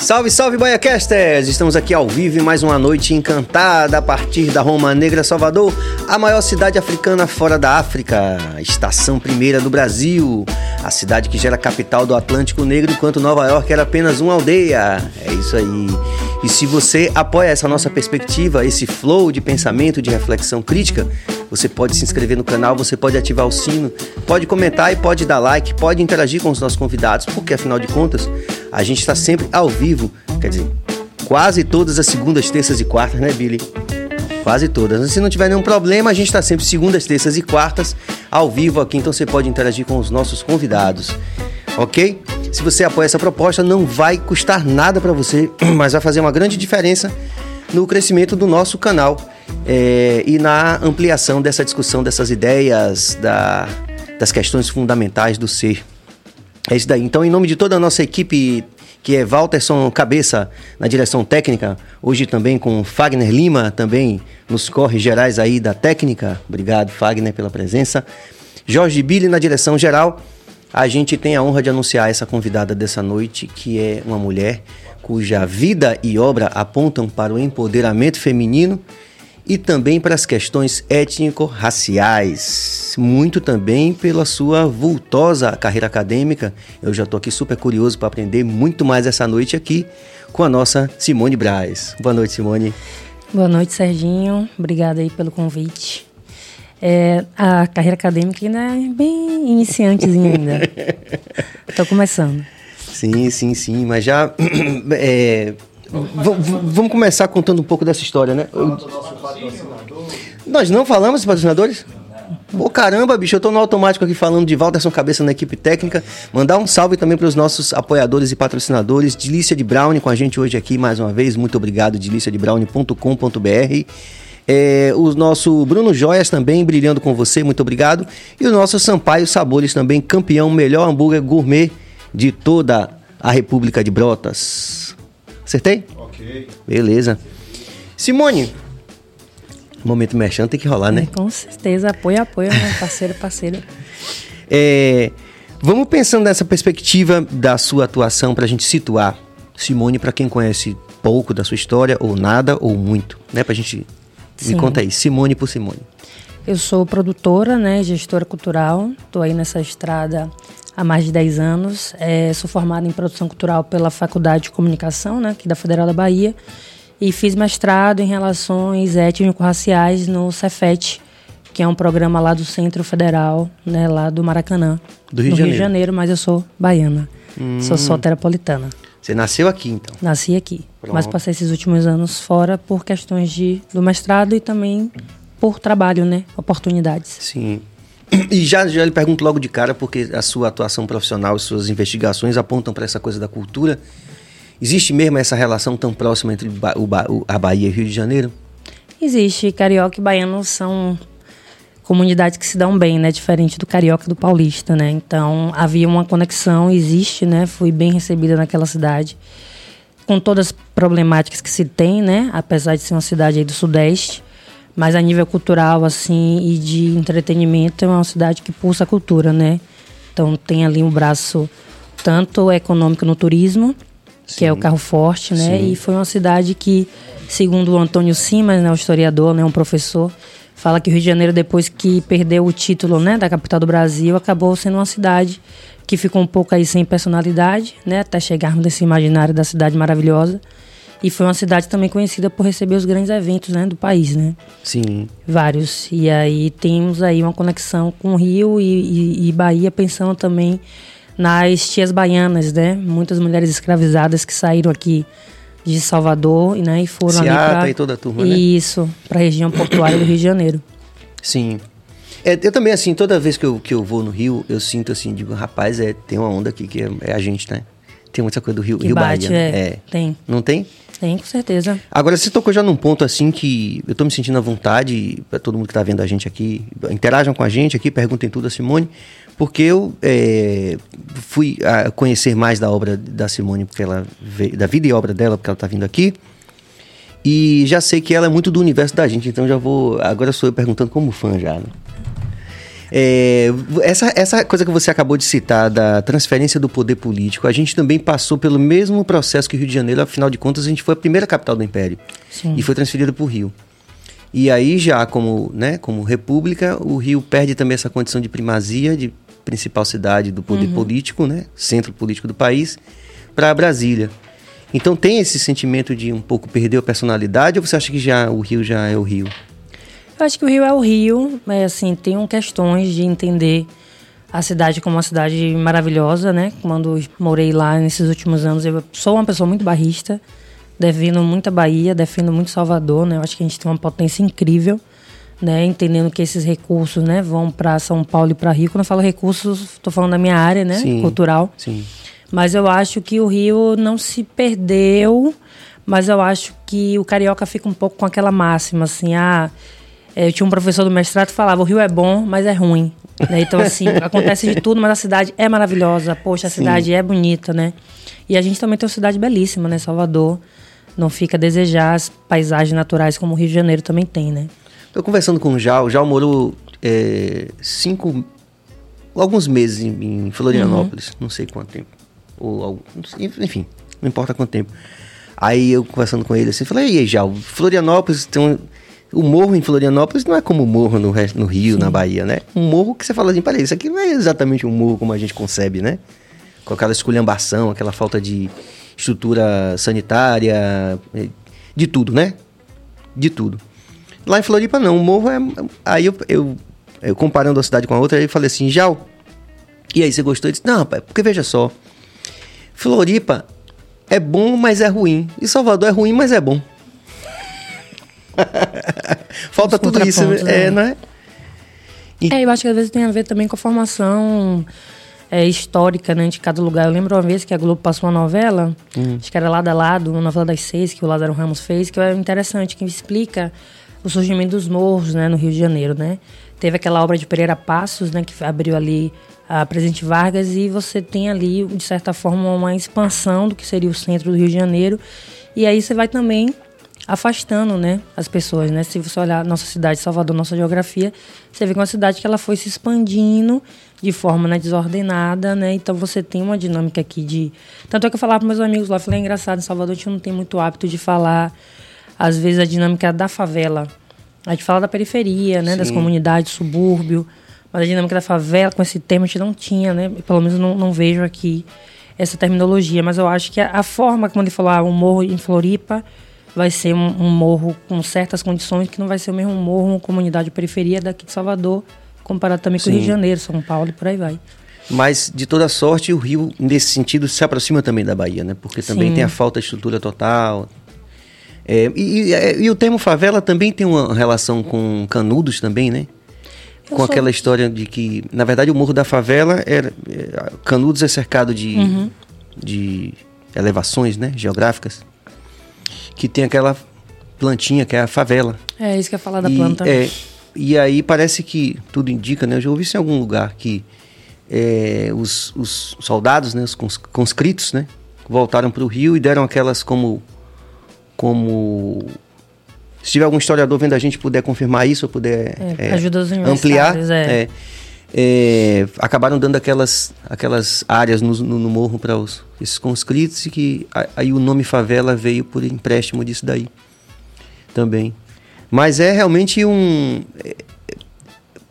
Salve, salve, Baiacasters! Estamos aqui ao vivo em mais uma noite encantada a partir da Roma Negra, Salvador, a maior cidade africana fora da África, estação primeira do Brasil, a cidade que gera capital do Atlântico Negro, enquanto Nova York era apenas uma aldeia. É isso aí. E se você apoia essa nossa perspectiva, esse flow de pensamento, de reflexão crítica, você pode se inscrever no canal, você pode ativar o sino, pode comentar e pode dar like, pode interagir com os nossos convidados, porque afinal de contas, a gente está sempre ao vivo, quer dizer, quase todas as segundas, terças e quartas, né, Billy? Quase todas. Se não tiver nenhum problema, a gente está sempre segundas, terças e quartas ao vivo aqui, então você pode interagir com os nossos convidados, ok? Se você apoia essa proposta, não vai custar nada para você, mas vai fazer uma grande diferença no crescimento do nosso canal é, e na ampliação dessa discussão, dessas ideias, da, das questões fundamentais do ser. É isso daí. Então, em nome de toda a nossa equipe, que é Walterson Cabeça na direção técnica, hoje também com Fagner Lima, também nos corres gerais aí da técnica. Obrigado, Fagner, pela presença. Jorge Billy na direção geral. A gente tem a honra de anunciar essa convidada dessa noite, que é uma mulher cuja vida e obra apontam para o empoderamento feminino e também para as questões étnico-raciais, muito também pela sua vultosa carreira acadêmica. Eu já estou aqui super curioso para aprender muito mais essa noite aqui com a nossa Simone Braz. Boa noite, Simone. Boa noite, Serginho. Obrigada aí pelo convite. É, a carreira acadêmica ainda é bem iniciantezinha ainda. Estou começando. Sim, sim, sim, mas já é, vamos começar contando um pouco dessa história, né? Nós não falamos dos patrocinadores? Ô oh, caramba, bicho, eu tô no automático aqui falando de Valderson Cabeça na equipe técnica. Mandar um salve também para os nossos apoiadores e patrocinadores. Delícia de Brownie com a gente hoje aqui mais uma vez. Muito obrigado, deliciadebrownie.com.br. É, o nosso Bruno Joias também brilhando com você, muito obrigado. E o nosso Sampaio Sabores também, campeão, melhor hambúrguer gourmet de toda a República de Brotas. Acertei? Ok. Beleza. Simone, momento merchan tem que rolar, né? É, com certeza, apoio, apoio, né? parceiro, parceiro. É, vamos pensando nessa perspectiva da sua atuação para a gente situar Simone para quem conhece pouco da sua história, ou nada, ou muito, né? Para a gente... Sim. Me conta aí, Simone por Simone. Eu sou produtora, né, gestora cultural, estou aí nessa estrada há mais de 10 anos. É, sou formada em produção cultural pela Faculdade de Comunicação, né, aqui da Federal da Bahia, e fiz mestrado em relações étnico-raciais no Cefet, que é um programa lá do Centro Federal, né, lá do Maracanã, do Rio, de, Rio de Janeiro, mas eu sou baiana, hum. sou soterapolitana. Você nasceu aqui, então? Nasci aqui, Pronto. mas passei esses últimos anos fora por questões de, do mestrado e também por trabalho, né, oportunidades. Sim. E já, já lhe pergunto logo de cara, porque a sua atuação profissional e suas investigações apontam para essa coisa da cultura. Existe mesmo essa relação tão próxima entre o, a Bahia e o Rio de Janeiro? Existe. Carioca e baiano são comunidades que se dão bem, né? Diferente do carioca e do paulista, né? Então havia uma conexão, existe, né? Fui bem recebida naquela cidade, com todas as problemáticas que se tem, né? Apesar de ser uma cidade aí do sudeste, mas a nível cultural, assim, e de entretenimento, é uma cidade que pulsa a cultura, né? Então tem ali um braço tanto econômico no turismo, Sim. que é o carro forte, né? Sim. E foi uma cidade que, segundo o Antônio Simas, né, o historiador, né, um professor, fala que o Rio de Janeiro, depois que perdeu o título né, da capital do Brasil, acabou sendo uma cidade que ficou um pouco aí sem personalidade, né? Até chegarmos nesse imaginário da cidade maravilhosa. E foi uma cidade também conhecida por receber os grandes eventos né, do país, né? Sim. Vários. E aí temos aí uma conexão com o Rio e, e, e Bahia, pensando também nas tias baianas, né? Muitas mulheres escravizadas que saíram aqui de Salvador né, e foram Seata ali pra, e toda a turma, né? Isso, para a região portuária do Rio de Janeiro. Sim. É, eu também, assim, toda vez que eu, que eu vou no Rio, eu sinto assim, digo, rapaz, é, tem uma onda aqui que é, é a gente, né? Tem muita coisa do Rio, que Rio bate, Bahia. É, é. Tem. Não tem? Tem, com certeza. Agora, você tocou já num ponto assim que eu tô me sentindo à vontade, para todo mundo que tá vendo a gente aqui, interajam com a gente aqui, perguntem tudo a Simone, porque eu é, fui a conhecer mais da obra da Simone, porque ela veio, da vida e obra dela, porque ela tá vindo aqui. E já sei que ela é muito do universo da gente, então já vou. Agora sou eu perguntando como fã já, né? É, essa, essa coisa que você acabou de citar, da transferência do poder político, a gente também passou pelo mesmo processo que o Rio de Janeiro, afinal de contas, a gente foi a primeira capital do Império. Sim. E foi transferida para o Rio. E aí, já como, né, como república, o Rio perde também essa condição de primazia, de principal cidade do poder uhum. político, né, centro político do país, para Brasília. Então tem esse sentimento de um pouco perder a personalidade ou você acha que já o Rio já é o Rio? Eu acho que o Rio é o Rio, mas assim, tem questões de entender a cidade como uma cidade maravilhosa, né? Quando morei lá nesses últimos anos, eu sou uma pessoa muito barrista, defendo muita Bahia, defendo muito Salvador, né? Eu acho que a gente tem uma potência incrível, né? Entendendo que esses recursos, né, vão para São Paulo e para Rio. Quando eu falo recursos, estou falando da minha área, né, sim, cultural. Sim. Mas eu acho que o Rio não se perdeu, mas eu acho que o carioca fica um pouco com aquela máxima, assim, ah, eu tinha um professor do mestrado que falava, o Rio é bom, mas é ruim. Né? Então, assim, acontece de tudo, mas a cidade é maravilhosa, poxa, a cidade Sim. é bonita, né? E a gente também tem uma cidade belíssima, né? Salvador. Não fica a desejar as paisagens naturais como o Rio de Janeiro também tem, né? Estou conversando com o Jal. O Jal morou é, cinco... Alguns meses em, em Florianópolis. Uhum. Não sei quanto tempo ou enfim, não importa quanto tempo. Aí eu conversando com ele assim, falei, e aí, já, Florianópolis tem um, o morro em Florianópolis não é como o morro no, no Rio, Sim. na Bahia, né? Um morro que você fala assim, peraí, isso aqui não é exatamente um morro como a gente concebe, né? Com aquela esculhambação, aquela falta de estrutura sanitária, eh, de tudo, né? De tudo. Lá em Floripa não, o morro é... Aí eu, eu, eu comparando a cidade com a outra, eu falei assim, Jal, e aí você gostou? Ele disse, não, pai, porque veja só, Floripa é bom, mas é ruim. E Salvador é ruim, mas é bom. Falta Os tudo isso, né? É, não é? E... É, eu acho que às vezes tem a ver também com a formação é, histórica né, de cada lugar. Eu lembro uma vez que a Globo passou uma novela, hum. acho que era Lado a Lado, uma novela das seis que o Lázaro Ramos fez, que é interessante, que explica o surgimento dos morros né, no Rio de Janeiro, né? Teve aquela obra de Pereira Passos, né, que abriu ali a Presidente Vargas e você tem ali, de certa forma, uma expansão do que seria o centro do Rio de Janeiro. E aí você vai também afastando, né, as pessoas, né? Se você olhar nossa cidade, Salvador, nossa geografia, você vê que é uma cidade que ela foi se expandindo de forma né, desordenada, né? Então você tem uma dinâmica aqui de... Tanto é que eu falava para meus amigos lá, eu falei, é engraçado, em Salvador a gente não tem muito hábito de falar, às vezes, a dinâmica da favela. A gente fala da periferia, né? Sim. Das comunidades, subúrbio. Mas a dinâmica da favela, com esse termo, a gente não tinha, né? Pelo menos não, não vejo aqui essa terminologia. Mas eu acho que a, a forma, como ele falou, ah, um morro em Floripa vai ser um, um, morro com certas condições, que não vai ser o mesmo morro, uma comunidade de periferia daqui de Salvador, comparado também Sim. com o Rio de Janeiro, São Paulo e por aí vai. Mas, de toda sorte, o Rio, nesse sentido, se aproxima também da Bahia, né? Porque também Sim. tem a falta de estrutura total. É, e, e, e, o termo favela também tem uma relação com Canudos também, né? com sou... aquela história de que, na verdade, o Morro da Favela era. É, Canudos é cercado de, uhum. de elevações né, geográficas, que tem aquela plantinha que é a favela. É, isso que eu ia falar da e, planta. É, e aí parece que tudo indica, né? Eu já ouvi isso em algum lugar que é, os, os soldados, né, os conscritos, né, voltaram para o Rio e deram aquelas como como se tiver algum historiador vendo a gente puder confirmar isso, ou puder é, é, ampliar, é. É. acabaram dando aquelas, aquelas áreas no, no, no morro para esses conscritos e que aí o nome favela veio por empréstimo disso daí também. Mas é realmente um é,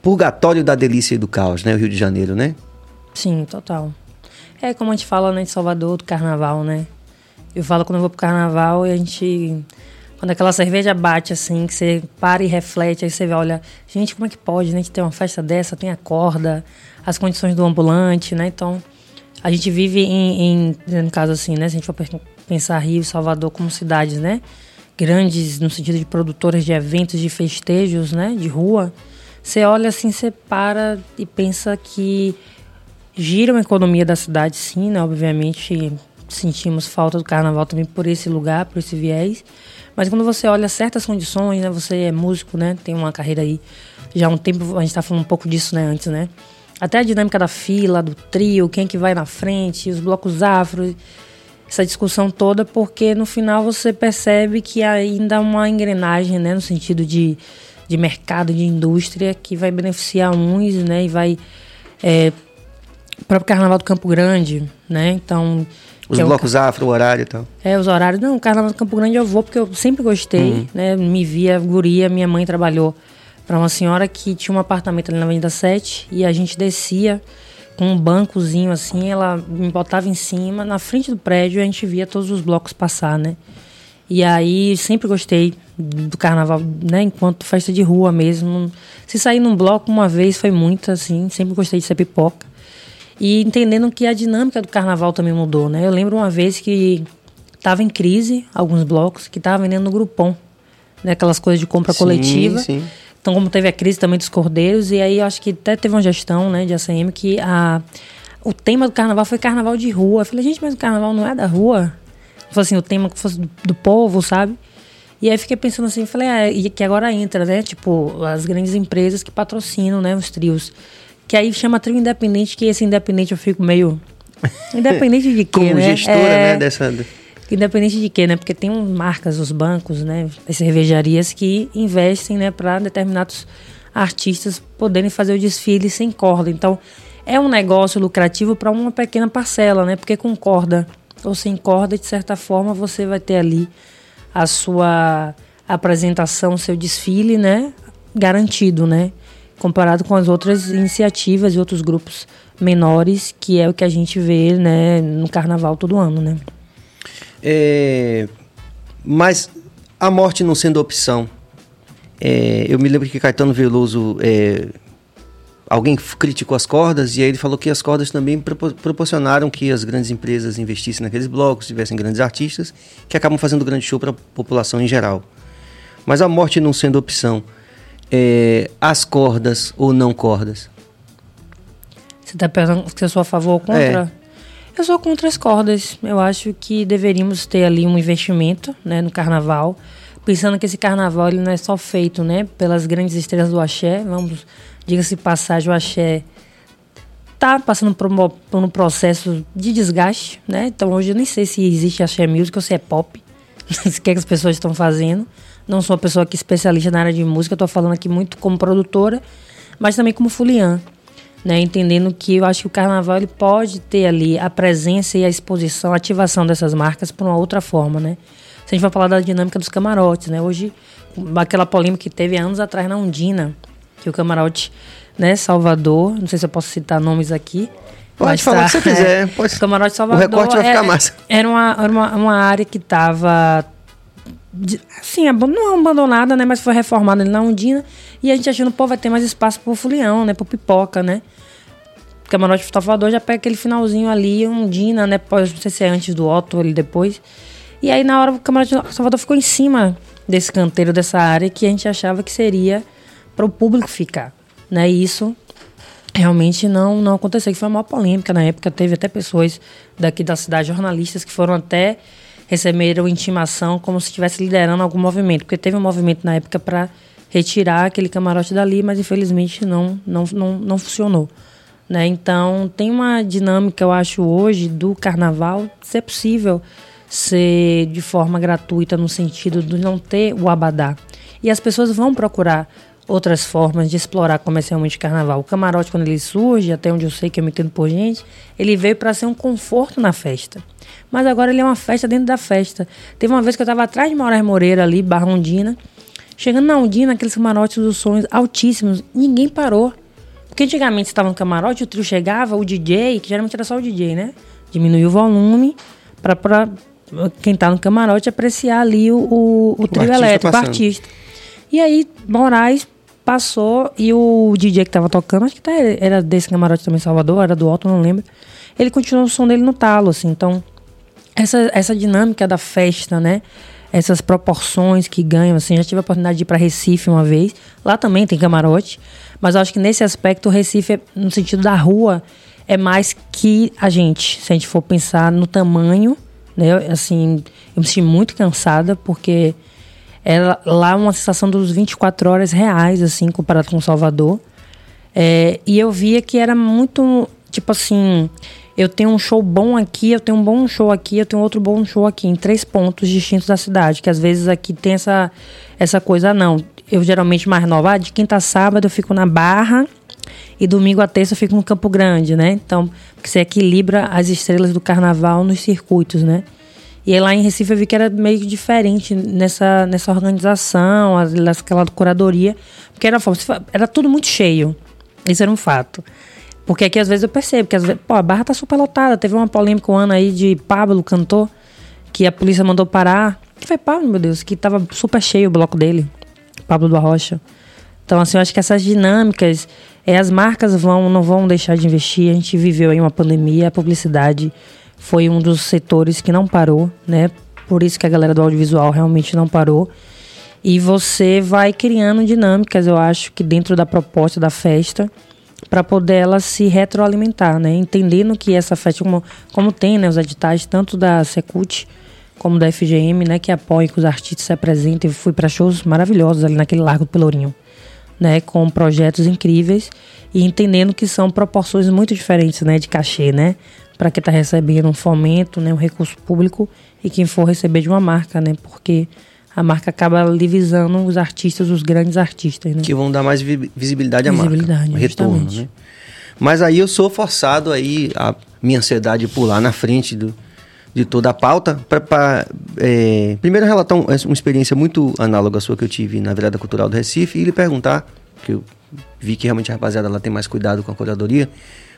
purgatório da delícia e do caos, né? O Rio de Janeiro, né? Sim, total. É como a gente fala né, de Salvador, do carnaval, né? Eu falo quando eu vou pro carnaval e a gente quando aquela cerveja bate assim, que você para e reflete, aí você vê, olha, gente, como é que pode, né? Ter uma festa dessa, tem a corda, as condições do ambulante, né? Então, a gente vive em, em no caso assim, né? Se a gente for pensar Rio e Salvador como cidades, né? Grandes no sentido de produtoras de eventos, de festejos, né? De rua. Você olha assim, você para e pensa que gira a economia da cidade, sim, né? Obviamente sentimos falta do carnaval também por esse lugar, por esse viés. Mas quando você olha certas condições, né? Você é músico, né? Tem uma carreira aí já há um tempo, a gente tá falando um pouco disso, né? Antes, né? Até a dinâmica da fila, do trio, quem que vai na frente, os blocos afro, essa discussão toda, porque no final você percebe que ainda há uma engrenagem, né? No sentido de, de mercado, de indústria, que vai beneficiar uns, né? E vai. É, o próprio Carnaval do Campo Grande, né? Então. Os blocos é o, afro, o horário e tal. É, os horários. Não, o Carnaval do Campo Grande eu vou porque eu sempre gostei, uhum. né? Me via guria, minha mãe trabalhou para uma senhora que tinha um apartamento ali na Avenida 7 e a gente descia com um bancozinho assim, ela me botava em cima, na frente do prédio a gente via todos os blocos passar, né? E aí sempre gostei do carnaval, né, enquanto festa de rua mesmo. Se sair num bloco uma vez foi muito assim, sempre gostei de ser pipoca. E entendendo que a dinâmica do carnaval também mudou, né? Eu lembro uma vez que estava em crise alguns blocos que estavam vendendo no Groupon, né, aquelas coisas de compra sim, coletiva. Sim. Então, como teve a crise também dos cordeiros, e aí acho que até teve uma gestão né, de ACM que a, o tema do carnaval foi carnaval de rua. Eu falei, gente, mas o carnaval não é da rua? Foi assim, o tema que fosse do, do povo, sabe? E aí fiquei pensando assim, falei, ah, e que agora entra, né? Tipo, as grandes empresas que patrocinam, né, os trios. Que aí chama trio independente, que esse independente eu fico meio. Independente de quê, Como né? gestora, é... né, dessa. Independente de quê, né? Porque tem marcas, os bancos, né? As cervejarias que investem, né? Para determinados artistas poderem fazer o desfile sem corda. Então, é um negócio lucrativo para uma pequena parcela, né? Porque com corda ou sem corda, de certa forma, você vai ter ali a sua apresentação, seu desfile, né? Garantido, né? Comparado com as outras iniciativas e outros grupos menores, que é o que a gente vê, né? No carnaval todo ano, né? É, mas a morte não sendo opção. É, eu me lembro que Caetano Veloso. É, alguém criticou as cordas e aí ele falou que as cordas também proporcionaram que as grandes empresas investissem naqueles blocos, tivessem grandes artistas que acabam fazendo grande show para a população em geral. Mas a morte não sendo opção, é, as cordas ou não cordas? Você está perguntando se eu sou a favor ou contra? É. Eu sou contra as cordas. Eu acho que deveríamos ter ali um investimento né, no carnaval. Pensando que esse carnaval ele não é só feito né, pelas grandes estrelas do axé. Vamos, diga-se passagem, o axé está passando por um, por um, processo de desgaste. Né? Então hoje eu nem sei se existe axé music ou se é pop. o que, é que as pessoas estão fazendo. Não sou uma pessoa que é especialista na área de música. Estou falando aqui muito como produtora, mas também como fulian né? Entendendo que eu acho que o carnaval ele pode ter ali a presença e a exposição, a ativação dessas marcas por uma outra forma, né? Se a gente vai falar da dinâmica dos camarotes, né? Hoje, aquela polêmica que teve anos atrás na Undina, que o camarote, né, Salvador, não sei se eu posso citar nomes aqui. Pode falar tá, o que você quiser. É, pode. O camarote Salvador. O recorte vai ficar é, massa. Era uma, era uma, uma área que estava assim, não abandonada, né? Mas foi reformada ali na Undina. E a gente achando, pô, vai ter mais espaço pro fulião, né? Pro pipoca, né? Camarote Salvador já pega aquele finalzinho ali, Undina, né? Pode, não sei se é antes do Otto ali depois. E aí, na hora, o Camarote Salvador ficou em cima desse canteiro, dessa área, que a gente achava que seria para o público ficar, né? E isso realmente não, não aconteceu, que foi uma polêmica na época. Teve até pessoas daqui da cidade, jornalistas, que foram até receberam intimação como se estivesse liderando algum movimento, porque teve um movimento na época para retirar aquele camarote dali, mas infelizmente não, não, não, não funcionou. Né? Então tem uma dinâmica, eu acho, hoje do carnaval, se é possível ser de forma gratuita no sentido de não ter o abadá. E as pessoas vão procurar outras formas de explorar comercialmente o carnaval. O camarote, quando ele surge, até onde eu sei que eu me entendo por gente, ele veio para ser um conforto na festa. Mas agora ele é uma festa dentro da festa. Teve uma vez que eu estava atrás de Moraes Moreira ali, Barra Ondina. Chegando na Ondina, aqueles camarotes dos sonhos altíssimos, ninguém parou. Porque antigamente estava no camarote, o trio chegava, o DJ, que geralmente era só o DJ, né? Diminuiu o volume para quem está no camarote apreciar ali o, o, o trio elétrico, o artista. E aí, Moraes passou e o DJ que estava tocando, acho que tá, era desse camarote também, Salvador, era do Otto, não lembro. Ele continuou o som dele no talo, assim. Então, essa, essa dinâmica da festa, né? Essas proporções que ganham, assim, já tive a oportunidade de ir para Recife uma vez. Lá também tem camarote, mas eu acho que nesse aspecto o Recife, no sentido da rua, é mais que a gente. Se a gente for pensar no tamanho, né? Assim, eu me senti muito cansada porque era lá uma sensação dos 24 horas reais, assim, comparado com Salvador. É, e eu via que era muito, tipo assim, eu tenho um show bom aqui, eu tenho um bom show aqui, eu tenho outro bom show aqui, em três pontos distintos da cidade. Que às vezes aqui tem essa, essa coisa, não. eu geralmente mais nova, ah, de quinta a sábado eu fico na Barra e domingo a terça eu fico no Campo Grande, né? Então, você equilibra as estrelas do carnaval nos circuitos, né? E aí lá em Recife eu vi que era meio diferente nessa, nessa organização, aquela curadoria, porque era, era tudo muito cheio. Isso era um fato. Porque aqui às vezes eu percebo que às vezes, pô, a barra tá super lotada. Teve uma polêmica um ano aí de Pablo, cantor, que a polícia mandou parar. Que foi Pablo, meu Deus, que tava super cheio o bloco dele. Pablo do Arrocha. Então, assim, eu acho que essas dinâmicas, é, as marcas vão, não vão deixar de investir. A gente viveu aí uma pandemia, a publicidade foi um dos setores que não parou, né? Por isso que a galera do audiovisual realmente não parou. E você vai criando dinâmicas, eu acho, que dentro da proposta da festa, para poder ela se retroalimentar, né? Entendendo que essa festa, como, como tem né, os editais, tanto da Secult como da FGM, né, que apoiam que os artistas se apresentem. Eu fui para shows maravilhosos ali naquele Largo do Pelourinho, né, com projetos incríveis e entendendo que são proporções muito diferentes, né, de cachê, né, para quem está recebendo um fomento, né, um recurso público e quem for receber de uma marca, né, porque a marca acaba divisando os artistas, os grandes artistas, né? Que vão dar mais visibilidade à visibilidade, marca. Retorno, né? Mas aí eu sou forçado aí, a minha ansiedade pular na frente do, de toda a pauta. para é, primeiro relatar um, uma experiência muito análoga à sua que eu tive na Virada Cultural do Recife e lhe perguntar, que eu vi que realmente a rapaziada lá tem mais cuidado com a curadoria,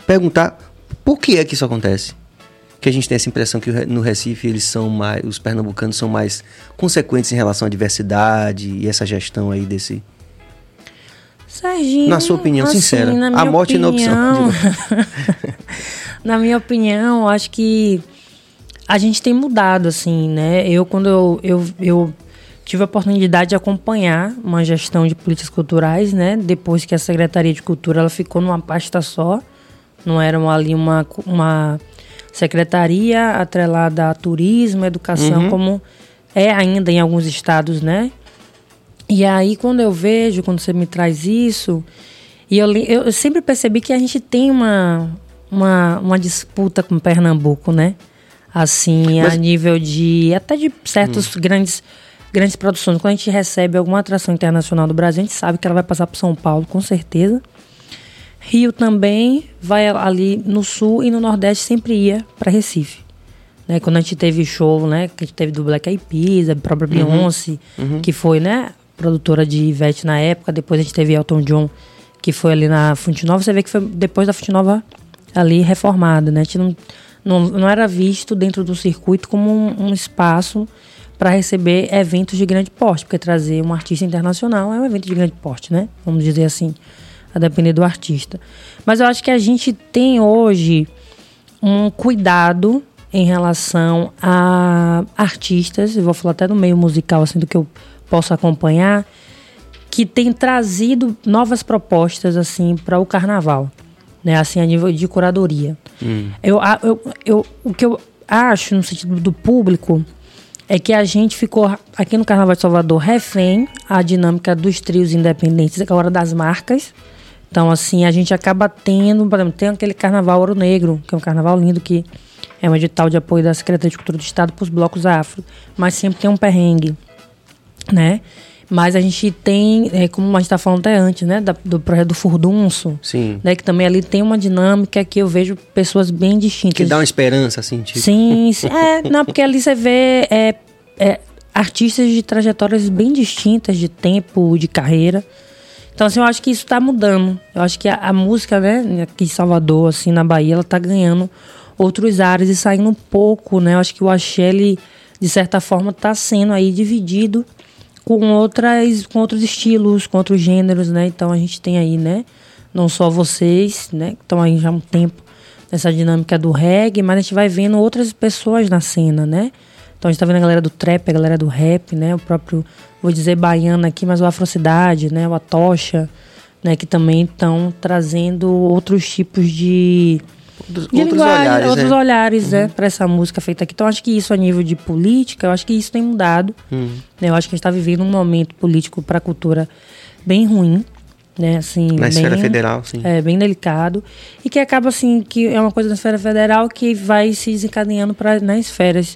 perguntar por que é que isso acontece. Que a gente tem essa impressão que no Recife eles são mais, os pernambucanos são mais consequentes em relação à diversidade e essa gestão aí desse, Serginho, na sua opinião assim, sincera, a morte opinião, e na opção. na minha opinião, acho que a gente tem mudado, assim, né? Eu, quando eu, eu, eu tive a oportunidade de acompanhar uma gestão de políticas culturais, né? Depois que a Secretaria de Cultura ela ficou numa pasta só, não era ali uma, uma secretaria atrelada a turismo, educação, uhum. como é ainda em alguns estados, né? E aí, quando eu vejo, quando você me traz isso, e eu, eu sempre percebi que a gente tem uma, uma, uma disputa com Pernambuco, né? assim, Mas... a nível de até de certos hum. grandes grandes produções. Quando a gente recebe alguma atração internacional do Brasil, a gente sabe que ela vai passar por São Paulo, com certeza. Rio também vai ali no sul e no nordeste sempre ia para Recife. Né, quando a gente teve show, né, que a gente teve do Black Eyed Peas, a própria uhum. Beyoncé, uhum. que foi, né, produtora de Ivete na época, depois a gente teve Elton John, que foi ali na Fonte Nova, você vê que foi depois da Fonte Nova ali reformada, né? A gente não não, não era visto dentro do circuito como um, um espaço para receber eventos de grande porte, porque trazer um artista internacional é um evento de grande porte, né? Vamos dizer assim, a depender do artista. Mas eu acho que a gente tem hoje um cuidado em relação a artistas, eu vou falar até no meio musical, assim, do que eu posso acompanhar, que tem trazido novas propostas, assim, para o carnaval né? Assim, a nível de curadoria. Hum. Eu, eu, eu, o que eu acho, no sentido do público, é que a gente ficou aqui no Carnaval de Salvador refém a dinâmica dos trios independentes, agora das marcas. Então, assim, a gente acaba tendo, por exemplo, tem aquele Carnaval Ouro Negro, que é um carnaval lindo que é um edital de apoio da Secretaria de Cultura do Estado para os blocos afro, mas sempre tem um perrengue, né? Mas a gente tem, é, como a gente está falando até antes, né? Da, do projeto do Furdunço. Sim. Né, que também ali tem uma dinâmica que eu vejo pessoas bem distintas. Que dá uma esperança, assim, tipo. Sim, sim. É, não, porque ali você vê é, é, artistas de trajetórias bem distintas de tempo, de carreira. Então, assim, eu acho que isso está mudando. Eu acho que a, a, música, né, aqui em Salvador, assim, na Bahia, ela está ganhando outros áreas e saindo um pouco, né? Eu acho que o axé, ele, de certa forma, está sendo aí dividido com outras com outros estilos, com outros gêneros, né? Então a gente tem aí, né, não só vocês, né, que estão aí já há um tempo nessa dinâmica do reggae, mas a gente vai vendo outras pessoas na cena, né? Então a gente tá vendo a galera do trap, a galera do rap, né? O próprio, vou dizer baiano aqui, mas o Afrocidade, né? O Atocha, né? Que também estão trazendo outros tipos de outros, outros olhares, outros né? olhares, uhum. né, para essa música feita aqui. Então acho que isso a nível de política, eu acho que isso tem mudado. Uhum. Né? Eu acho que a gente está vivendo um momento político para a cultura bem ruim, né, assim, na bem, esfera federal, sim. É, bem delicado e que acaba assim que é uma coisa na esfera federal que vai se desencadeando para nas esferas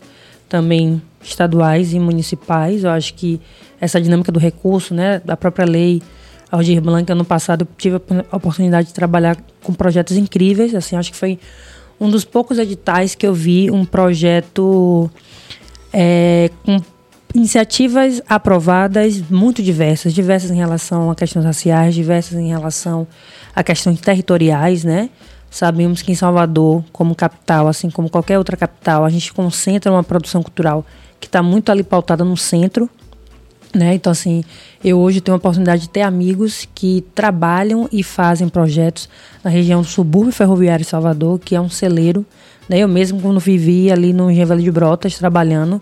também estaduais e municipais. Eu acho que essa dinâmica do recurso, né, da própria lei Aldir Blanc, ano passado eu tive a oportunidade de trabalhar com projetos incríveis, assim, acho que foi um dos poucos editais que eu vi um projeto é, com iniciativas aprovadas muito diversas, diversas em relação a questões raciais, diversas em relação a questões territoriais, né? Sabemos que em Salvador, como capital, assim como qualquer outra capital, a gente concentra uma produção cultural que está muito ali pautada no centro, né? Então, assim, eu hoje tenho a oportunidade de ter amigos que trabalham e fazem projetos na região do subúrbio ferroviário de Salvador, que é um celeiro. Né? Eu mesmo, quando vivi ali no Engenho de Brotas, trabalhando,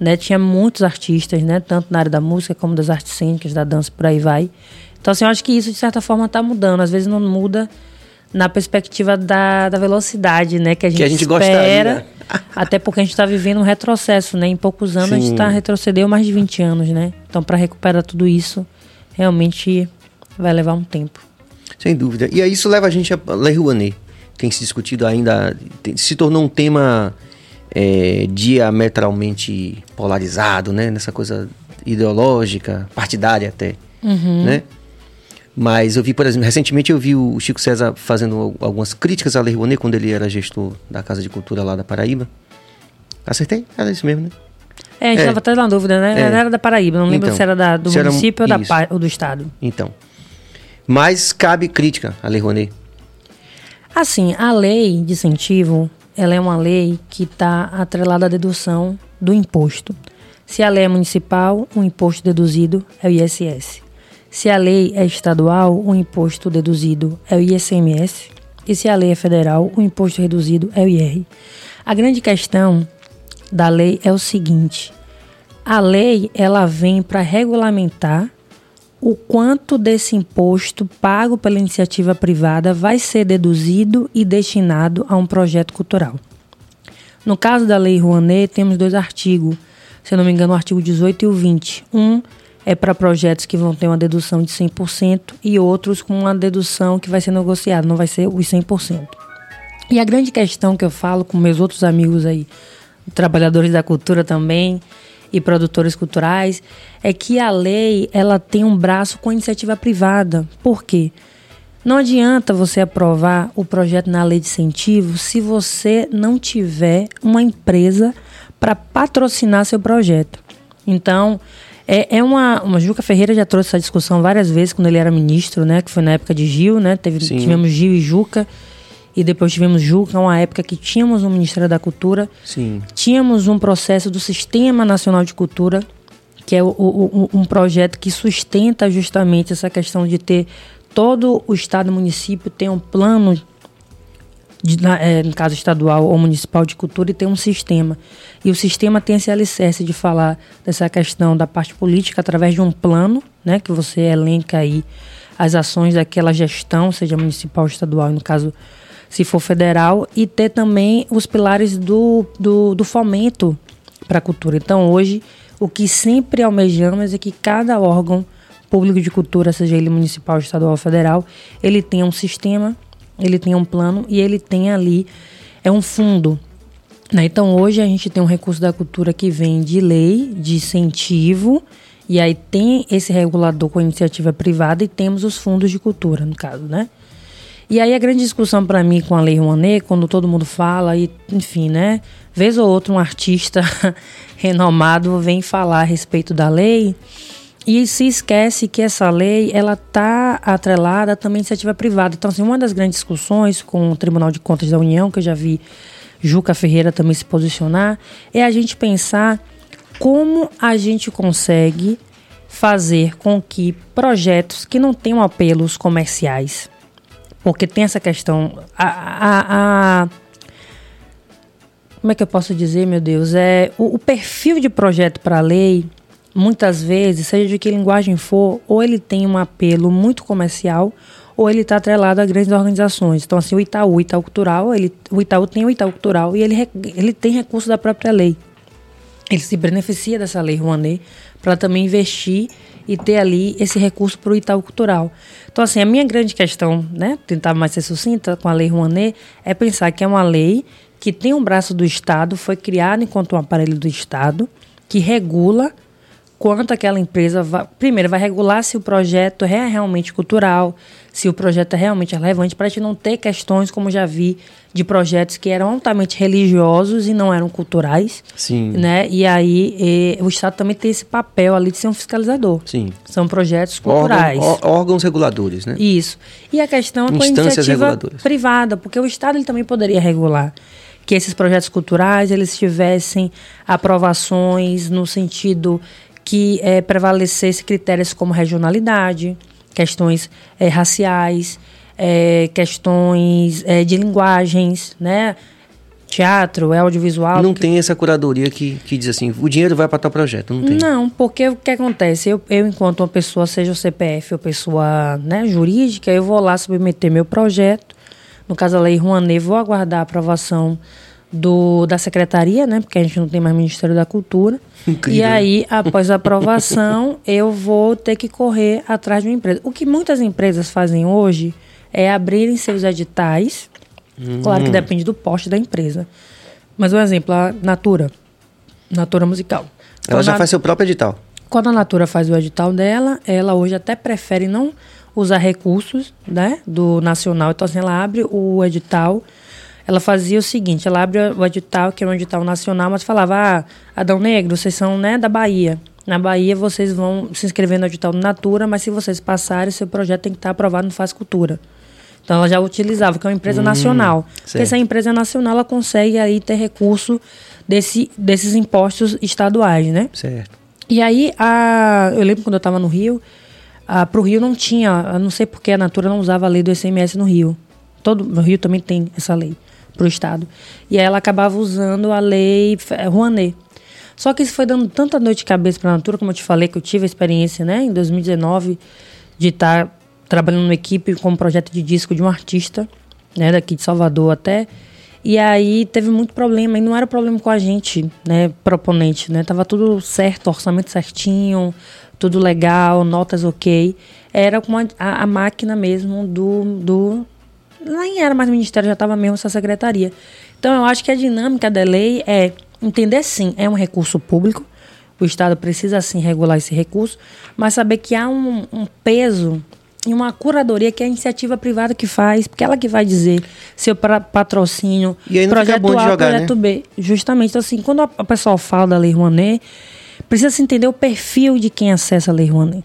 né? tinha muitos artistas, né? tanto na área da música como das artes cênicas, da dança, por aí vai. Então, assim, eu acho que isso, de certa forma, está mudando. Às vezes não muda na perspectiva da, da velocidade, né? Que a gente, que a gente espera. Gostaria. Até porque a gente está vivendo um retrocesso, né? Em poucos anos Sim. a gente está retrocedeu mais de 20 anos, né? Então, para recuperar tudo isso, realmente vai levar um tempo. Sem dúvida. E aí isso leva a gente a Lei Rouanet. Tem se discutido ainda, se tornou um tema é, diametralmente polarizado, né? Nessa coisa ideológica, partidária até, uhum. né? Mas eu vi, por exemplo, recentemente eu vi o Chico César fazendo algumas críticas à Lei Rouanet quando ele era gestor da Casa de Cultura lá da Paraíba. Acertei? Era isso mesmo, né? É, a gente estava é. até na dúvida, né? É. Era da Paraíba, não lembro então, se era da, do município era, ou, da, ou do estado. Então. Mas cabe crítica à Lei Rouanet. Assim, a lei de incentivo, ela é uma lei que está atrelada à dedução do imposto. Se a lei é municipal, o imposto deduzido é o ISS. Se a lei é estadual, o imposto deduzido é o ICMS. E se a lei é federal, o imposto reduzido é o IR. A grande questão da lei é o seguinte: a lei ela vem para regulamentar o quanto desse imposto pago pela iniciativa privada vai ser deduzido e destinado a um projeto cultural. No caso da Lei Rouanet, temos dois artigos, se eu não me engano, o artigo 18 e o 20. Um é para projetos que vão ter uma dedução de 100% e outros com uma dedução que vai ser negociada, não vai ser os 100%. E a grande questão que eu falo com meus outros amigos aí, trabalhadores da cultura também e produtores culturais, é que a lei ela tem um braço com a iniciativa privada. Por quê? Não adianta você aprovar o projeto na lei de incentivo se você não tiver uma empresa para patrocinar seu projeto. Então, é, é uma, uma. Juca Ferreira já trouxe essa discussão várias vezes quando ele era ministro, né? Que foi na época de Gil, né? Teve, tivemos Gil e Juca. E depois tivemos Juca, uma época que tínhamos um Ministério da Cultura. Sim. Tínhamos um processo do Sistema Nacional de Cultura, que é o, o, um projeto que sustenta justamente essa questão de ter todo o Estado e município tem um plano de, é, no caso estadual ou municipal de cultura, e tem um sistema. E o sistema tem esse alicerce de falar dessa questão da parte política através de um plano, né, que você elenca aí as ações daquela gestão, seja municipal estadual, no caso, se for federal, e ter também os pilares do, do, do fomento para a cultura. Então, hoje, o que sempre almejamos é que cada órgão público de cultura, seja ele municipal, estadual ou federal, ele tenha um sistema ele tem um plano e ele tem ali é um fundo. Né? Então hoje a gente tem um recurso da cultura que vem de lei, de incentivo, e aí tem esse regulador com iniciativa privada e temos os fundos de cultura, no caso, né? E aí a grande discussão para mim com a Lei Rouanet, quando todo mundo fala, e enfim, né? Vez ou outro um artista renomado vem falar a respeito da lei, e se esquece que essa lei ela está atrelada também à iniciativa privada. Então, assim, uma das grandes discussões com o Tribunal de Contas da União, que eu já vi Juca Ferreira também se posicionar, é a gente pensar como a gente consegue fazer com que projetos que não tenham apelos comerciais, porque tem essa questão, a, a, a como é que eu posso dizer, meu Deus, é o, o perfil de projeto para a lei muitas vezes, seja de que linguagem for, ou ele tem um apelo muito comercial, ou ele está atrelado a grandes organizações. Então, assim, o Itaú, o Itaú Cultural, ele, o Itaú tem o Itaú Cultural e ele, ele tem recurso da própria lei. Ele se beneficia dessa lei Rouanet para também investir e ter ali esse recurso para o Itaú Cultural. Então, assim, a minha grande questão, né, tentar mais ser sucinta com a lei Rouanet, é pensar que é uma lei que tem um braço do Estado, foi criado enquanto um aparelho do Estado, que regula quanto aquela empresa vai, primeiro vai regular se o projeto é realmente cultural, se o projeto é realmente relevante, para a gente não ter questões como já vi de projetos que eram altamente religiosos e não eram culturais. Sim. Né? E aí e, o Estado também tem esse papel ali de ser um fiscalizador. Sim. São projetos culturais. Órgão, órgãos reguladores, né? Isso. E a questão é com a iniciativa privada, porque o Estado ele também poderia regular que esses projetos culturais eles tivessem aprovações no sentido que é, prevalecesse critérios como regionalidade, questões é, raciais, é, questões é, de linguagens, né? Teatro, é audiovisual. Não tem essa curadoria que, que diz assim, o dinheiro vai para tal projeto, não tem. Não, porque o que acontece? Eu, eu enquanto uma pessoa, seja o CPF ou pessoa né, jurídica, eu vou lá submeter meu projeto, no caso a Lei Rouanet, vou aguardar a aprovação do, da secretaria, né? Porque a gente não tem mais Ministério da Cultura. Incrível. E aí, após a aprovação, eu vou ter que correr atrás de uma empresa. O que muitas empresas fazem hoje é abrirem seus editais. Hum. Claro que depende do poste da empresa. Mas um exemplo, a Natura. Natura Musical. Ela já faz seu próprio edital. Quando a Natura faz o edital dela, ela hoje até prefere não usar recursos né, do nacional. Então, assim, ela abre o edital ela fazia o seguinte, ela abre o edital, que é um edital nacional, mas falava, ah, Adão Negro, vocês são né, da Bahia. Na Bahia vocês vão se inscrever no edital do Natura, mas se vocês passarem, seu projeto tem que estar aprovado no Faz Cultura. Então ela já utilizava, que é uma empresa hum, nacional. Certo. Porque essa empresa nacional ela consegue aí ter recurso desse, desses impostos estaduais, né? Certo. E aí, a, eu lembro quando eu estava no Rio, para o Rio não tinha, não sei porque a Natura não usava a lei do ICMS no Rio. Todo, no Rio também tem essa lei para o Estado. E aí ela acabava usando a lei Rouanet. Só que isso foi dando tanta dor de cabeça para a Natura, como eu te falei, que eu tive a experiência né, em 2019 de estar tá trabalhando numa equipe com um projeto de disco de um artista, né, daqui de Salvador até. E aí teve muito problema, e não era problema com a gente, né, proponente, né? Tava tudo certo, orçamento certinho, tudo legal, notas ok. Era com a, a máquina mesmo do, do nem era mais ministério, já estava mesmo essa secretaria. Então, eu acho que a dinâmica da lei é entender sim, é um recurso público, o Estado precisa sim regular esse recurso, mas saber que há um, um peso e uma curadoria que é a iniciativa privada que faz, porque ela que vai dizer seu patrocínio, e aí não projeto bom A, jogar, projeto né? B. Justamente, então, assim, quando a pessoa fala da Lei Rouanet, precisa se entender o perfil de quem acessa a Lei Rouanet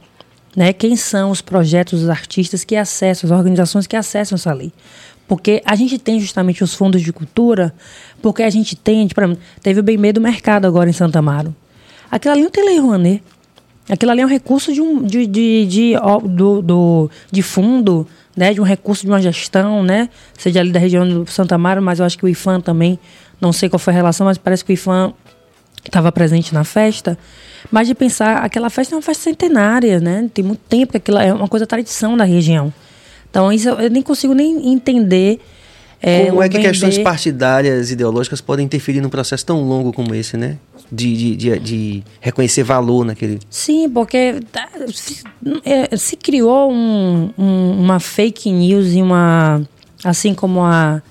né, quem são os projetos, os artistas que acessam, as organizações que acessam essa lei. Porque a gente tem justamente os fundos de cultura, porque a gente tem, teve o Bem Meio do Mercado agora em Santa Amaro. Aquilo ali não tem lei Rouanet. Aquilo ali é um recurso de, um, de, de, de, do, do, de fundo, né, de um recurso de uma gestão, né, seja ali da região do Santa Amaro, mas eu acho que o IFAM também, não sei qual foi a relação, mas parece que o IFAM estava presente na festa, mas de pensar, aquela festa é uma festa centenária, né? Tem muito tempo que aquilo é uma coisa tradição da região. Então, isso eu nem consigo nem entender. É, como é que questões partidárias, ideológicas podem interferir num processo tão longo como esse, né? De, de, de, de reconhecer valor naquele. Sim, porque tá, se, é, se criou um, um, uma fake news e uma. Assim como a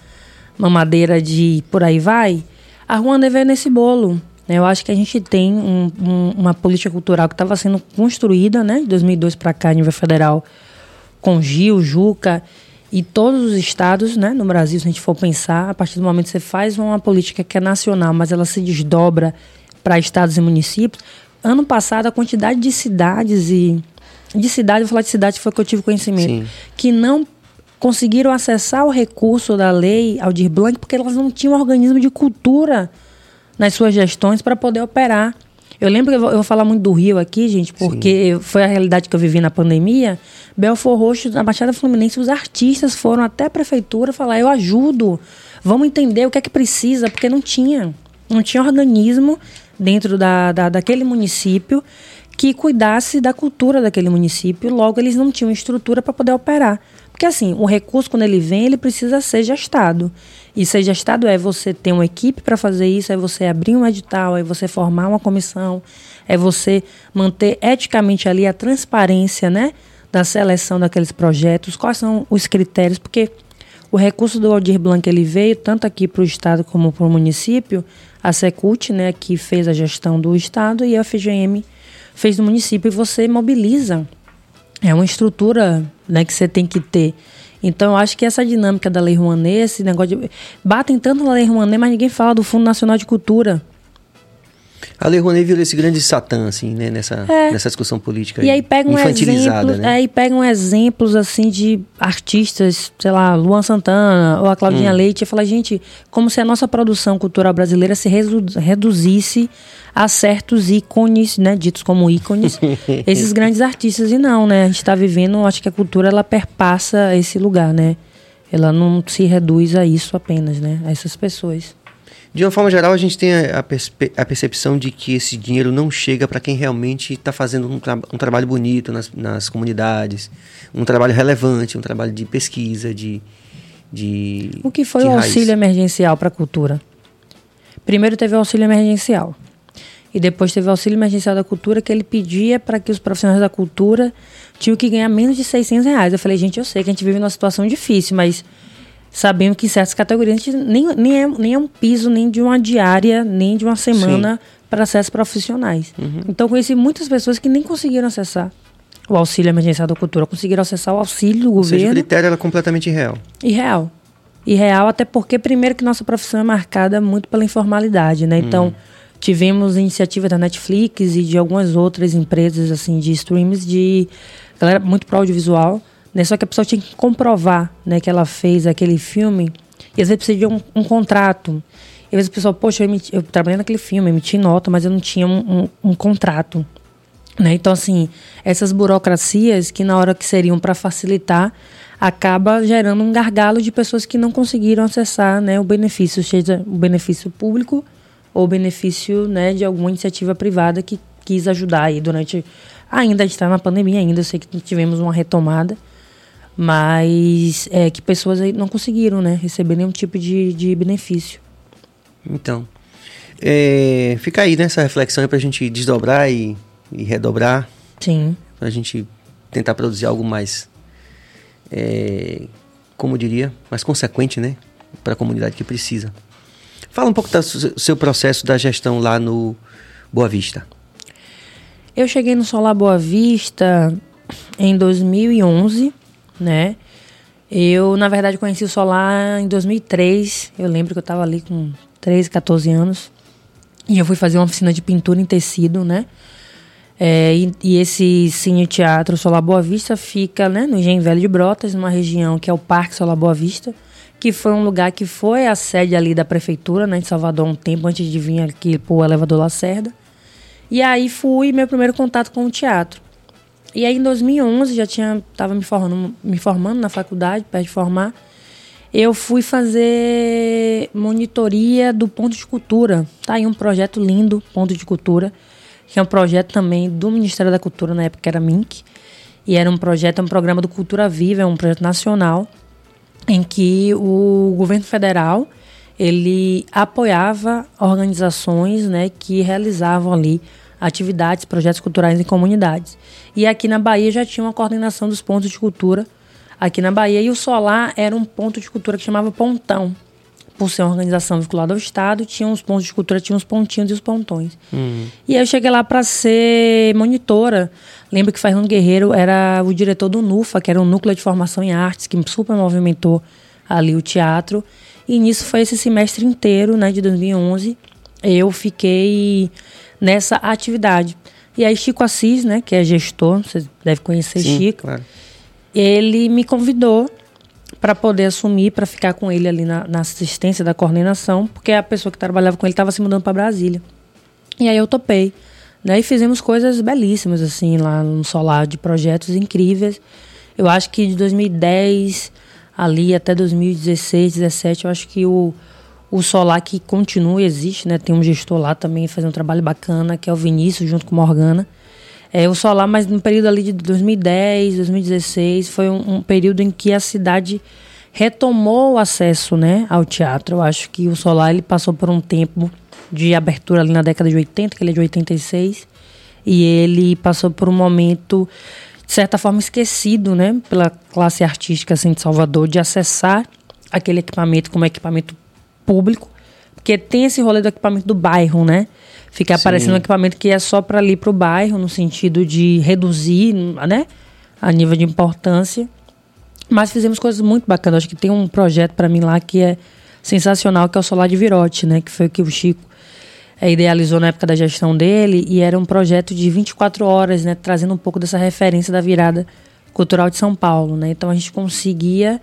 mamadeira de por aí vai, a Ruanda veio nesse bolo. Né, eu acho que a gente tem um, um, uma política cultural que estava sendo construída, né, de 2002 para cá, a nível federal, com Gil, Juca e todos os estados, né, no Brasil, se a gente for pensar, a partir do momento que você faz uma política que é nacional, mas ela se desdobra para estados e municípios. Ano passado, a quantidade de cidades e de cidade, vou falar de cidade foi que eu tive conhecimento, Sim. que não conseguiram acessar o recurso da lei Aldir Blanc porque elas não tinham organismo de cultura nas suas gestões para poder operar. Eu lembro que eu vou, eu vou, falar muito do Rio aqui, gente, porque Sim. foi a realidade que eu vivi na pandemia. Belfor Roxo, na Baixada Fluminense, os artistas foram até a prefeitura falar: eu ajudo, vamos entender o que é que precisa, porque não tinha. Não tinha organismo dentro da, da, daquele município que cuidasse da cultura daquele município, logo eles não tinham estrutura para poder operar. Porque assim, o recurso quando ele vem, ele precisa ser gestado. E ser gestado é você ter uma equipe para fazer isso, é você abrir um edital, é você formar uma comissão, é você manter eticamente ali a transparência, né, da seleção daqueles projetos, quais são os critérios, porque O recurso do Aldir Blanc ele veio tanto aqui para o estado como para o município, a Secult, né, que fez a gestão do estado e a FGM fez do município e você mobiliza. É uma estrutura, né, que você tem que ter. Então, eu acho que essa dinâmica da Lei Rouanet, esse negócio de batem tanto na Lei Rouanet, mas ninguém fala do Fundo Nacional de Cultura. A Lei Rouanet virou esse grande satã, assim, né? Nessa, é. nessa discussão política. E aí pegam exemplos, né? aí pegam exemplos, assim, de artistas, sei lá, Luan Santana ou a Claudinha hum. Leite, e fala, gente, como se a nossa produção cultural brasileira se redu reduzisse a certos ícones, né? Ditos como ícones, esses grandes artistas. E não, né? A gente está vivendo, acho que a cultura, ela perpassa esse lugar, né? Ela não se reduz a isso apenas, né? A essas pessoas. De uma forma geral, a gente tem a, a percepção de que esse dinheiro não chega para quem realmente está fazendo um, tra um, trabalho bonito nas, nas, comunidades, um trabalho relevante, um trabalho de pesquisa, de. de o que foi o auxílio emergencial para a cultura? Primeiro teve o auxílio emergencial. E depois teve o auxílio emergencial da cultura, que ele pedia para que os profissionais da cultura tinham que ganhar menos de 600 reais. Eu falei, gente, eu sei que a gente vive numa situação difícil, mas sabendo que em certas categorias nem, nem, é, nem é um piso nem de uma diária, nem de uma semana para acessos profissionais. Uhum. Então conheci muitas pessoas que nem conseguiram acessar o auxílio emergencial da cultura, conseguiram acessar o auxílio do Ou governo. Seja, o critério era completamente irreal. Irreal. Irreal, até porque, primeiro, que nossa profissão é marcada muito pela informalidade, né? Então, uhum. tivemos iniciativa da Netflix e de algumas outras empresas, assim, de streams, de galera muito pro audiovisual, né? Só que a pessoa tinha que comprovar né, que ela fez aquele filme. E às vezes precisa de um, um contrato. E às vezes a pessoa, poxa, eu, emiti, eu trabalhei naquele filme, emiti nota, mas eu não tinha um, um, um contrato. Né? Então, assim, essas burocracias que na hora que seriam para facilitar, acaba gerando um gargalo de pessoas que não conseguiram acessar né, o benefício, seja o benefício público ou o benefício né, de alguma iniciativa privada que quis ajudar aí durante. Ainda está na pandemia, ainda eu sei que tivemos uma retomada, mas é, que pessoas aí não conseguiram né, receber nenhum tipo de, de benefício. Então, é, fica aí nessa né, reflexão para a gente desdobrar e, e redobrar. Sim. Para a gente tentar produzir algo mais, é, como eu diria, mais consequente, né? Para a comunidade que precisa. Fala um pouco do seu processo da gestão lá no Boa Vista. Eu cheguei no Solar Boa Vista em 2011 né? Eu, na verdade, conheci o Solar em 2003. Eu lembro que eu estava ali com 13, 14 anos. E eu fui fazer uma oficina de pintura em tecido, né? É, e, e, esse Cine Teatro Solar Boa Vista fica né, no Engenho Velho de Brotas, numa região que é o Parque Solar Boa Vista, que foi um lugar que foi a sede ali da prefeitura né, de Salvador um tempo antes de vir aqui para o elevador Lacerda. E aí fui meu primeiro contato com o teatro. E aí em 2011 já tinha tava me formando, me formando na faculdade, perto de formar. Eu fui fazer monitoria do ponto de cultura. Tá aí um projeto lindo, ponto de cultura, que é um projeto também do Ministério da Cultura na época era MINC. E era um projeto, um programa do Cultura Viva, é um projeto nacional em que o governo federal ele apoiava organizações, né, que realizavam ali atividades, projetos culturais em comunidades. E aqui na Bahia já tinha uma coordenação dos pontos de cultura aqui na Bahia. E o Solar era um ponto de cultura que chamava Pontão. Por ser uma organização vinculada ao Estado, tinha uns pontos de cultura, tinha os pontinhos e os pontões. Uhum. E aí eu cheguei lá para ser monitora. Lembro que Fernando Guerreiro era o diretor do NUFA, que era um núcleo de formação em artes, que super movimentou ali o teatro. E nisso foi esse semestre inteiro, né, de 2011. Eu fiquei nessa atividade. E aí Chico Assis, né, que é gestor, você deve conhecer Sim, Chico, claro. ele me convidou para poder assumir, para ficar com ele ali na, na, assistência da coordenação, porque a pessoa que trabalhava com ele estava se mudando para Brasília. E aí eu topei. Né, e fizemos coisas belíssimas, assim, lá no Solar, de projetos incríveis. Eu acho que de 2010 ali até 2016, 2017, eu acho que o, o Solar que continua, existe, né? Tem um gestor lá também fazendo um trabalho bacana, que é o Vinícius, junto com Morgana. É, o Solar, mas no período ali de 2010, 2016, foi um, um, período em que a cidade retomou o acesso né, ao teatro. Eu acho que o Solar ele passou por um tempo de abertura ali na década de 80, que ele é de 86, e ele passou por um momento, de certa forma, esquecido né, pela classe artística assim, de Salvador, de acessar aquele equipamento como equipamento público, porque tem esse rolê do equipamento do bairro, né? Fica Sim. aparecendo um equipamento que é só para ali para o bairro, no sentido de reduzir, né? A nível de importância. Mas fizemos coisas muito bacanas. Acho que tem um projeto para mim lá que é sensacional, que é o Solar de Virote, né? Que foi o que o Chico é, idealizou na época da gestão dele. E era um projeto de 24 horas, né? Trazendo um pouco dessa referência da virada cultural de São Paulo, né? Então a gente conseguia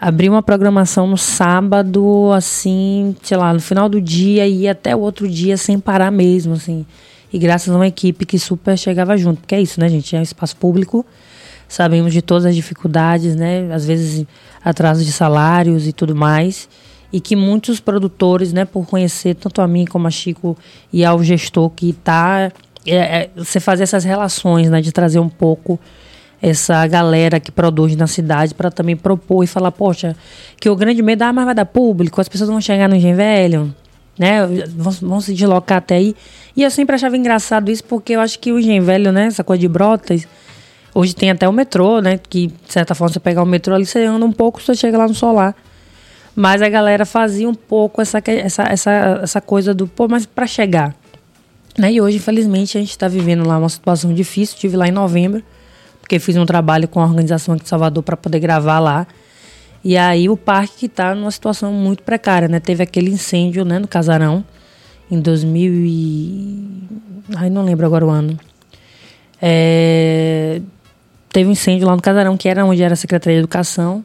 abrir uma programação no sábado, assim, sei lá, no final do dia e até o outro dia sem parar mesmo, assim. E graças a uma equipe que super chegava junto. Porque é isso, né, gente? É um espaço público sabemos de todas as dificuldades, né? Às vezes atraso de salários e tudo mais. E que muitos produtores, né, por conhecer tanto a mim como a Chico e ao gestor que está. É, é, você fazer essas relações, né, de trazer um pouco essa galera que produz na cidade para também propor e falar, poxa, que o grande medo, ah, mas vai dar público, as pessoas vão chegar no Engenho Velho, né, vão, vão se deslocar até aí. E eu sempre achava engraçado isso, porque eu acho que o Engenho Velho, né, essa coisa de brotas, Hoje tem até o metrô, né? Que, de certa forma, você pegar o metrô ali, você anda um pouco, você chega lá no solar. Mas a galera fazia um pouco essa, essa, essa, essa coisa do, pô, mas para chegar. Né? E hoje, infelizmente, a gente está vivendo lá uma situação difícil. Estive lá em novembro, porque fiz um trabalho com a organização aqui de Salvador para poder gravar lá. E aí o parque está numa situação muito precária, né? Teve aquele incêndio, né, no Casarão, em 2000 e... Ai, não lembro agora o ano. É teve um incêndio lá no Casarão, que era onde era a Secretaria de Educação.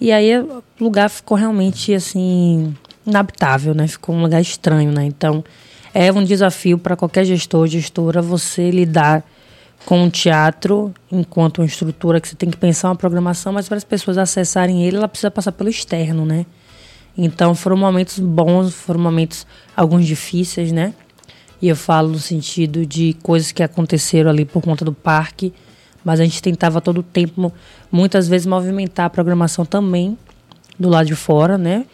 E aí o lugar ficou realmente assim inabitável, né? Ficou um lugar estranho, né? Então é um desafio para qualquer gestor, gestora, você lidar com o teatro enquanto uma estrutura que você tem que pensar uma programação, mas para as pessoas acessarem ele, ela precisa passar pelo externo, né? Então foram momentos bons, foram momentos alguns difíceis, né? E eu falo no sentido de coisas que aconteceram ali por conta do parque, mas a gente tentava todo o tempo, muitas vezes, movimentar a programação também do lado de fora, né?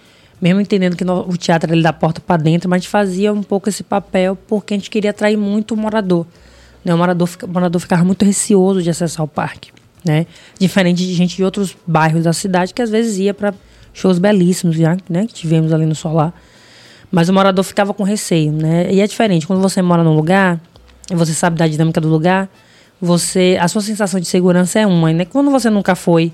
Mesmo entendendo que no, o teatro ele da porta para dentro, mas a gente fazia um pouco esse papel porque a gente queria atrair muito o morador. Né? O, morador, o morador ficava muito receoso de acessar o parque, né? Diferente de gente de outros bairros da cidade que às vezes ia para shows belíssimos, já, né? Que tivemos ali no Solar. Mas o morador ficava com receio, né? E é diferente. Quando você mora num lugar, e você sabe da dinâmica do lugar, você a sua sensação de segurança é uma, né? Quando você nunca foi,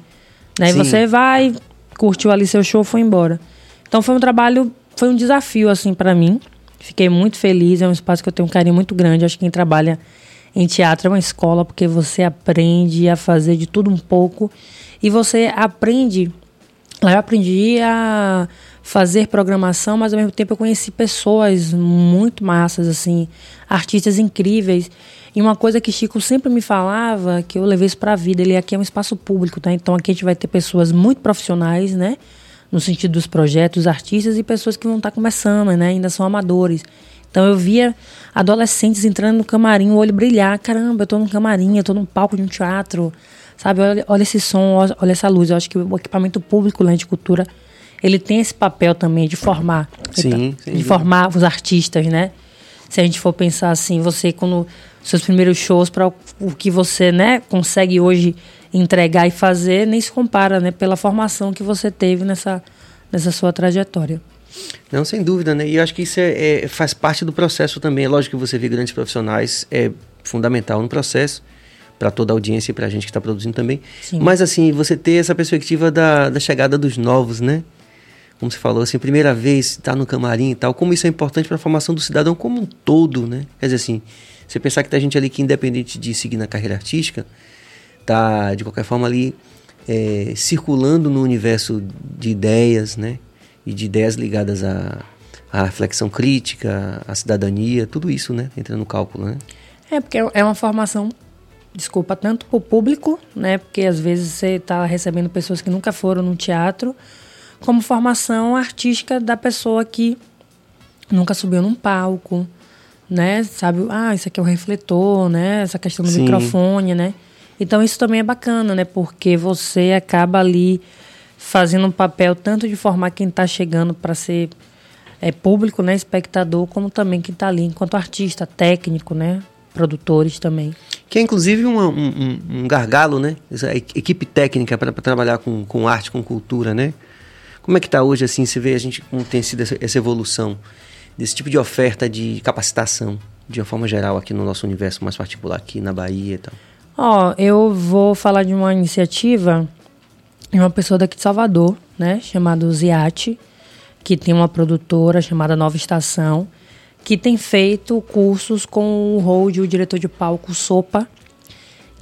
né? Você vai, curtiu ali seu show, foi embora. Então foi um trabalho, foi um desafio assim para mim. Fiquei muito feliz, é um espaço que eu tenho um carinho muito grande. Acho que quem trabalha em teatro é uma escola porque você aprende a fazer de tudo um pouco e você aprende. Lá eu aprendi a fazer programação, mas ao mesmo tempo eu conheci pessoas muito massas assim, artistas incríveis. E uma coisa que Chico sempre me falava, que eu levei isso para a vida, ele aqui é um espaço público, tá? Então aqui a gente vai ter pessoas muito profissionais, né? No sentido dos projetos, artistas e pessoas que vão estar tá começando, né? Ainda são amadores. Então eu via adolescentes entrando no camarim, o olho brilhar. Caramba, eu tô no camarim, eu tô num palco de um teatro. Sabe? Olha, olha esse som, olha essa luz. Eu acho que o equipamento público lá de cultura, ele tem esse papel também de formar. Sim, de formar os artistas, né? Se a gente for pensar assim, você quando seus primeiros shows para o que você né, consegue hoje entregar e fazer nem se compara né, pela formação que você teve nessa, nessa sua trajetória. Não, sem dúvida, né? E eu acho que isso é, é, faz parte do processo também. É lógico que você vê grandes profissionais, é fundamental no processo, para toda a audiência e para a gente que está produzindo também. Sim. Mas, assim, você ter essa perspectiva da, da chegada dos novos, né? Como você falou, assim, primeira vez, estar tá no camarim e tal, como isso é importante para a formação do cidadão como um todo, né? Quer dizer, assim, você pensar que tem gente ali que, independente de seguir na carreira artística, tá de qualquer forma ali é, circulando no universo de ideias, né? E de ideias ligadas à, à reflexão crítica, à cidadania, tudo isso, né? Entra no cálculo, né? É, porque é uma formação, desculpa, tanto para o público, né? Porque às vezes você está recebendo pessoas que nunca foram no teatro, como formação artística da pessoa que nunca subiu num palco, né? Sabe, ah, isso aqui é o refletor, né? Essa questão do Sim. microfone, né? Então isso também é bacana, né? Porque você acaba ali fazendo um papel tanto de formar quem está chegando para ser é, público, né, espectador, como também quem está ali enquanto artista, técnico, né, produtores também. Que é inclusive um, um, um gargalo, né? Essa equipe técnica para trabalhar com, com arte, com cultura, né? Como é que está hoje, assim, você vê a gente como tem sido essa, essa evolução desse tipo de oferta de capacitação, de uma forma geral, aqui no nosso universo mais particular, aqui na Bahia e tal? Ó, oh, eu vou falar de uma iniciativa de uma pessoa daqui de Salvador, né, chamada Ziate, que tem uma produtora chamada Nova Estação, que tem feito cursos com o Hold, o diretor de palco Sopa,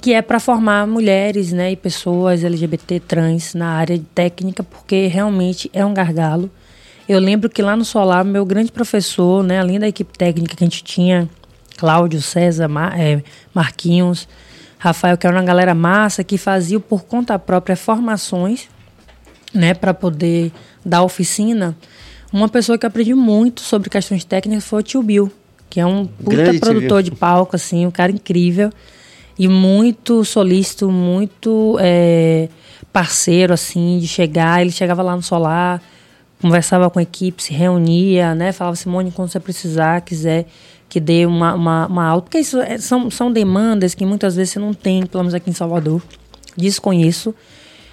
que é para formar mulheres né, e pessoas LGBT trans na área de técnica, porque realmente é um gargalo. Eu lembro que lá no Solar, meu grande professor, né, além da equipe técnica que a gente tinha, Cláudio, César, Mar, é, Marquinhos, Rafael, que era uma galera massa, que fazia por conta própria formações né, para poder dar oficina. Uma pessoa que aprendi muito sobre questões técnicas foi o tio Bill, que é um puta Grande produtor de palco, assim, um cara incrível e muito solícito, muito é, parceiro, assim, de chegar. Ele chegava lá no solar, conversava com a equipe, se reunia, né? Falava, Simone, quando você precisar, quiser que dê uma, uma, uma aula. Porque isso é, são, são demandas que muitas vezes você não tem, pelo menos aqui em Salvador. Desconheço.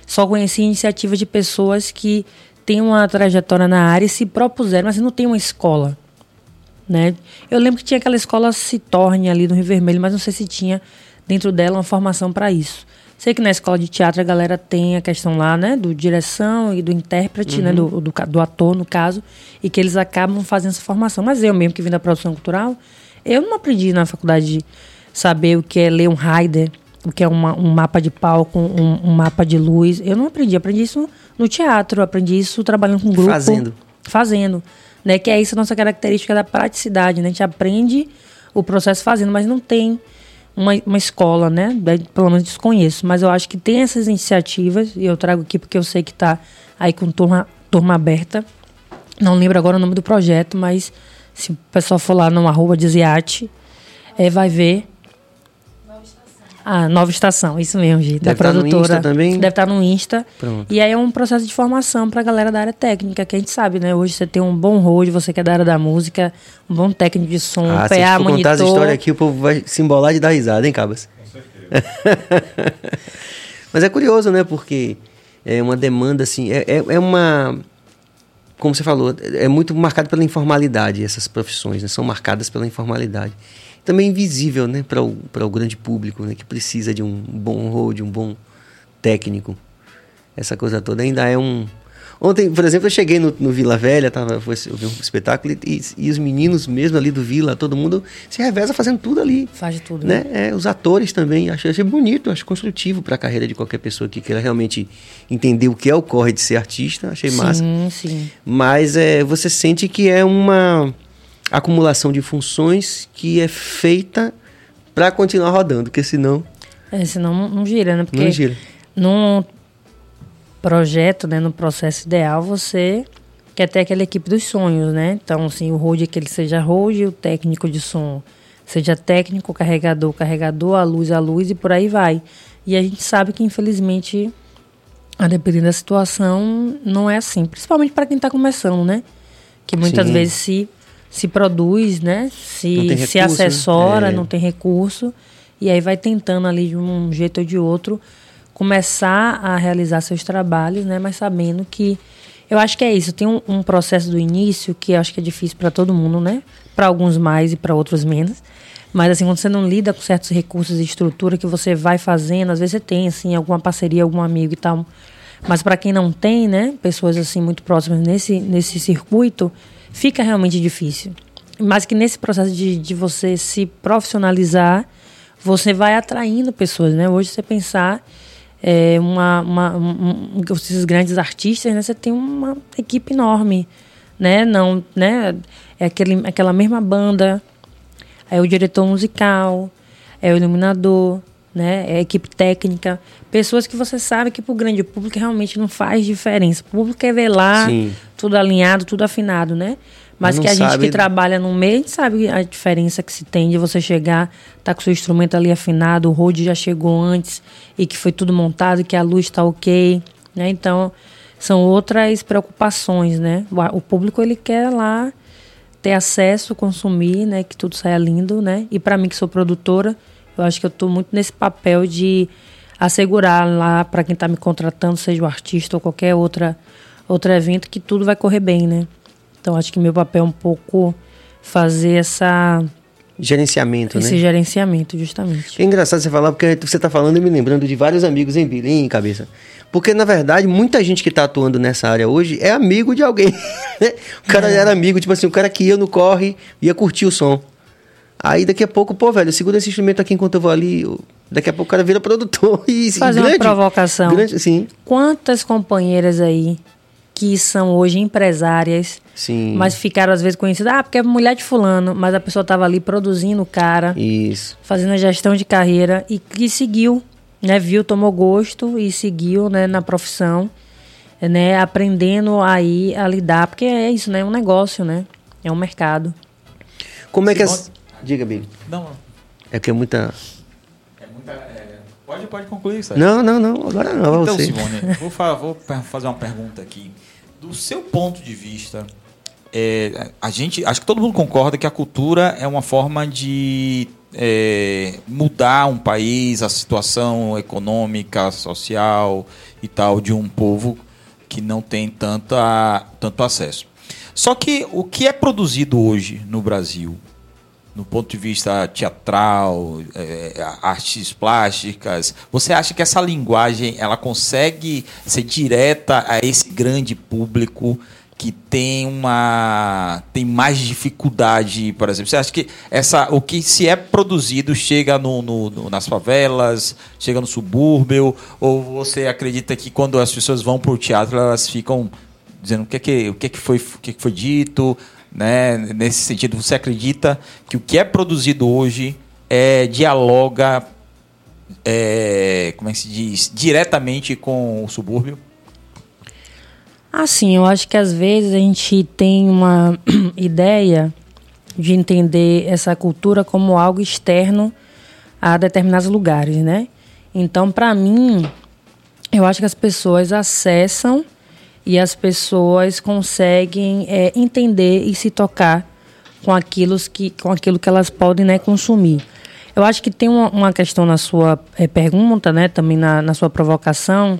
Só conheci iniciativas de pessoas que têm uma trajetória na área e se propuseram, mas não tem uma escola. Né? Eu lembro que tinha aquela escola Se Torne ali no Rio Vermelho, mas não sei se tinha dentro dela uma formação para isso. Sei que na escola de teatro a galera tem a questão lá, né, do direção e do intérprete, né, uhum. né, do, do, do, ator, no caso, e que eles acabam fazendo essa formação. Mas eu mesmo que vim da produção cultural, eu não aprendi na faculdade de saber o que é ler um rider, o que é uma, um mapa de palco, um, um, mapa de luz. Eu não aprendi, aprendi isso no teatro, aprendi isso trabalhando com grupo. Fazendo. Fazendo. Né, que é isso a nossa característica da praticidade, né? A gente aprende o processo fazendo, mas não tem uma, uma escola, né? Pelo menos desconheço, mas eu acho que tem essas iniciativas e eu trago aqui porque eu sei que está aí com turma, turma aberta. Não lembro agora o nome do projeto, mas se o pessoal for lá no arroba de Ziate, é, vai ver ah, Nova Estação, isso mesmo, gente. Deve da produtora. Estar no Insta também? Deve estar no Insta. Pronto. E aí é um processo de formação para a galera da área técnica, que a gente sabe, né? Hoje você tem um bom road, você que é da área da música, um bom técnico de som, ah, PA, se a monitor. contar essa história aqui, o povo vai se embolar de dar risada, hein, Cabas? Com certeza. Mas é curioso, né? Porque é uma demanda, assim, é, é, é uma como você falou, é muito marcado pela informalidade essas profissões, né? são marcadas pela informalidade também invisível né, para o, o grande público, né, que precisa de um bom road, um bom técnico. Essa coisa toda ainda é um. Ontem, por exemplo, eu cheguei no, no Vila Velha, tava, foi, eu vi um espetáculo e, e, os meninos mesmo ali do Vila, todo mundo se reveza fazendo tudo ali. Faz tudo. Né? né? É, os atores também, achei, achei bonito, acho construtivo para a carreira de qualquer pessoa que queira realmente entender o que é o corre de ser artista, achei sim, massa. Sim, sim. Mas é, você sente que é uma acumulação de funções que é feita para continuar rodando, porque senão. É, senão não, gira, né? Porque não gira. num projeto, né, no processo ideal, você quer ter aquela equipe dos sonhos, né? Então, assim, o road é que ele seja road, o técnico de som seja técnico, carregador, carregador, a luz, a luz e por aí vai. E a gente sabe que, infelizmente, a depender da situação, não é assim. Principalmente para quem está começando, né? Que muitas Sim. vezes se se produz, né? Se, recurso, se assessora, né? não tem recurso. E aí vai tentando ali de um jeito ou de outro começar a realizar seus trabalhos, né? Mas sabendo que eu acho que é isso. Tem um, um processo do início que eu acho que é difícil para todo mundo, né? Para alguns mais e para outros menos. Mas assim, quando você não lida com certos recursos e estrutura que você vai fazendo, às vezes você tem assim alguma parceria, algum amigo e tal. Mas para quem não tem, né, pessoas assim muito próximas nesse nesse circuito, fica realmente difícil. Mas que nesse processo de, de você se profissionalizar, você vai atraindo pessoas, né? Hoje você pensar é, uma, uma um, esses grandes artistas, né? Você tem uma equipe enorme, né? Não, né? É aquele, aquela mesma banda, é o diretor musical, é o iluminador, né? É equipe técnica, pessoas que você sabe que para o grande público realmente não faz diferença. O público quer ver lá, Sim. tudo alinhado, tudo afinado, né? Mas que a gente que trabalha no meio, a gente sabe a diferença que se tem de você chegar, tá com o seu instrumento ali afinado, o road já chegou antes e que foi tudo montado, que a luz está ok, né? Então, são outras preocupações, né? O público ele quer lá ter acesso, consumir, né, que tudo saia lindo, né? E para mim que sou produtora, eu acho que eu estou muito nesse papel de assegurar lá para quem está me contratando, seja o artista ou qualquer outra outro evento que tudo vai correr bem, né? Então acho que meu papel é um pouco fazer essa gerenciamento, esse né? gerenciamento, justamente. É engraçado você falar porque você está falando e me lembrando de vários amigos em Bilim, em cabeça. Porque na verdade muita gente que está atuando nessa área hoje é amigo de alguém. Né? o cara é. era amigo, tipo assim, o cara que ia no corre ia curtir o som. Aí daqui a pouco, pô, velho, segura esse instrumento aqui enquanto eu vou ali. Daqui a pouco o cara vira produtor e Fazer grande, uma provocação. Grande, sim. Quantas companheiras aí que são hoje empresárias, sim. mas ficaram às vezes conhecidas, ah, porque é mulher de fulano, mas a pessoa estava ali produzindo o cara, Isso. fazendo a gestão de carreira e que seguiu, né, viu, tomou gosto e seguiu, né, na profissão, né, aprendendo aí a lidar, porque é isso, né, é um negócio, né, é um mercado. Como é que as... Diga, Big. Não. É que é muita Pode, pode concluir isso. Não, não, não. Agora não. Então, você. Simone, vou, vou, fazer uma pergunta aqui. Do seu ponto de vista, é, a gente, acho que todo mundo concorda que a cultura é uma forma de é, mudar um país, a situação econômica, social e tal de um povo que não tem tanta, tanto acesso. Só que o que é produzido hoje no Brasil no ponto de vista teatral, é, artes plásticas, você acha que essa linguagem ela consegue ser direta a esse grande público que tem uma tem mais dificuldade, por exemplo? Você acha que essa o que se é produzido chega no, no, no nas favelas, chega no subúrbio, ou você acredita que quando as pessoas vão para o teatro elas ficam dizendo o que é que o que, é que foi o que, é que foi dito né? Nesse sentido, você acredita que o que é produzido hoje é, dialoga, é, como é que se diz, diretamente com o subúrbio? Assim, eu acho que às vezes a gente tem uma ideia de entender essa cultura como algo externo a determinados lugares, né? Então, para mim, eu acho que as pessoas acessam e as pessoas conseguem é, entender e se tocar com aquilo que, com aquilo que elas podem né, consumir. Eu acho que tem uma, uma questão na sua é, pergunta, né, também na, na sua provocação,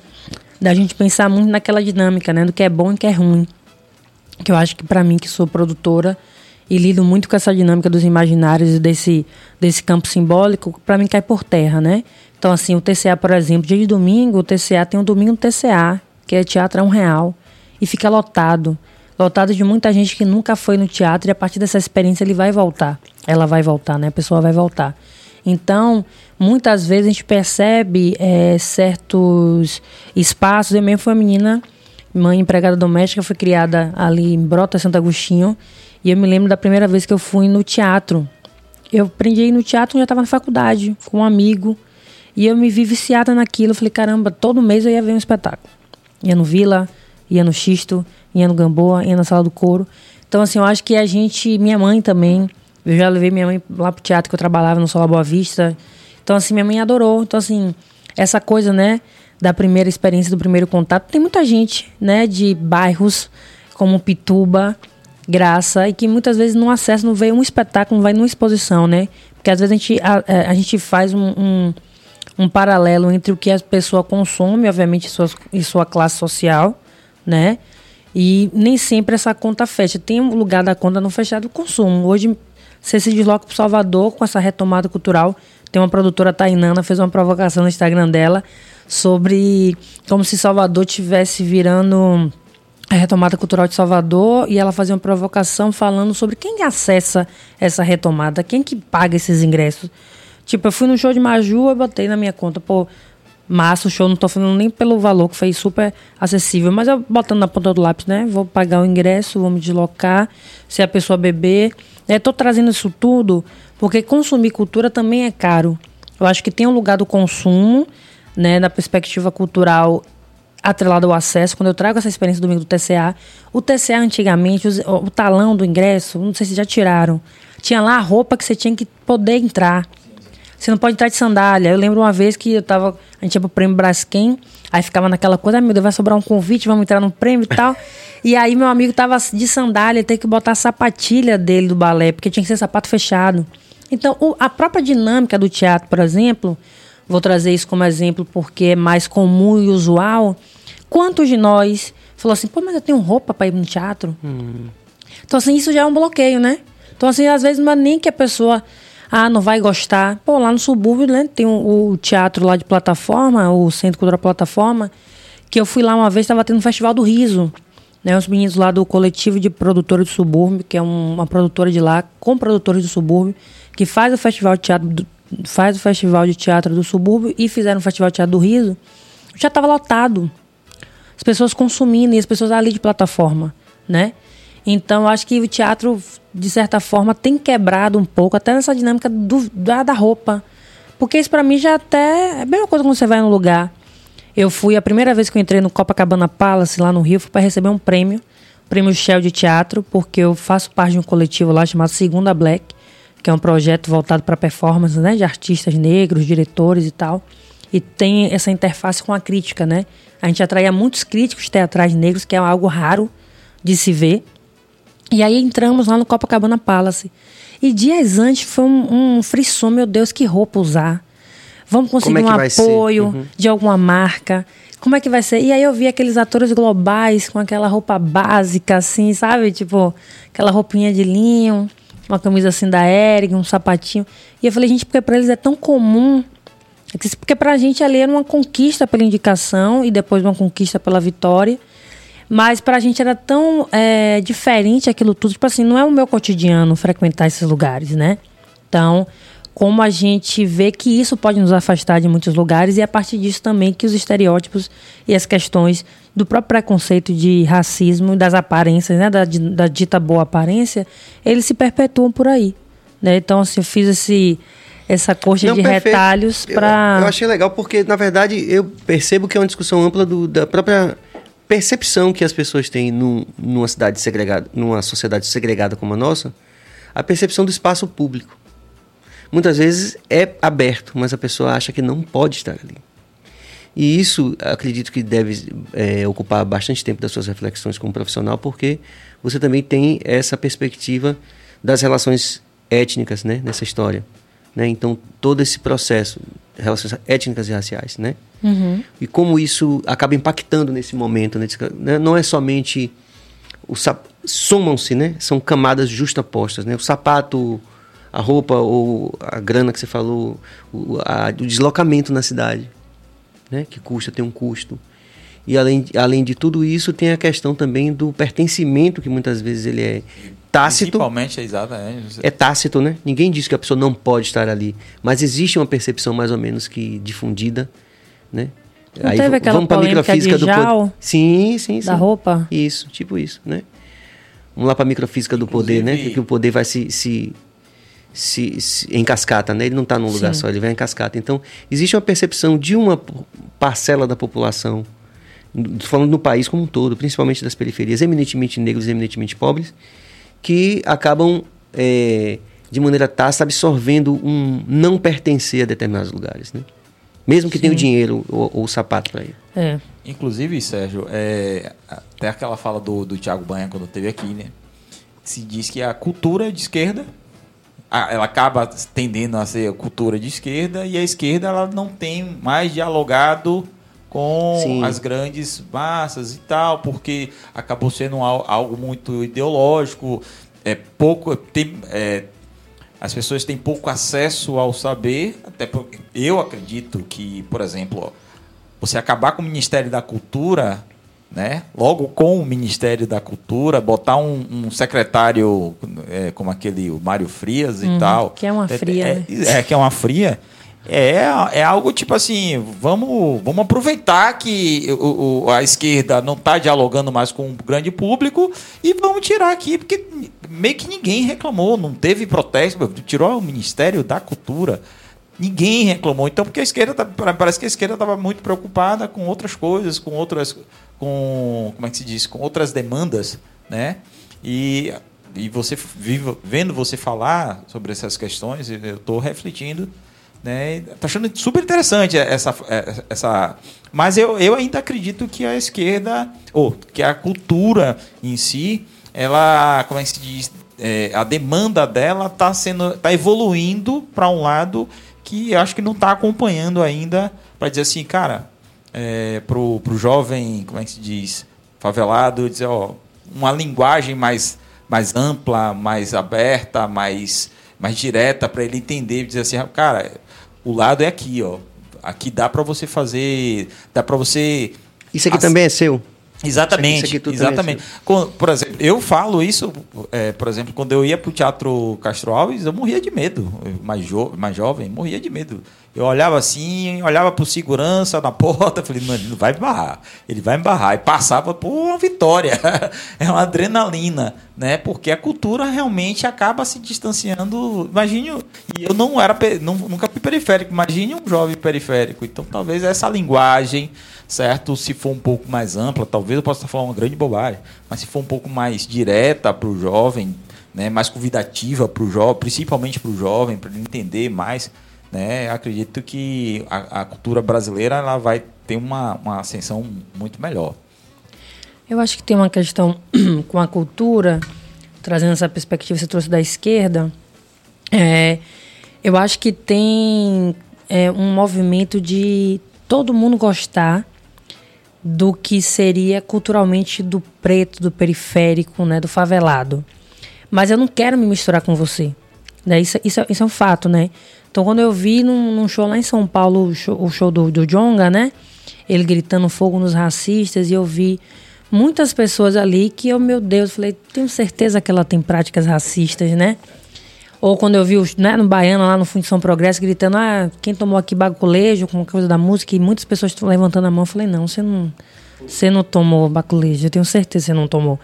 da gente pensar muito naquela dinâmica, né, do que é bom e que é ruim. Que eu acho que para mim, que sou produtora e lido muito com essa dinâmica dos imaginários e desse, desse campo simbólico, para mim cai por terra, né? Então, assim, o TCA, por exemplo, dia de domingo, o TCA tem um domingo TCA, que é teatro é um real, e fica lotado. Lotado de muita gente que nunca foi no teatro e a partir dessa experiência ele vai voltar. Ela vai voltar, né? A pessoa vai voltar. Então, muitas vezes a gente percebe é, certos espaços. Eu mesmo fui uma menina, mãe empregada doméstica, fui criada ali em Brota, Santo Agostinho. E eu me lembro da primeira vez que eu fui no teatro. Eu aprendi no teatro, já estava na faculdade, com um amigo. E eu me vi viciada naquilo. Eu falei, caramba, todo mês eu ia ver um espetáculo ia no Vila, ia no Xisto, ia no Gamboa, ia na Sala do Couro. Então, assim, eu acho que a gente, minha mãe também, eu já levei minha mãe lá pro teatro que eu trabalhava no Sola Boa Vista. Então, assim, minha mãe adorou. Então, assim, essa coisa, né, da primeira experiência, do primeiro contato, tem muita gente, né, de bairros como Pituba, Graça, e que muitas vezes não acessa, não vê um espetáculo, não vai numa exposição, né? Porque às vezes a gente, a, a gente faz um, um um paralelo entre o que a pessoa consome, obviamente, sua, e sua classe social, né? E nem sempre essa conta fecha. Tem um lugar da conta não fechada do consumo. Hoje, você se desloca para Salvador com essa retomada cultural. Tem uma produtora Tainana, fez uma provocação no Instagram dela sobre como se Salvador tivesse virando a retomada cultural de Salvador e ela fazia uma provocação falando sobre quem acessa essa retomada, quem que paga esses ingressos. Tipo, eu fui no show de Maju, eu botei na minha conta, pô, massa o show, não tô falando nem pelo valor, que foi super acessível, mas eu botando na ponta do lápis, né? Vou pagar o ingresso, vou me deslocar, se a pessoa beber. É, tô trazendo isso tudo porque consumir cultura também é caro. Eu acho que tem um lugar do consumo, né, na perspectiva cultural atrelado ao acesso. Quando eu trago essa experiência do domingo do TCA, o TCA antigamente, o, o talão do ingresso, não sei se já tiraram, tinha lá a roupa que você tinha que poder entrar. Você não pode entrar de sandália. Eu lembro uma vez que eu tava. A gente ia pro prêmio Braskem, aí ficava naquela coisa, ah, meu Deus, vai sobrar um convite, vamos entrar no prêmio e tal. e aí meu amigo tava de sandália, tem que botar a sapatilha dele do balé, porque tinha que ser sapato fechado. Então, o, a própria dinâmica do teatro, por exemplo, vou trazer isso como exemplo porque é mais comum e usual. Quantos de nós falou assim, pô, mas eu tenho roupa para ir no teatro. Hum. Então, assim, isso já é um bloqueio, né? Então, assim, às vezes não é nem que a pessoa ah, não vai gostar. Pô, lá no subúrbio, né, tem o, teatro lá de plataforma, o Centro Cultural Plataforma, que eu fui lá uma vez, estava tendo um festival do riso. Né, os meninos lá do coletivo de produtores do subúrbio, que é um, uma produtora de lá, com produtores do subúrbio, que faz o festival de teatro do, faz o festival de teatro do subúrbio e fizeram o festival de teatro do riso, já estava lotado. As pessoas consumindo e as pessoas ali de plataforma, né? Então, acho que o teatro, de certa forma, tem quebrado um pouco, até nessa dinâmica do, da, da roupa. Porque isso para mim já até é a mesma coisa quando você vai num lugar. Eu fui, a primeira vez que eu entrei no Copacabana Palace, lá no Rio, foi para receber um prêmio, prêmio Shell de teatro, porque eu faço parte de um coletivo lá chamado Segunda Black, que é um projeto voltado para performance, né, de artistas negros, diretores e tal. E tem essa interface com a crítica, né? A gente atraía muitos críticos teatrais negros, que é algo raro de se ver. E aí entramos lá no Copacabana Palace. E dias antes foi um, um frisson, meu Deus, que roupa usar. Vamos conseguir é um apoio uhum. de alguma marca. Como é que vai ser? E aí eu vi aqueles atores globais com aquela roupa básica, assim, sabe? Tipo, aquela roupinha de linho, uma camisa assim da Eric, um sapatinho. E eu falei, gente, porque para eles é tão comum. Porque pra gente ali era uma conquista pela indicação e depois uma conquista pela vitória. Mas pra gente era tão é, diferente aquilo tudo. Tipo assim, não é o meu cotidiano frequentar esses lugares, né? Então, como a gente vê que isso pode nos afastar de muitos lugares e é a partir disso também que os estereótipos e as questões do próprio preconceito de racismo, das aparências, né, da, da dita boa aparência, eles se perpetuam por aí. Né? Então, assim, eu fiz esse, essa coxa Não, de perfeito. retalhos para. Eu, eu, achei legal porque, na verdade, eu percebo que é uma discussão ampla do, da própria percepção que as pessoas têm no, numa cidade segregada, numa sociedade segregada como a nossa, a percepção do espaço público. Muitas vezes é aberto, mas a pessoa acha que não pode estar ali. E isso acredito que deve é, ocupar bastante tempo das suas reflexões como profissional, porque você também tem essa perspectiva das relações étnicas né, nessa história. Né? Então, todo esse processo, relações étnicas e raciais, né? Uhum. E como isso acaba impactando nesse momento, né? Não é somente o somam-se, né? São camadas justapostas, né? O sapato, a roupa ou a grana que você falou, o, a, o deslocamento na cidade, né? Que custa, tem um custo. E além, além de tudo isso, tem a questão também do pertencimento, que muitas vezes ele é tácito. Principalmente, é. É, é tácito, né? Ninguém diz que a pessoa não pode estar ali. Mas existe uma percepção mais ou menos que difundida né? Não Aí teve aquela vamos para microfísica do poder. Sim, sim, sim. Da roupa? Isso, tipo isso, né? Vamos lá para a microfísica do Inclusive... poder, né? Que o poder vai se, se, se, se em cascata, né? Ele não está num lugar sim. só, ele vai em cascata. Então, existe uma percepção de uma parcela da população, falando no país como um todo, principalmente das periferias, eminentemente negros e eminentemente pobres, que acabam, é, de maneira tácita, absorvendo um não pertencer a determinados lugares, né? Mesmo que Sim. tenha o dinheiro ou, ou o sapato para ir. É. Inclusive, Sérgio, é, até aquela fala do, do Tiago Banha quando esteve aqui, né? Se diz que a cultura de esquerda ela acaba tendendo a ser a cultura de esquerda e a esquerda ela não tem mais dialogado com Sim. as grandes massas e tal, porque acabou sendo algo muito ideológico, é pouco tem, é, as pessoas têm pouco acesso ao saber, até porque eu acredito que, por exemplo, você acabar com o Ministério da Cultura, né? Logo com o Ministério da Cultura, botar um, um secretário é, como aquele o Mário Frias uhum, e tal. Que é uma fria. É, é, é, que é uma fria. É, é algo tipo assim, vamos, vamos aproveitar que o, o a esquerda não está dialogando mais com o grande público e vamos tirar aqui, porque meio que ninguém reclamou, não teve protesto, tirou o Ministério da Cultura. Ninguém reclamou. Então, porque a esquerda, tá, parece que a esquerda estava muito preocupada com outras coisas, com outras, com, como é que se diz, com outras demandas, né? E, e você, vendo você falar sobre essas questões, eu estou refletindo né? Tá achando super interessante essa, essa. Mas eu, eu ainda acredito que a esquerda, ou que a cultura em si, ela, como é que se diz? É, a demanda dela está sendo. tá evoluindo para um lado que acho que não está acompanhando ainda para dizer assim, cara, é, pro, pro jovem, como é que se diz? favelado, dizer, ó, uma linguagem mais, mais ampla, mais aberta, mais, mais direta para ele entender, dizer assim, cara, o lado é aqui, ó. Aqui dá para você fazer, dá para você Isso aqui também é seu. Exatamente, exatamente. Por exemplo, eu falo isso, é, por exemplo, quando eu ia para o Teatro Castro Alves, eu morria de medo. Mais, jo mais jovem, morria de medo. Eu olhava assim, olhava para o segurança na porta, falei, não, ele vai me barrar, ele vai me barrar. E passava por uma vitória. é uma adrenalina, né? Porque a cultura realmente acaba se distanciando. Imagine, e eu não era, nunca fui periférico, imagine um jovem periférico. Então, talvez essa linguagem certo? Se for um pouco mais ampla, talvez eu possa falando uma grande bobagem, mas se for um pouco mais direta para o jovem, né, mais convidativa para o jovem, principalmente para o jovem, para ele entender mais, né, acredito que a, a cultura brasileira ela vai ter uma, uma ascensão muito melhor. Eu acho que tem uma questão com a cultura, trazendo essa perspectiva que você trouxe da esquerda. é, eu acho que tem é, um movimento de todo mundo gostar do que seria culturalmente do preto, do periférico, né, do favelado. Mas eu não quero me misturar com você. Né? Isso, isso, é- isso é um fato, né? Então, quando eu vi num, num show lá em São Paulo, o show, o show do, do Jonga, né? Ele gritando fogo nos racistas, e eu vi muitas pessoas ali que eu, meu Deus, falei, tenho certeza que ela tem práticas racistas, né? Ou quando eu vi né, no Baiano, lá no Fundição Progresso, gritando, ah, quem tomou aqui baculejo, com coisa da música, e muitas pessoas levantando a mão. Eu falei, não, você não, você não tomou baculejo, eu tenho certeza que você não tomou.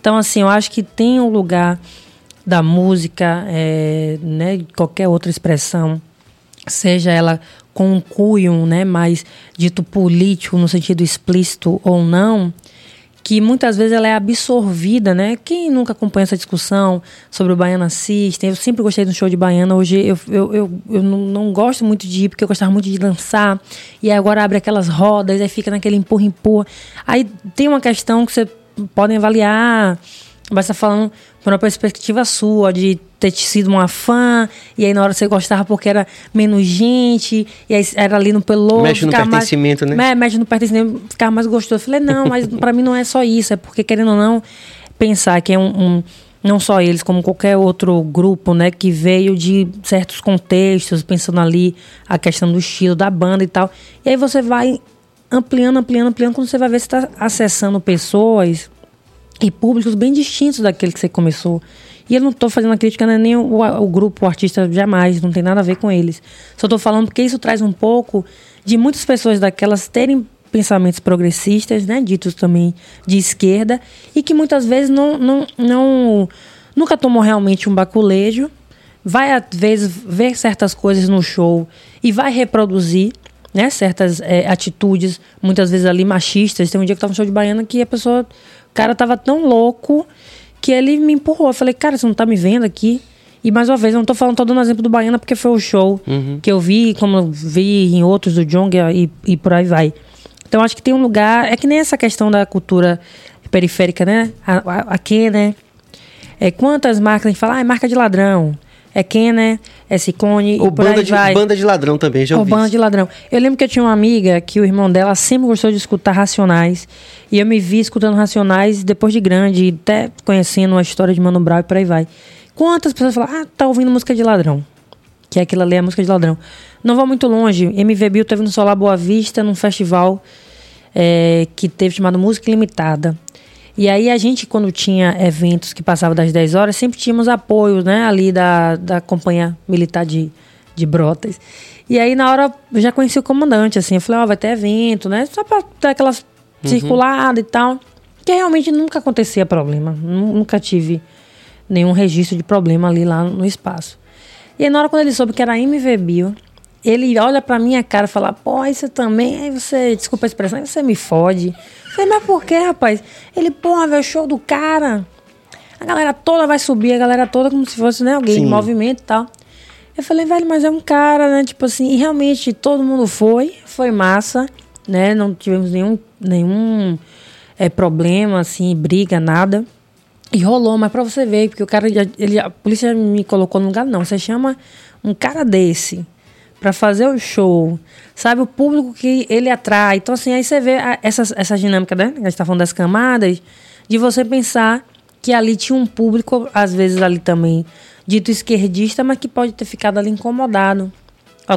Então, assim, eu acho que tem um lugar da música, é, né, qualquer outra expressão, seja ela com um cunho né, mais dito político, no sentido explícito ou não, que muitas vezes ela é absorvida, né? Quem nunca acompanha essa discussão sobre o Baiana System, eu sempre gostei do show de Baiana, hoje eu, eu, eu, eu não, gosto muito de ir, porque eu gostava muito de dançar, e agora abre aquelas rodas, aí fica naquele empurra-empurra. Aí tem uma questão que você podem avaliar, mas tá falando por uma perspectiva sua, de ter sido uma fã, e aí na hora você gostava porque era menos gente, e aí era ali no pelô. Mexe no pertencimento, mais, né? É, mexe no pertencimento, ficava mais gostoso. Eu falei, não, mas pra mim não é só isso, é porque querendo ou não, pensar que é um, um não só eles, como qualquer outro grupo, né, que veio de certos contextos, pensando ali a questão do estilo da banda e tal. E aí você vai ampliando, ampliando, ampliando, quando você vai ver se está acessando pessoas e públicos bem distintos daquele que você começou. E eu não estou fazendo a crítica né, nem o, o grupo, o artista, jamais, não tem nada a ver com eles. Só estou falando porque isso traz um pouco de muitas pessoas daquelas terem pensamentos progressistas, né, ditos também de esquerda, e que muitas vezes não, não, não nunca tomou realmente um baculejo, vai às vezes ver certas coisas no show e vai reproduzir né, certas é, atitudes, muitas vezes ali machistas. Tem um dia que eu tava no show de baiana que a pessoa, cara tava tão louco que ele me empurrou. Eu falei, cara, você não tá me vendo aqui? E mais uma vez, eu não tô falando, tô dando exemplo do Baiana porque foi o show que eu vi, como eu vi em outros do Jonga e, e por aí vai. Então acho que tem um lugar, é que nem essa questão da cultura periférica, né? A, aqui, né? É, quantas marcas a gente fala, ah, é marca de ladrão. É quem, né? É Ciclone Ou banda de, vai. banda de ladrão também, já Ou ouvi. banda isso. de ladrão. Eu lembro que eu tinha uma amiga que o irmão dela sempre gostou de escutar Racionais. E eu me vi escutando Racionais depois de grande, até conhecendo a história de Mano Brown e por aí vai. Quantas pessoas falam, ah, tá ouvindo música de ladrão? Que é aquilo ali, a música de ladrão. Não vou muito longe. MV Bill teve no Solar Boa Vista, num festival é, que teve chamado Música Ilimitada. E aí a gente, quando tinha eventos que passavam das 10 horas, sempre tínhamos apoio, né, ali da, da companhia militar de, de Brotas. E aí na hora eu já conheci o comandante, assim, eu falei, ó, vai ter evento, né, só pra dar aquelas circuladas e tal. Que realmente nunca acontecia problema, nu- nunca tive nenhum registro de problema ali lá no espaço. E aí na hora quando ele soube que era MV Bio, ele olha pra minha cara e fala, pô, aí você também, aí você, desculpa a expressão, aí você me fode. Eu falei, mas por que, rapaz? Ele, porra, velho, show do cara. A galera toda vai subir, a galera toda como se fosse, né, alguém Sim. em movimento e tal. Eu falei, velho, mas é um cara, né? Tipo assim, e realmente todo mundo foi, foi massa, né? Não tivemos nenhum, nenhum é, problema, assim, briga, nada. E rolou, mas pra você ver, porque o cara, ele, a polícia me colocou no lugar, não. Você chama um cara desse para fazer o show, sabe? O público que ele atrai. Então, assim, aí você vê essa, essa dinâmica, né? A gente tá falando das camadas, de você pensar que ali tinha um público, às vezes ali também, dito esquerdista, mas que pode ter ficado ali incomodado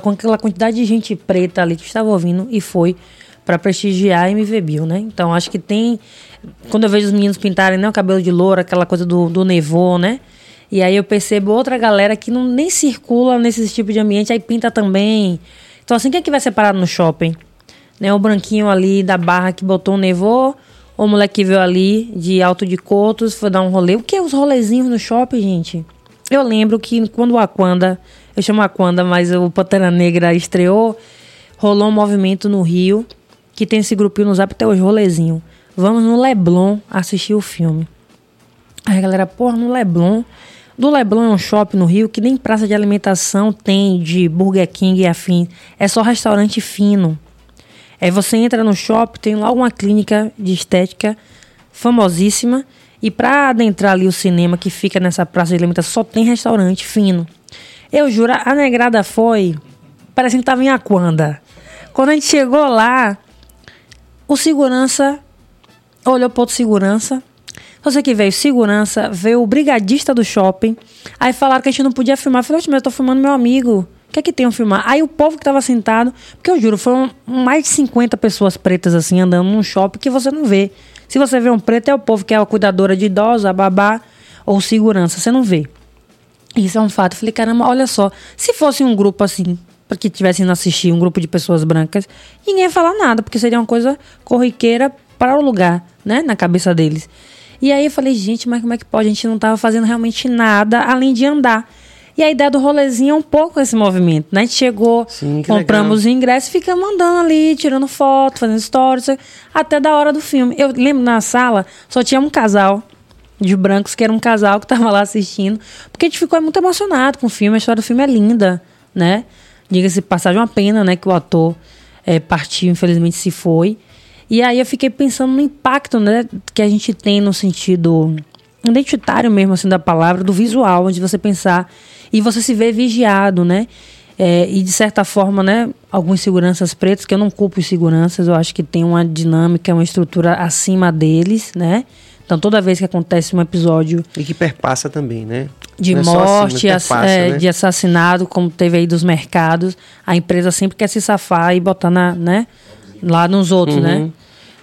com aquela quantidade de gente preta ali que estava ouvindo e foi para prestigiar a MV Bill, né? Então acho que tem. Quando eu vejo os meninos pintarem né, o cabelo de loura, aquela coisa do, do nevô, né? E aí eu percebo outra galera que não nem circula nesse tipo de ambiente, aí pinta também. Então, assim, quem é que vai separar no shopping? Né, o branquinho ali da barra que botou o nevô, o moleque que veio ali de alto de cotos, foi dar um rolê. O que é os rolezinhos no shopping, gente? Eu lembro que quando o Aquanda, eu chamo Aquanda, mas o Pantera Negra estreou, rolou um movimento no Rio, que tem esse grupinho no Zap até hoje, rolezinho. Vamos no Leblon assistir o filme. Aí a galera, porra, no Leblon do Leblon é um shopping no Rio que nem praça de alimentação tem de Burger King e afim. É só restaurante fino. Aí você entra no shopping, tem lá uma clínica de estética famosíssima. E para adentrar ali o cinema que fica nessa praça de alimentação, só tem restaurante fino. Eu juro, a negrada foi. Parece que tava em Aquanda. Quando a gente chegou lá, o segurança olhou para outro segurança você que veio segurança, veio o brigadista do shopping. Aí falaram que a gente não podia filmar. Eu falei, mas eu tô filmando meu amigo. O que é que tem a filmar? Aí o povo que tava sentado, porque eu juro, foram mais de 50 pessoas pretas assim andando num shopping que você não vê. Se você vê um preto, é o povo que é a cuidadora de idosa, a babá ou segurança. Você não vê. Isso é um fato. Eu falei, caramba, olha só. Se fosse um grupo assim, que tivessem assistir, um grupo de pessoas brancas, ninguém ia falar nada, porque seria uma coisa corriqueira para o lugar, né? Na cabeça deles. E aí eu falei, gente, mas como é que pode? A gente não estava fazendo realmente nada além de andar. E a ideia do rolezinho é um pouco esse movimento, né? A gente chegou, Sim, compramos legal. o ingresso e ficamos andando ali, tirando foto, fazendo stories, até da hora do filme. Eu lembro na sala, só tinha um casal de brancos, que era um casal que estava lá assistindo, porque a gente ficou muito emocionado com o filme, a história do filme é linda, né? Diga-se passagem, uma pena, né, que o ator é, partiu, infelizmente se foi. E aí eu fiquei pensando no impacto né, que a gente tem no sentido identitário mesmo assim da palavra, do visual, onde você pensar e você se vê vigiado, né? É, e de certa forma, né, alguns seguranças pretos, que eu não culpo os seguranças, eu acho que tem uma dinâmica, uma estrutura acima deles, né? Então toda vez que acontece um episódio. E que perpassa também, né? De é morte, assim, perpassa, é, né? de assassinado, como teve aí dos mercados, a empresa sempre quer se safar e botar na, né, lá nos outros, né? uhum. né?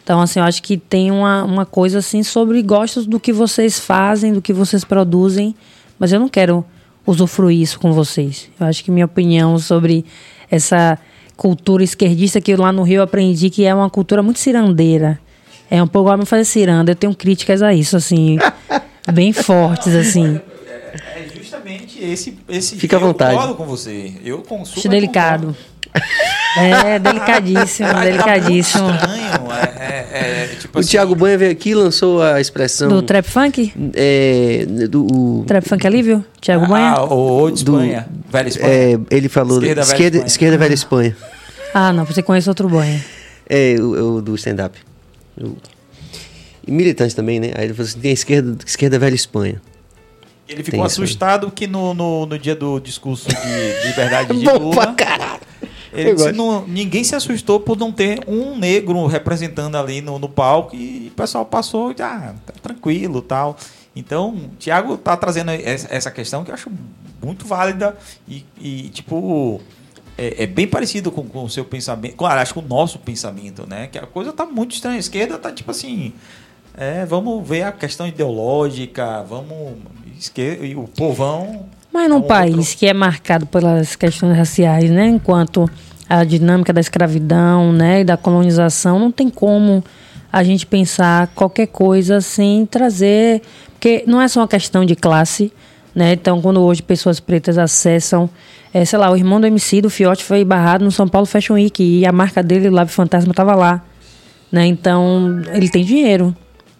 Então, assim, eu acho que tem uma, uma coisa assim sobre gostos do que vocês fazem, do que vocês produzem, mas eu não quero usufruir isso com vocês. Eu acho que minha opinião sobre essa cultura esquerdista que lá no Rio eu aprendi que é uma cultura muito cirandeira. É um pouco me fazer ciranda. Eu tenho críticas a isso, assim, bem fortes, assim. É, é justamente esse, esse. Fica à vontade. Eu concordo com você. Eu consumo. Acho delicado. É, delicadíssimo, tá delicadíssimo. Tá estranho. É, é, é, tipo o assim, Thiago Banha veio aqui e lançou a expressão. Do trap funk? É. Do, o, trap funk alívio? Thiago ah, Banha? Ah, o de Espanha. Do, velha Espanha. É, ele falou. Esquerda, esquerda, velha, Espanha. esquerda velha Espanha. Ah, não, você conhece outro Banha. É, o, o do stand-up. E militante também, né? Aí ele falou assim: tem a esquerda, esquerda velha Espanha. Ele ficou tem assustado isso. que no, no, no, dia do discurso de liberdade de Lula. Bom pra caralho ele disse, não, ninguém se assustou por não ter um negro representando ali no, no palco e o pessoal passou, ah, tá tranquilo tal. Então, o Tiago está trazendo essa questão que eu acho muito válida e, e tipo, é, é, bem parecido com, com o seu pensamento, claro, acho que o nosso pensamento, né? Que a coisa está muito estranha. A esquerda está tipo assim, é, vamos ver a questão ideológica, vamos. Esquerda, e o povão mas num é um país outro... que é marcado pelas questões raciais, né, enquanto a dinâmica da escravidão, né, e da colonização, não tem como a gente pensar qualquer coisa sem trazer, porque não é só uma questão de classe, né? Então, quando hoje pessoas pretas acessam, é, sei lá, o irmão do MC do Fiote foi barrado no São Paulo Fashion Week e a marca dele, o Lab Fantasma, estava lá, né? Então, ele tem dinheiro.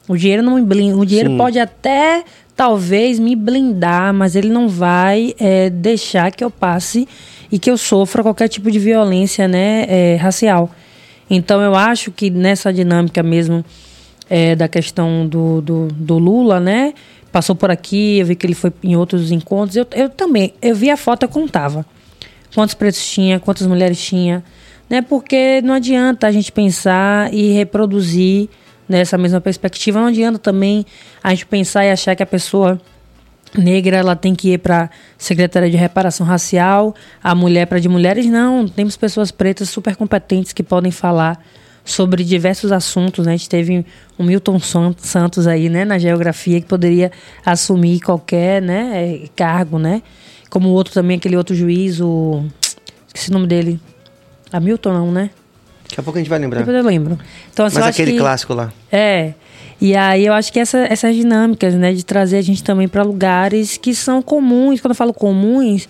O dinheiro não O dinheiro Sim. pode até talvez me blindar, mas ele não vai é, deixar que eu passe e que eu sofra qualquer tipo de violência né, é, racial. Então eu acho que nessa dinâmica mesmo é, da questão do, do, do, Lula, né? Passou por aqui, eu vi que ele foi em outros encontros. Eu, eu também, eu vi a foto, eu contava. quantos pretos tinha, quantas mulheres tinha, né? Porque não adianta a gente pensar e reproduzir nessa mesma perspectiva. Não adianta também a gente pensar e achar que a pessoa negra ela tem que ir para secretaria de reparação racial, a mulher para de mulheres não. Temos pessoas pretas super competentes que podem falar sobre diversos assuntos. Né? A gente teve o Milton Santos aí, né, na geografia que poderia assumir qualquer, né, cargo, né? Como o outro também, aquele outro juiz, o esqueci o nome dele. Hamilton não, né? Daqui a pouco a gente vai lembrar. Depois eu lembro. Então, assim, Mas aquele que, clássico lá. É. E aí eu acho que essa, essas dinâmicas, né, de trazer a gente também para lugares que são comuns. Quando eu falo comuns,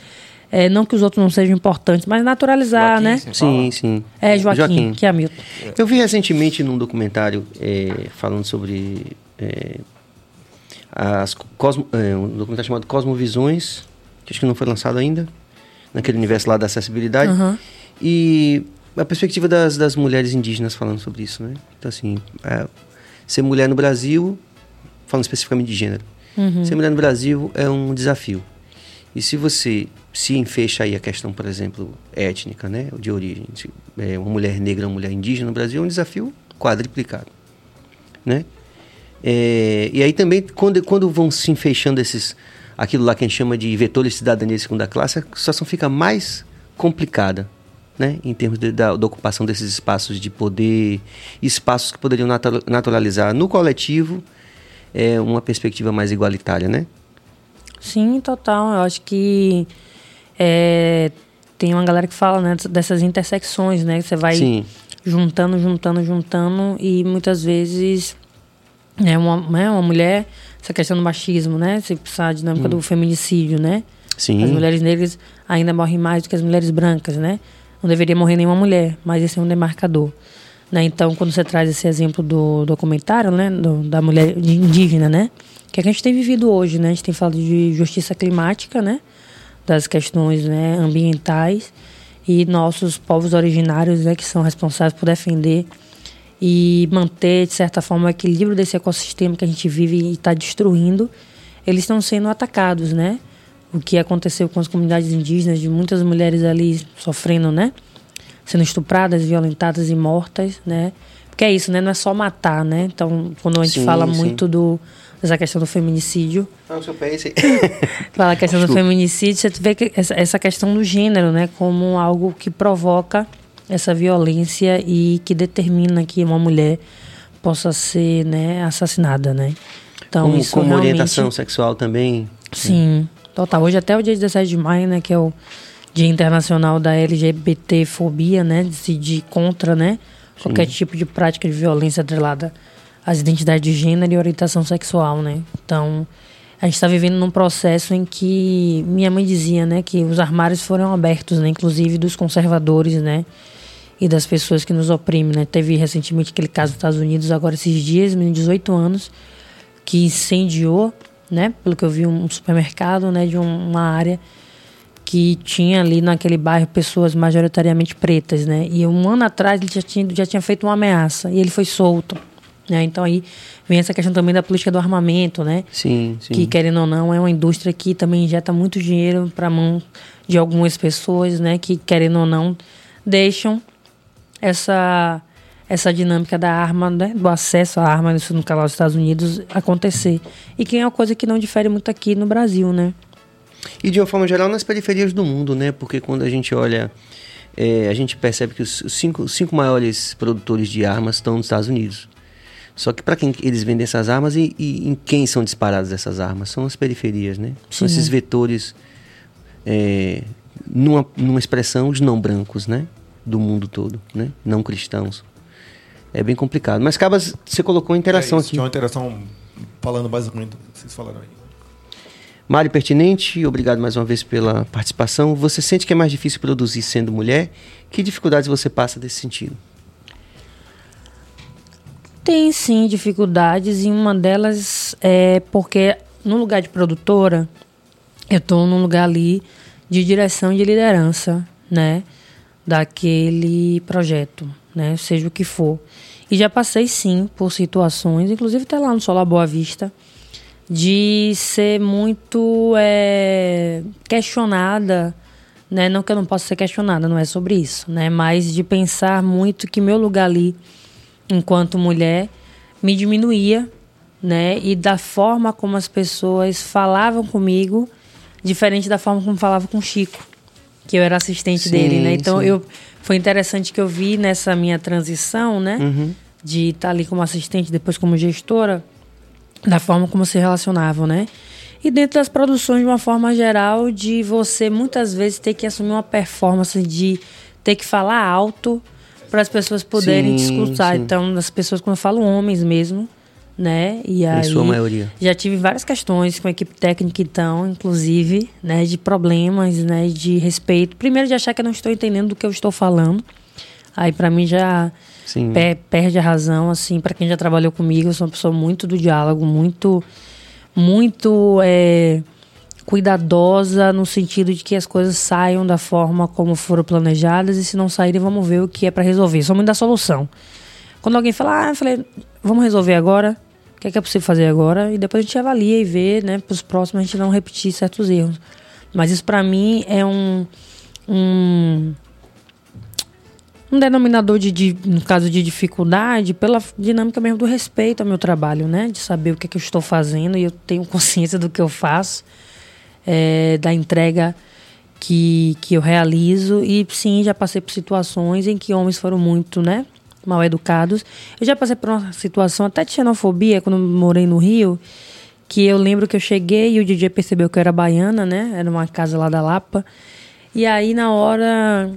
é, não que os outros não sejam importantes, mas naturalizar, Joaquim, né? Sim, sim. É, Joaquim, Joaquim, que é Hamilton. Eu vi recentemente num documentário é, falando sobre é, as Cosmo, é, um documentário chamado Cosmovisões, que acho que não foi lançado ainda, naquele universo lá da acessibilidade. Uhum. E a perspectiva das, das mulheres indígenas falando sobre isso, né? Então, assim, é, ser mulher no Brasil, falando especificamente de gênero, uhum. ser mulher no Brasil é um desafio. E se você se enfecha aí a questão, por exemplo, étnica, né, de origem, é, uma mulher negra, uma mulher indígena no Brasil é um desafio quadriplicado, né? É, e aí também quando, quando vão se enfeixando esses aquilo lá que a gente chama de vetores de cidadania de segunda classe, a situação fica mais complicada, né, em termos de, da, da, ocupação desses espaços de poder, espaços que poderiam naturalizar no coletivo é, uma perspectiva mais igualitária, né? Sim, total. Eu acho que é, tem uma galera que fala né, dessas intersecções, né? Você vai Sim. juntando, juntando, juntando e muitas vezes é uma, né, uma mulher, essa questão do machismo, né? Você precisa a dinâmica hum. do feminicídio, né? Sim. As mulheres negras ainda morrem mais do que as mulheres brancas, né? Não deveria morrer nenhuma mulher, mas esse é um demarcador. Né? Então, quando você traz esse exemplo do documentário, né, do, da mulher indígena, né, que, é que a gente tem vivido hoje, né, a gente tem falado de justiça climática, né, das questões né, ambientais e nossos povos originários, né, que são responsáveis por defender e manter de certa forma o equilíbrio desse ecossistema que a gente vive e está destruindo, eles estão sendo atacados, né? O que aconteceu com as comunidades indígenas, de muitas mulheres ali sofrendo, né? Sendo estupradas, violentadas e mortas, né? Porque é isso, né? Não é só matar, né? Então, quando a gente sim, fala sim. muito do, dessa questão do feminicídio. Não, o seu país. fala a questão Desculpa. do feminicídio, você vê que essa, essa questão do gênero, né? Como algo que provoca essa violência e que determina que uma mulher possa ser né, assassinada, né? Então, como, isso como realmente... orientação sexual também. Sim. Total. Hoje até o dia 17 de maio, né, que é o Dia Internacional da LGBTfobia, né, decidir contra, né, Sim. qualquer tipo de prática de violência atrelada às identidades de gênero e orientação sexual, né. Então, a gente está vivendo num processo em que minha mãe dizia, né, que os armários foram abertos, né, inclusive dos conservadores, né, e das pessoas que nos oprimem, né. Teve recentemente aquele caso nos Estados Unidos, agora esses dias, menino de 18 anos, que incendiou né? Pelo que eu vi, um supermercado, né? De um, uma área que tinha ali naquele bairro pessoas majoritariamente pretas, né? E um ano atrás ele já tinha, já tinha feito uma ameaça e ele foi solto. Né? Então aí vem essa questão também da política do armamento, né? Sim, sim. Que querendo ou não é uma indústria que também injeta muito dinheiro para a mão de algumas pessoas, né? Que querendo ou não deixam essa essa dinâmica da arma, né, do acesso à arma, isso no caso dos Estados Unidos, acontecer. E que é uma coisa que não difere muito aqui no Brasil, né? E de uma forma geral nas periferias do mundo, né? Porque quando a gente olha, é, a gente percebe que os cinco, os cinco maiores produtores de armas estão nos Estados Unidos. Só que para quem eles vendem essas armas e, e, em quem são disparadas essas armas? São as periferias, né? São Sim. esses vetores, é, numa, numa expressão, os não brancos, né? Do mundo todo, né? Não cristãos é bem complicado. Mas Cabas, você colocou interação é, aqui. Tinha uma interação falando basicamente do que vocês falaram aí. Mário Pertinente, obrigado mais uma vez pela participação. Você sente que é mais difícil produzir sendo mulher? Que dificuldades você passa desse sentido? Tem sim dificuldades, e uma delas é porque no lugar de produtora, eu estou num lugar ali de direção e de liderança, né? Daquele projeto né? Seja o que for. E já passei sim por situações, inclusive até lá no Solar Boa Vista, de ser muito é, questionada né? Não que eu não possa ser questionada, não é sobre isso, né? Mas de pensar muito que meu lugar ali, enquanto mulher, me diminuía, né? E da forma como as pessoas falavam comigo, diferente da forma como falava com o Chico, que eu era assistente Sim, dele, né? Então sim. eu foi interessante que eu vi nessa minha transição, né? Uhum. De estar ali como assistente, depois como gestora, da forma como se relacionavam, né? E dentro das produções, de uma forma geral, de você muitas vezes ter que assumir uma performance de ter que falar alto para as pessoas poderem te Sim, escutar. sim. Então, as pessoas, quando eu falo homens mesmo, né? E aí, sua maioria. Já tive várias questões com a equipe técnica, então, inclusive, né? De problemas, né? De respeito. Primeiro, de achar que eu não estou entendendo do que eu estou falando. Aí, para mim, já perde a razão, assim, para quem já trabalhou comigo, eu sou uma pessoa muito do diálogo, muito, muito é, cuidadosa no sentido de que as coisas saiam da forma como foram planejadas e se não saírem, vamos ver o que é para resolver. Sou muito da solução. Quando alguém fala, ah, eu falei, vamos resolver agora, o que é, que é possível fazer agora? E depois a gente avalia e vê, né, para os próximos a gente não repetir certos erros. Mas isso para mim é um, um um denominador de, de- no caso de dificuldade pela dinâmica mesmo do respeito ao meu trabalho, né? De saber o que, é que eu estou fazendo e eu tenho consciência do que eu faço, é, da entrega que, que eu realizo e sim já passei por situações em que homens foram muito, né? Mal educados. Eu já passei por uma situação até de xenofobia quando morei no Rio, que eu lembro que eu cheguei e o DJ percebeu que eu era baiana, né? Era uma casa lá da Lapa. E aí na hora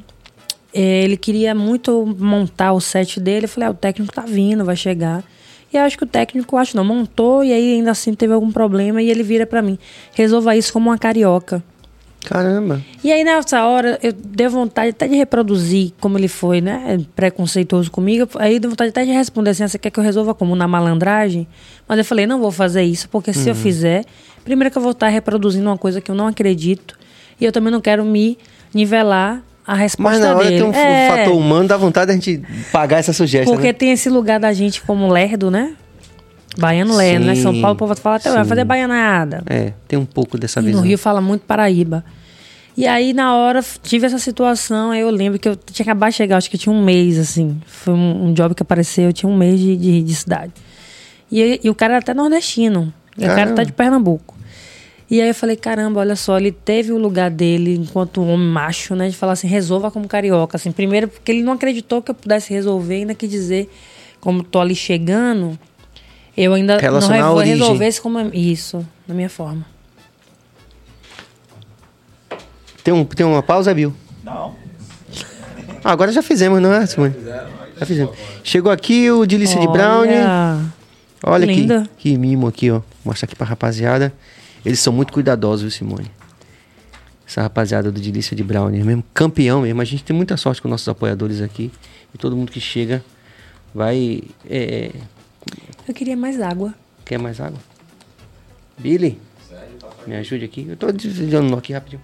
é, ele queria muito montar o set dele. Eu falei, ah, o técnico tá vindo, vai chegar. E acho que o técnico, acho não, montou e aí ainda assim teve algum problema e ele vira pra mim, resolva isso como uma carioca. Caramba. E aí nessa hora eu dei vontade até de reproduzir como ele foi, né? Preconceituoso comigo. Aí deu vontade até de responder assim: "Ah, você quer que eu resolva como? Na malandragem? Mas eu falei: não vou fazer isso, porque se eu fizer, primeiro que eu vou estar reproduzindo uma coisa que eu não acredito. E eu também não quero me nivelar a resposta Mas na hora dele. tem um É, fator humano, dá vontade da gente pagar essa sugestão. Porque né? tem esse lugar da gente como lerdo, né? Baiano lerdo, né? São Paulo, o povo fala até vai fazer baianada. É, tem um pouco dessa E visão. no Rio fala muito Paraíba. E aí, na hora, tive essa situação. Aí eu lembro que eu tinha acabado de chegar, acho que eu tinha um mês, assim. Foi um, um job que apareceu, eu tinha um mês de, de, de cidade. E, e o cara era até nordestino. E o cara tá de Pernambuco. E aí eu falei, caramba, olha só, ele teve o lugar dele enquanto um homem macho, né? De falar assim, resolva como carioca. Assim, primeiro, porque ele não acreditou que eu pudesse resolver, ainda que dizer, como tô ali chegando, eu ainda não Relacionar re- a vou resolver como isso, na minha forma. Tem, um, tem uma pausa, Bill? Não. Ah, agora já fizemos, não é, Simone? Já fizemos. Chegou aqui o Delícia de Brownie. Olha, aqui, linda. que mimo aqui, ó. Vou mostrar aqui pra rapaziada. Eles são muito cuidadosos, viu, Simone? Essa rapaziada do Delícia de Brownie, mesmo campeão mesmo. A gente tem muita sorte com nossos apoiadores aqui. E todo mundo que chega vai. é, Eu queria mais água. Quer mais água? Billy? Me ajude aqui. Eu tô desligando aqui rapidinho.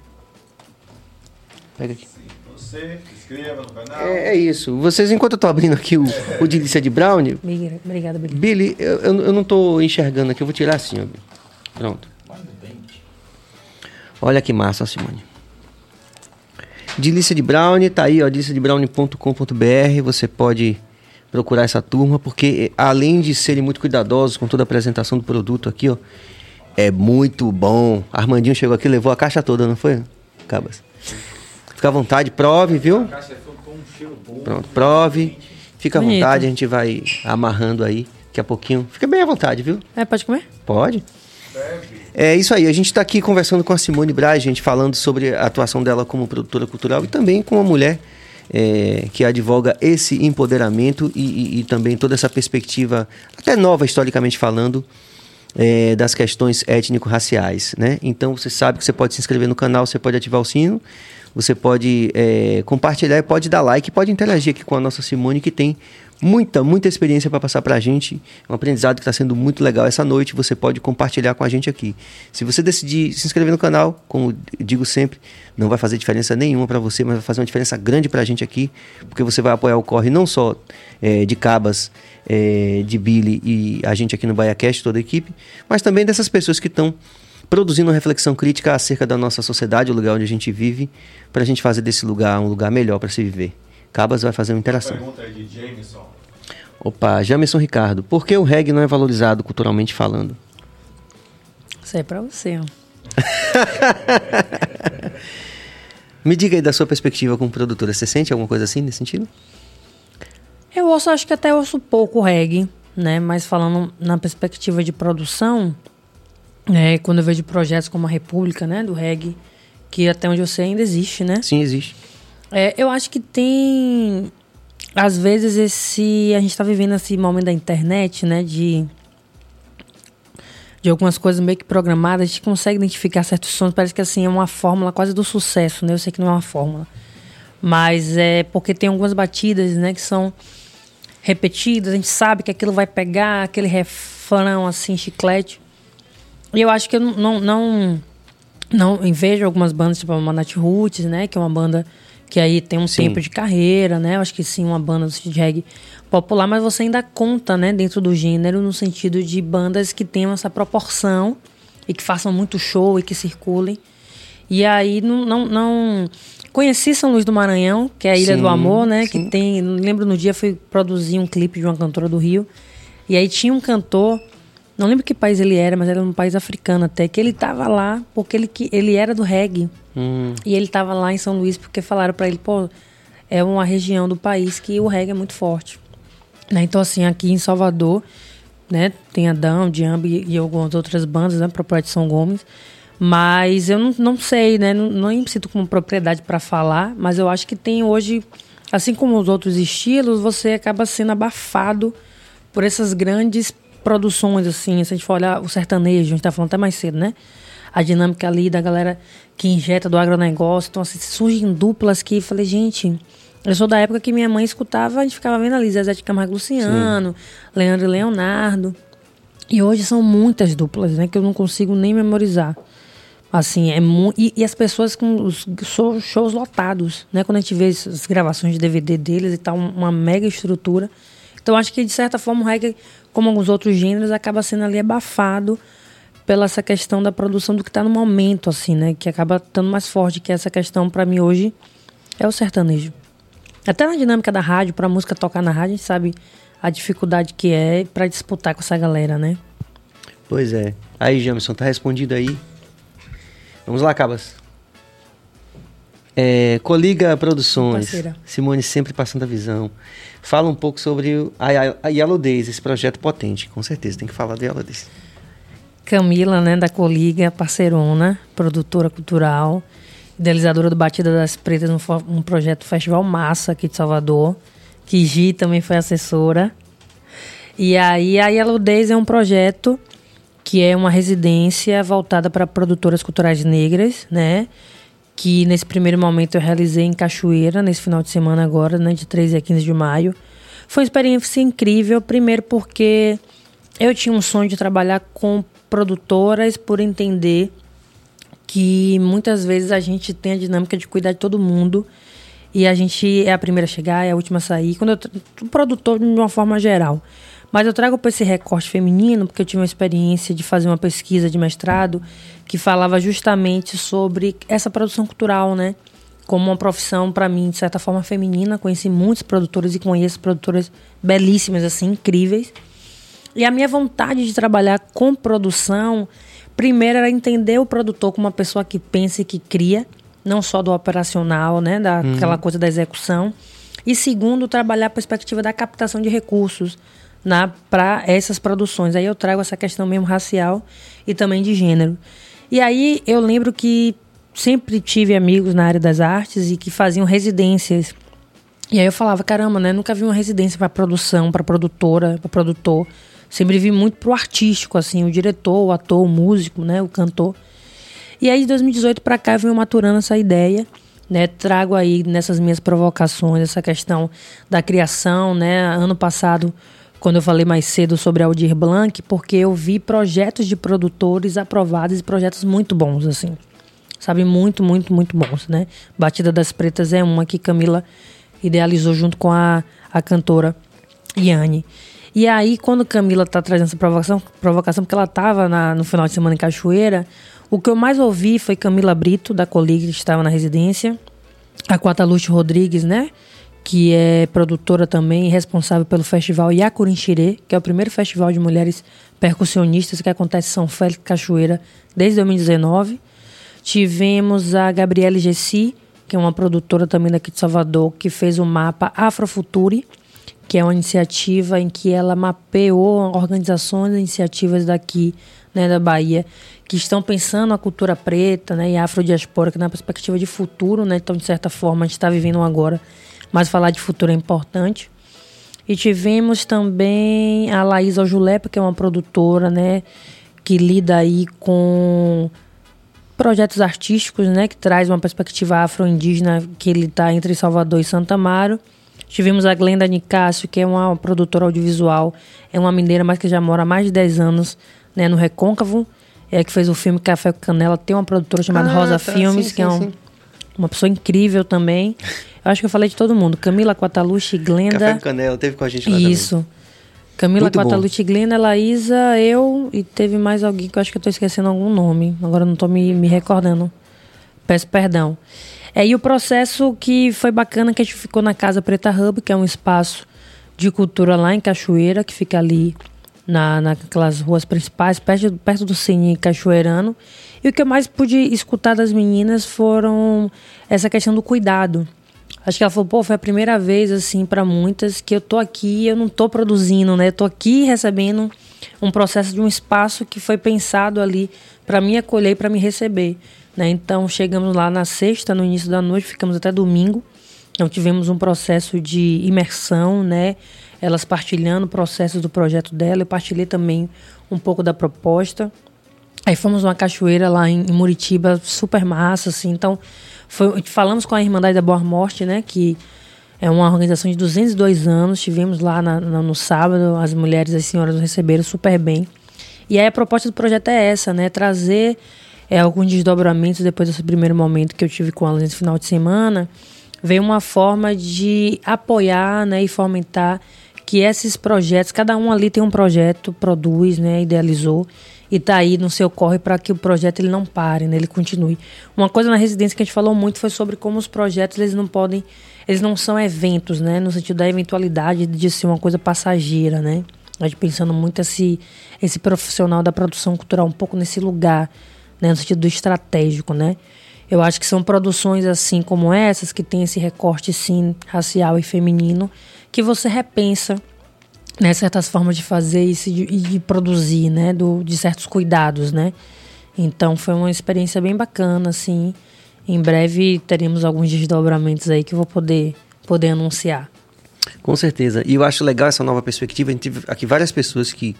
Pega aqui. Você, se inscreva no canal. É, é isso. Vocês, enquanto eu tô abrindo aqui o, o Delícia de Brownie, Obrigada, Obrigada, Billy. Billy, eu, eu, eu não tô enxergando aqui. Eu vou tirar assim, ó. Pronto. Olha que massa, Simone. Delícia de Brownie, tá aí, ó, deliciadebrownie.com.br. Você pode procurar essa turma, porque eh, além de serem muito cuidadosos com toda a apresentação do produto aqui, ó, é muito bom. Armandinho chegou aqui, levou a caixa toda, não foi? Cabas. Fica à vontade, prove, viu? Pronto, prove. Fica à Bonito. vontade, a gente vai amarrando aí daqui a pouquinho. Fica bem à vontade, viu? É, pode comer? Pode. É isso aí, a gente está aqui conversando com a Simone Braz, gente, falando sobre a atuação dela como produtora cultural e também com uma mulher é, que advoga esse empoderamento e, e- e também toda essa perspectiva, até nova historicamente falando, é, das questões étnico-raciais, né? Então você sabe que você pode se inscrever no canal, você pode ativar o sino, você pode é, compartilhar, pode dar like, pode interagir aqui com a nossa Simone que tem muita, muita experiência para passar para a gente, um aprendizado que está sendo muito legal essa noite. Você pode compartilhar com a gente aqui. Se você decidir se inscrever no canal, como digo sempre, não vai fazer diferença nenhuma para você, mas vai fazer uma diferença grande para a gente aqui, porque você vai apoiar o corre não só é, de Cabas, é, de Billy e a gente aqui no BaiaCast, toda a equipe, mas também dessas pessoas que estão produzindo uma reflexão crítica acerca da nossa sociedade, o lugar onde a gente vive, para a gente fazer desse lugar um lugar melhor para se viver. Cabas vai fazer uma interação. Pergunta aí de Jameson. Opa, Jamerson Ricardo, por que o reggae não é valorizado culturalmente falando? Isso aí é pra você. Me diga aí da sua perspectiva como produtora, você sente alguma coisa assim nesse sentido? Eu ouço, acho que até ouço pouco reggae, né? Mas falando na perspectiva de produção, é, quando eu vejo projetos como a República, né? Do reggae, que até onde eu sei ainda existe, né? Sim, existe. É, eu acho que tem. Às vezes esse. A gente tá vivendo esse momento da internet, né? De. De algumas coisas meio que programadas, a gente consegue identificar certos sons. Parece que assim é uma fórmula quase do sucesso, né? Eu sei que não é uma fórmula. Mas é porque tem algumas batidas, né, que são repetidas, a gente sabe que aquilo vai pegar, aquele refrão assim, chiclete. E eu acho que eu não, não, não, não vejo algumas bandas, tipo a Manat Roots, né, que é uma banda que aí tem um Sim. tempo de carreira, né? Eu acho que sim, uma banda de reggae popular, mas você ainda conta, né, dentro do gênero, no sentido de bandas que tenham essa proporção e que façam muito show e que circulem. E aí não, não, não... conheci São Luís do Maranhão, que é a Ilha Sim, do Amor, né? sim. Que tem, lembro no dia fui produzir um clipe de uma cantora do Rio. E aí tinha um cantor, não lembro que país ele era, mas era um país africano até, que ele tava lá porque ele que ele era do reggae. Hum, E ele tava lá em São Luís porque falaram pra ele, pô, é uma região do país que o reggae é muito forte. Né? Então, assim, aqui em Salvador, né, tem Adão, Diambi e algumas outras bandas, né, propriedade de São Gomes. Mas eu não, não sei, né, não, não sinto como propriedade para falar, mas eu acho que tem hoje, assim como os outros estilos, você acaba sendo abafado por essas grandes produções, assim, se a gente for olhar o sertanejo, a gente tá falando até mais cedo, né? A dinâmica ali da galera que injeta do agronegócio. Então, assim, surgem duplas que falei, gente, eu sou da época que minha mãe escutava, a gente ficava vendo ali Zezé de Camargo Luciano, Leandro e Leonardo. E hoje são muitas duplas, né? Que eu não consigo nem memorizar. Assim, é muito. E, e as pessoas com os show- shows lotados, né? Quando a gente vê as gravações de DVD deles e tal, uma mega estrutura. Então, acho que, de certa forma, o reggae, como alguns outros gêneros, acaba sendo ali abafado pela essa questão da produção do que está no momento, assim, né? Que acaba estando mais forte, que essa questão, para mim, hoje, é o sertanejo. Até na dinâmica da rádio, pra música tocar na rádio, a gente sabe a dificuldade que é para disputar com essa galera, né? pois é. Aí, Jamerson, tá respondido aí. Vamos lá, Cabas. É, Coliga Produções. Parceira. Simone sempre passando a visão. Fala um pouco sobre a, a Yellow Days, esse projeto potente. Com certeza, tem que falar do Yellow Days. Camila, né, da Coliga, parceirona, produtora cultural, idealizadora do Batida das Pretas, um, um projeto Festival Massa aqui de Salvador, que Gi também foi assessora. E aí a Yellow é um projeto que é uma residência voltada para produtoras culturais negras, né? Que nesse primeiro momento eu realizei em Cachoeira, nesse final de semana agora, né, de 13 a 15 de maio. Foi uma experiência incrível, primeiro porque eu tinha um sonho de trabalhar com produtoras por entender que muitas vezes a gente tem a dinâmica de cuidar de todo mundo e a gente é a primeira a chegar, é a última a sair. Quando eu produtor de uma forma geral. Mas eu trago para esse recorte feminino porque eu tive uma experiência de fazer uma pesquisa de mestrado que falava justamente sobre essa produção cultural, né? Como uma profissão para mim de certa forma feminina. Conheci muitos produtores e conheço produtoras belíssimas assim, incríveis. E a minha vontade de trabalhar com produção, primeiro era entender o produtor como uma pessoa que pensa e que cria, não só do operacional, né, daquela coisa da execução. E segundo, trabalhar a perspectiva da captação de recursos para essas produções. Aí eu trago essa questão mesmo racial e também de gênero. E aí eu lembro que sempre tive amigos na área das artes e que faziam residências e aí eu falava, caramba, né? Nunca vi uma residência para produção, para produtora, para produtor. Sempre vi muito pro artístico, assim, o diretor, o ator, o músico, né? O cantor. E aí de 2018 para cá eu venho maturando essa ideia, né? Trago aí nessas minhas provocações essa questão da criação, né? Ano passado, quando eu falei mais cedo sobre Aldir Blanc, porque eu vi projetos de produtores aprovados e projetos muito bons, assim sabe? Muito, muito, muito bons, né? Batida das Pretas é uma que Camila idealizou junto com a, a cantora Yane. E aí, quando Camila tá trazendo essa provocação, provocação porque ela tava na, no final de semana em Cachoeira, O que eu mais ouvi foi Camila Brito, da Colig, que estava na residência. A Quataluche Rodrigues, né? Que é produtora também responsável pelo festival Yacurinchirê, que é o primeiro festival de mulheres percussionistas que acontece em São Félix Cachoeira desde 2019. Tivemos a Gabriele Gessi, que é uma produtora também daqui de Salvador, que fez o mapa Afrofuturi, que é uma iniciativa em que ela mapeou organizações e iniciativas daqui né, da Bahia que estão pensando a cultura preta né, e afrodiaspórica na perspectiva de futuro. Né, então, de certa forma, a gente está vivendo agora, mas falar de futuro é importante. E tivemos também a Laísa Julepa, que é uma produtora né, que lida aí com projetos artísticos, né, que traz uma perspectiva afro-indígena que ele está entre Salvador e Santa Amaro. Tivemos a Glenda Nicásio, que é uma produtora audiovisual, é uma mineira, mas que já mora há mais de 10 anos né, no Recôncavo, é que fez o filme Café com Canela. Tem uma produtora chamada ah, Rosa tá, Filmes, sim, que é sim, é um, uma pessoa incrível também. Eu acho que eu falei de todo mundo. Camila Quatalucci, Glenda... Café com Canela, teve com a gente lá Isso. Também. Camila Quatalucci, Glenda, Laísa, eu e teve mais alguém que eu acho que eu estou esquecendo algum nome. Agora não estou me, me recordando. Peço perdão. É, e o processo que foi bacana que a gente ficou na Casa Preta Hub, que é um espaço de cultura lá em Cachoeira, que fica ali na, naquelas ruas principais, perto, perto do Cine Cachoeirano. E o que eu mais pude escutar das meninas foram essa questão do cuidado. Acho que ela falou, pô, foi a primeira vez, assim, para muitas, que eu tô aqui eu não tô produzindo, né? Eu tô aqui recebendo um processo de um espaço que foi pensado ali para me acolher e para me receber. Né? Então chegamos lá na sexta, no início da noite, ficamos até domingo. Então tivemos um processo de imersão, né? Elas partilhando o processo do projeto dela, eu partilhei também um pouco da proposta. Aí fomos uma cachoeira lá em, Muritiba, super massa, assim. Então, foi, falamos com a Irmandade da Boa Morte, né? Que é uma organização de 202 anos. Tivemos lá na, na, no sábado, as mulheres, as senhoras nos receberam super bem. E aí a proposta do projeto é essa, né? Trazer é, alguns desdobramentos depois desse primeiro momento que eu tive com elas nesse final de semana, veio uma forma de apoiar né, e fomentar que esses projetos, cada um ali tem um projeto, produz, né, idealizou e está aí no seu corre para que o projeto ele não pare, né, ele continue. Uma coisa na residência que a gente falou muito foi sobre como os projetos eles não podem, eles não são eventos, né, no sentido da eventualidade de ser uma coisa passageira, né. A gente pensando muito esse esse profissional da produção cultural um pouco nesse lugar né, no sentido estratégico, né? Eu acho que são produções assim como essas, que tem esse recorte sim racial e feminino, que você repensa né, certas formas de fazer e de, produzir, né, do, de certos cuidados, né? Então foi uma experiência bem bacana, assim. Em breve teremos alguns desdobramentos aí que eu vou poder, poder anunciar. Com certeza. E eu acho legal essa nova perspectiva. A gente teve aqui várias pessoas que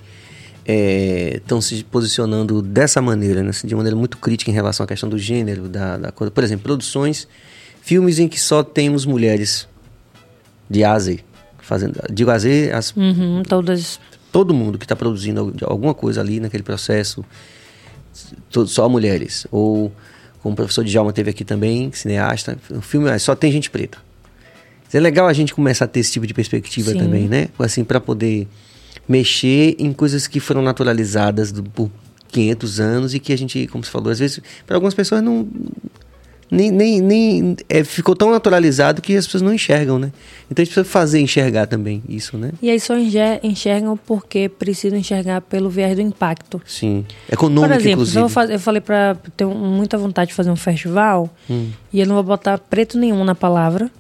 estão é, se posicionando dessa maneira, né? de maneira muito crítica em relação à questão do gênero, da, da coisa. Por exemplo, produções, filmes em que só temos mulheres de Aze, fazendo, digo Aze, as, uhum, todas. todo mundo que está produzindo alguma coisa ali naquele processo, todo, só mulheres. Ou, como o professor Djalma teve aqui também, cineasta, o filme só tem gente preta. É legal a gente começar a ter esse tipo de perspectiva Sim. também, né? Assim, para poder mexer em coisas que foram naturalizadas do, por 500 anos e que a gente, como você falou, às vezes, para algumas pessoas não. Nem, nem, nem é, ficou tão naturalizado que as pessoas não enxergam, né? Então a gente precisa fazer enxergar também isso, né? E aí só enxergam porque precisam enxergar pelo viés do impacto. Sim. Econômico, Por exemplo, inclusive. Eu, faz, eu falei para ter muita vontade de fazer um festival hum. e eu não vou botar preto nenhum na palavra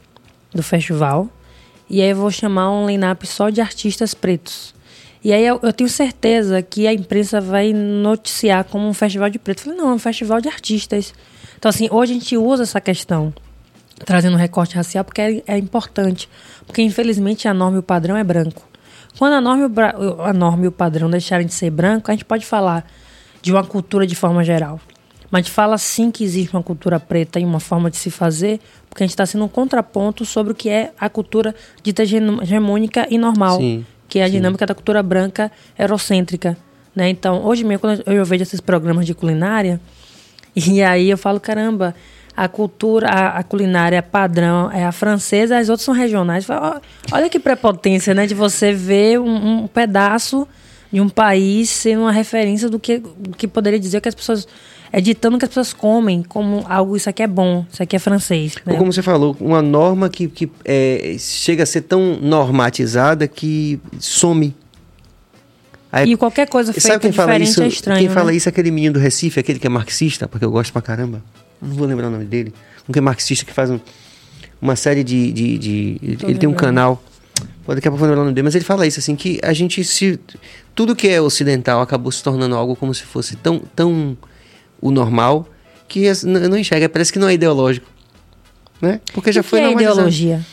do festival. E aí eu vou chamar um line-up só de artistas pretos. E aí eu, eu, tenho certeza que a imprensa vai noticiar como um festival de preto. Eu falei, não, é um festival de artistas. Então, assim, hoje a gente usa essa questão, trazendo um recorte racial, porque é, é importante. Porque, infelizmente, a norma e o padrão é branco. Quando a norma, o, a norma e o padrão deixarem de ser branco, a gente pode falar de uma cultura de forma geral. Mas fala sim que existe uma cultura preta e uma forma de se fazer, porque a gente está sendo um contraponto sobre o que é a cultura dita hegemônica e normal. Sim que é a Sim. dinâmica da cultura branca eurocêntrica. Né? Então, hoje mesmo, quando eu vejo esses programas de culinária, e aí eu falo, caramba, a cultura, a, a culinária padrão é a francesa, as outras são regionais. Falo, olha que prepotência, né? De você ver um, um, pedaço de um país sendo uma referência do que, do que poderia dizer que as pessoas é ditando que as pessoas comem como algo, isso aqui é bom, isso aqui é francês. Né? Ou como você falou, uma norma que, que é, chega a ser tão normatizada que some. Aí, E qualquer coisa sabe feita quem fala isso? é estranho, quem fala né? isso é aquele menino do Recife, aquele que é marxista, porque eu gosto pra caramba. Não vou lembrar o nome dele. Um que é marxista que faz um- uma série de. de, de- ele tem um lembrando. canal. Pô, Daqui a pouco eu vou lembrar o nome dele, mas ele fala isso, assim, que a gente se. Tudo que é ocidental acabou se tornando algo como se fosse tão, tão o normal que n- não enxerga. Parece que não é ideológico. Né? Porque já o que foi é normalizado. ideologia?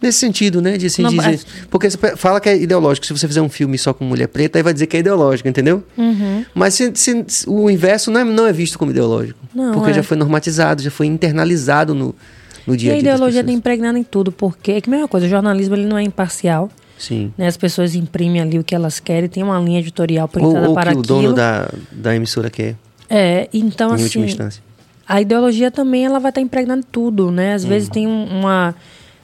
Nesse sentido, né? De assim, Não, dizer. mas- Porque você fala que é ideológico. Se você fizer um filme só com mulher preta, aí vai dizer que é ideológico, entendeu? Uhum. Mas se- se- o inverso não é, não é visto como ideológico. Não, porque é. já foi normatizado, já foi internalizado no, no E dia a a dia. das ideologia está impregnada em tudo, porque é que a mesma coisa, o jornalismo ele não é imparcial. Sim. Né? As pessoas imprimem ali o que elas querem, tem uma linha editorial Ou, ou para que o aquilo. dono da, da emissora quer, É, então em assim, última instância. a ideologia também ela vai estar impregnada em tudo, né? Às Uhum. vezes tem um- uma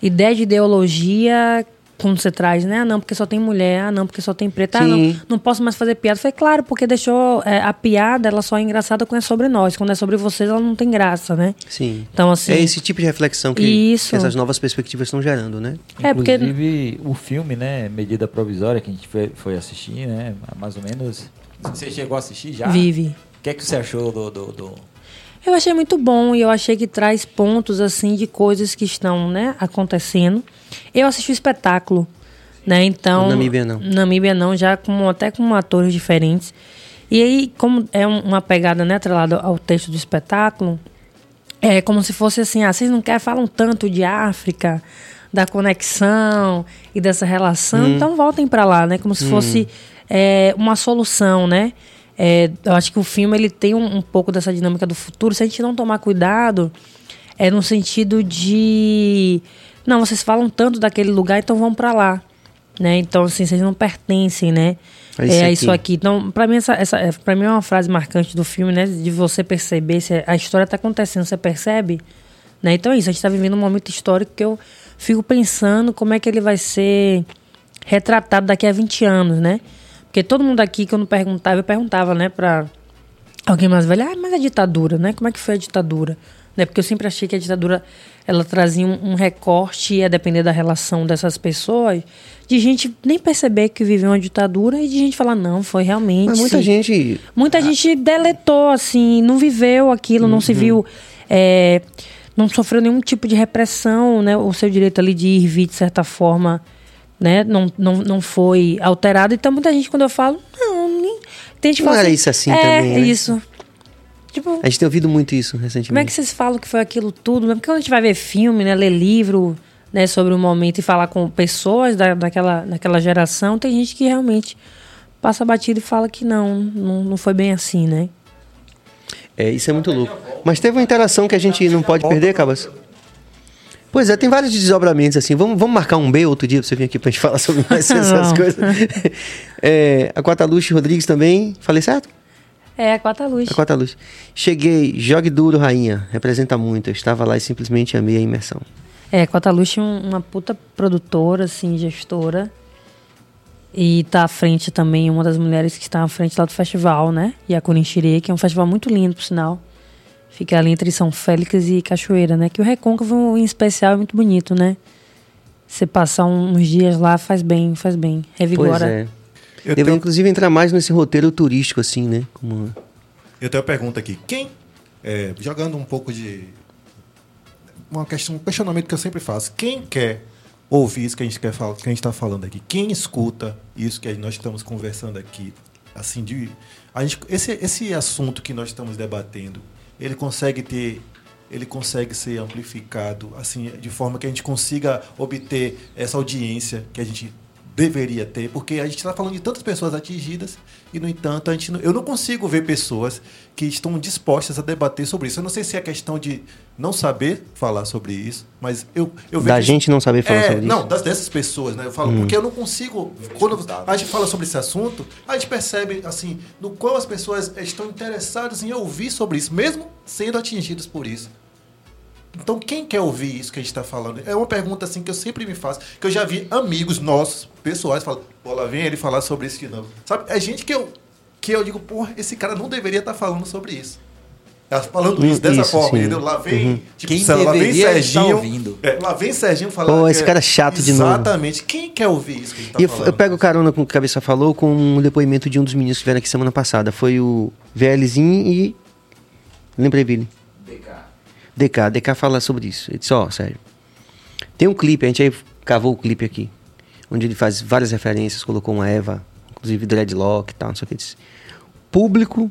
ideia de ideologia quando você traz, né? Ah, não, porque só tem mulher. Ah, não, porque só tem preta. Ah, não, não posso mais fazer piada. Foi claro, porque deixou é, a piada, ela só é engraçada quando é sobre nós. Quando é sobre vocês, ela não tem graça, né? Sim. Então, assim... é esse tipo de reflexão que, Isso. que essas novas perspectivas estão gerando, né? É, porque- Inclusive, o filme, né, Medida Provisória, que a gente foi, foi assistir, né, mais ou menos... Você chegou a assistir já? Vive. O que é que você achou do... do, do- Eu achei muito bom e eu achei que traz pontos assim de coisas que estão, né, acontecendo. Eu assisti o espetáculo, né? Então, Namíbia não. Namíbia não, já com até com atores diferentes. E aí, como é um- uma pegada, né, atrelada ao texto do espetáculo, é como se fosse assim, ah, vocês não querem falam tanto de África, da conexão e dessa relação, então voltem para lá, né? Como se fosse é, uma solução, né? É, eu acho que o filme ele tem um, um pouco dessa dinâmica do futuro. Se a gente não tomar cuidado, é no sentido de não, vocês falam tanto daquele lugar, então vão para lá, né? Então assim, vocês não pertencem, né? A isso é aqui. isso aqui. Então, para mim essa, essa é- pra mim é uma frase marcante do filme, né? De você perceber se a história tá acontecendo, você percebe, né? Então é isso. A gente tá vivendo um momento histórico que eu fico pensando como é que ele vai ser retratado daqui a 20 anos, né? Porque todo mundo aqui, quando perguntava, eu perguntava, né, pra alguém mais velho, ah, mas a ditadura, né? Como é que foi a ditadura? Né? Porque eu sempre achei que a ditadura, ela trazia um, um recorte, a depender da relação dessas pessoas, de gente nem perceber que viveu uma ditadura e de gente falar, não, foi realmente... Mas muita sim. gente. Muita gente deletou, assim, não viveu aquilo, não Uhum. se viu. é, não sofreu nenhum tipo de repressão, né? O seu direito ali de ir vir, de certa forma, né? Não, não, não foi alterado. Então, muita gente, quando eu falo, não, nem. Tem gente Não era assim, isso assim é, também, né? isso. Tipo, A gente tem ouvido muito isso recentemente. como é que vocês falam que foi aquilo tudo? né? Porque quando a gente vai ver filme, né, ler livro né, sobre o momento e falar com pessoas da, daquela, daquela geração, tem gente que realmente passa batido e fala que não, não, não foi bem assim, né? É, isso é muito louco. Mas teve uma interação que a gente não pode perder, Cabas? Pois é, tem vários desdobramentos assim. Vamos, vamos marcar um B outro dia pra você vir aqui pra gente falar sobre mais essas coisas. É, a Quataluche Rodrigues também. Falei certo? É, a Quatro Luz. A Quataluche. Cheguei, jogue duro, rainha. Representa muito. Eu estava lá e simplesmente amei a imersão. É, Quataluche é um- uma puta produtora, assim, gestora. E tá à frente também, uma das mulheres que está à frente lá do festival, né? E a Curinchirê, que é um festival muito lindo, por sinal. Fica ali entre São Félix e Cachoeira, né? Que o Recôncavo, em especial, é muito bonito, né? Você passar uns dias lá faz bem, faz bem. Revigora. Pois é. Eu Deveria, tenho, inclusive, entrar mais nesse roteiro turístico, assim, né? Como... eu tenho uma pergunta aqui. Quem, é, jogando um pouco de. Uma questão, um questionamento que eu sempre faço. Quem quer ouvir isso que a gente quer falar, que a gente está falando aqui? Quem escuta isso que nós estamos conversando aqui? Assim, de, a gente, esse, esse assunto que nós estamos debatendo, ele consegue ter. Ele consegue ser amplificado assim de forma que a gente consiga obter essa audiência que a gente deveria ter, porque a gente está falando de tantas pessoas atingidas e, no entanto, a gente não- eu não consigo ver pessoas que estão dispostas a debater sobre isso. Eu não sei se é questão de não saber falar sobre isso, mas eu, eu Da vejo- gente não saber falar É, sobre Não, isso. das, dessas pessoas, né? Eu falo, porque eu não consigo. Quando a gente fala sobre esse assunto, a gente percebe, assim, no qual as pessoas estão interessadas em ouvir sobre isso, mesmo sendo atingidas por isso. Então, quem quer ouvir isso que a gente está falando? É uma pergunta assim que eu sempre me faço, que eu já vi amigos nossos, pessoais, falando, pô, lá vem ele falar sobre isso de novo. Sabe? É gente que eu, que eu digo, porra, esse cara não deveria estar falando sobre isso. Ela falando isso dessa Isso, forma, sim. entendeu? Lá vem, Uhum. tipo, Quem lá, vem Serginho. ouvindo. é, lá vem Serginho falando. Pô, esse cara é chato de novo. Exatamente. Quem quer ouvir isso que ele tá eu, falando? eu pego carona com o que o Cabeça falou com um depoimento de um dos meninos que vieram aqui semana passada. Foi o VLzinho e. Lembrei, Billy. DK. DK fala sobre isso. Ele disse: Ó, Sérgio. Tem um clipe, a gente aí cavou o clipe aqui. Onde ele faz várias referências, colocou uma Eva, inclusive dreadlock e tal, não sei o que. Ele disse, Público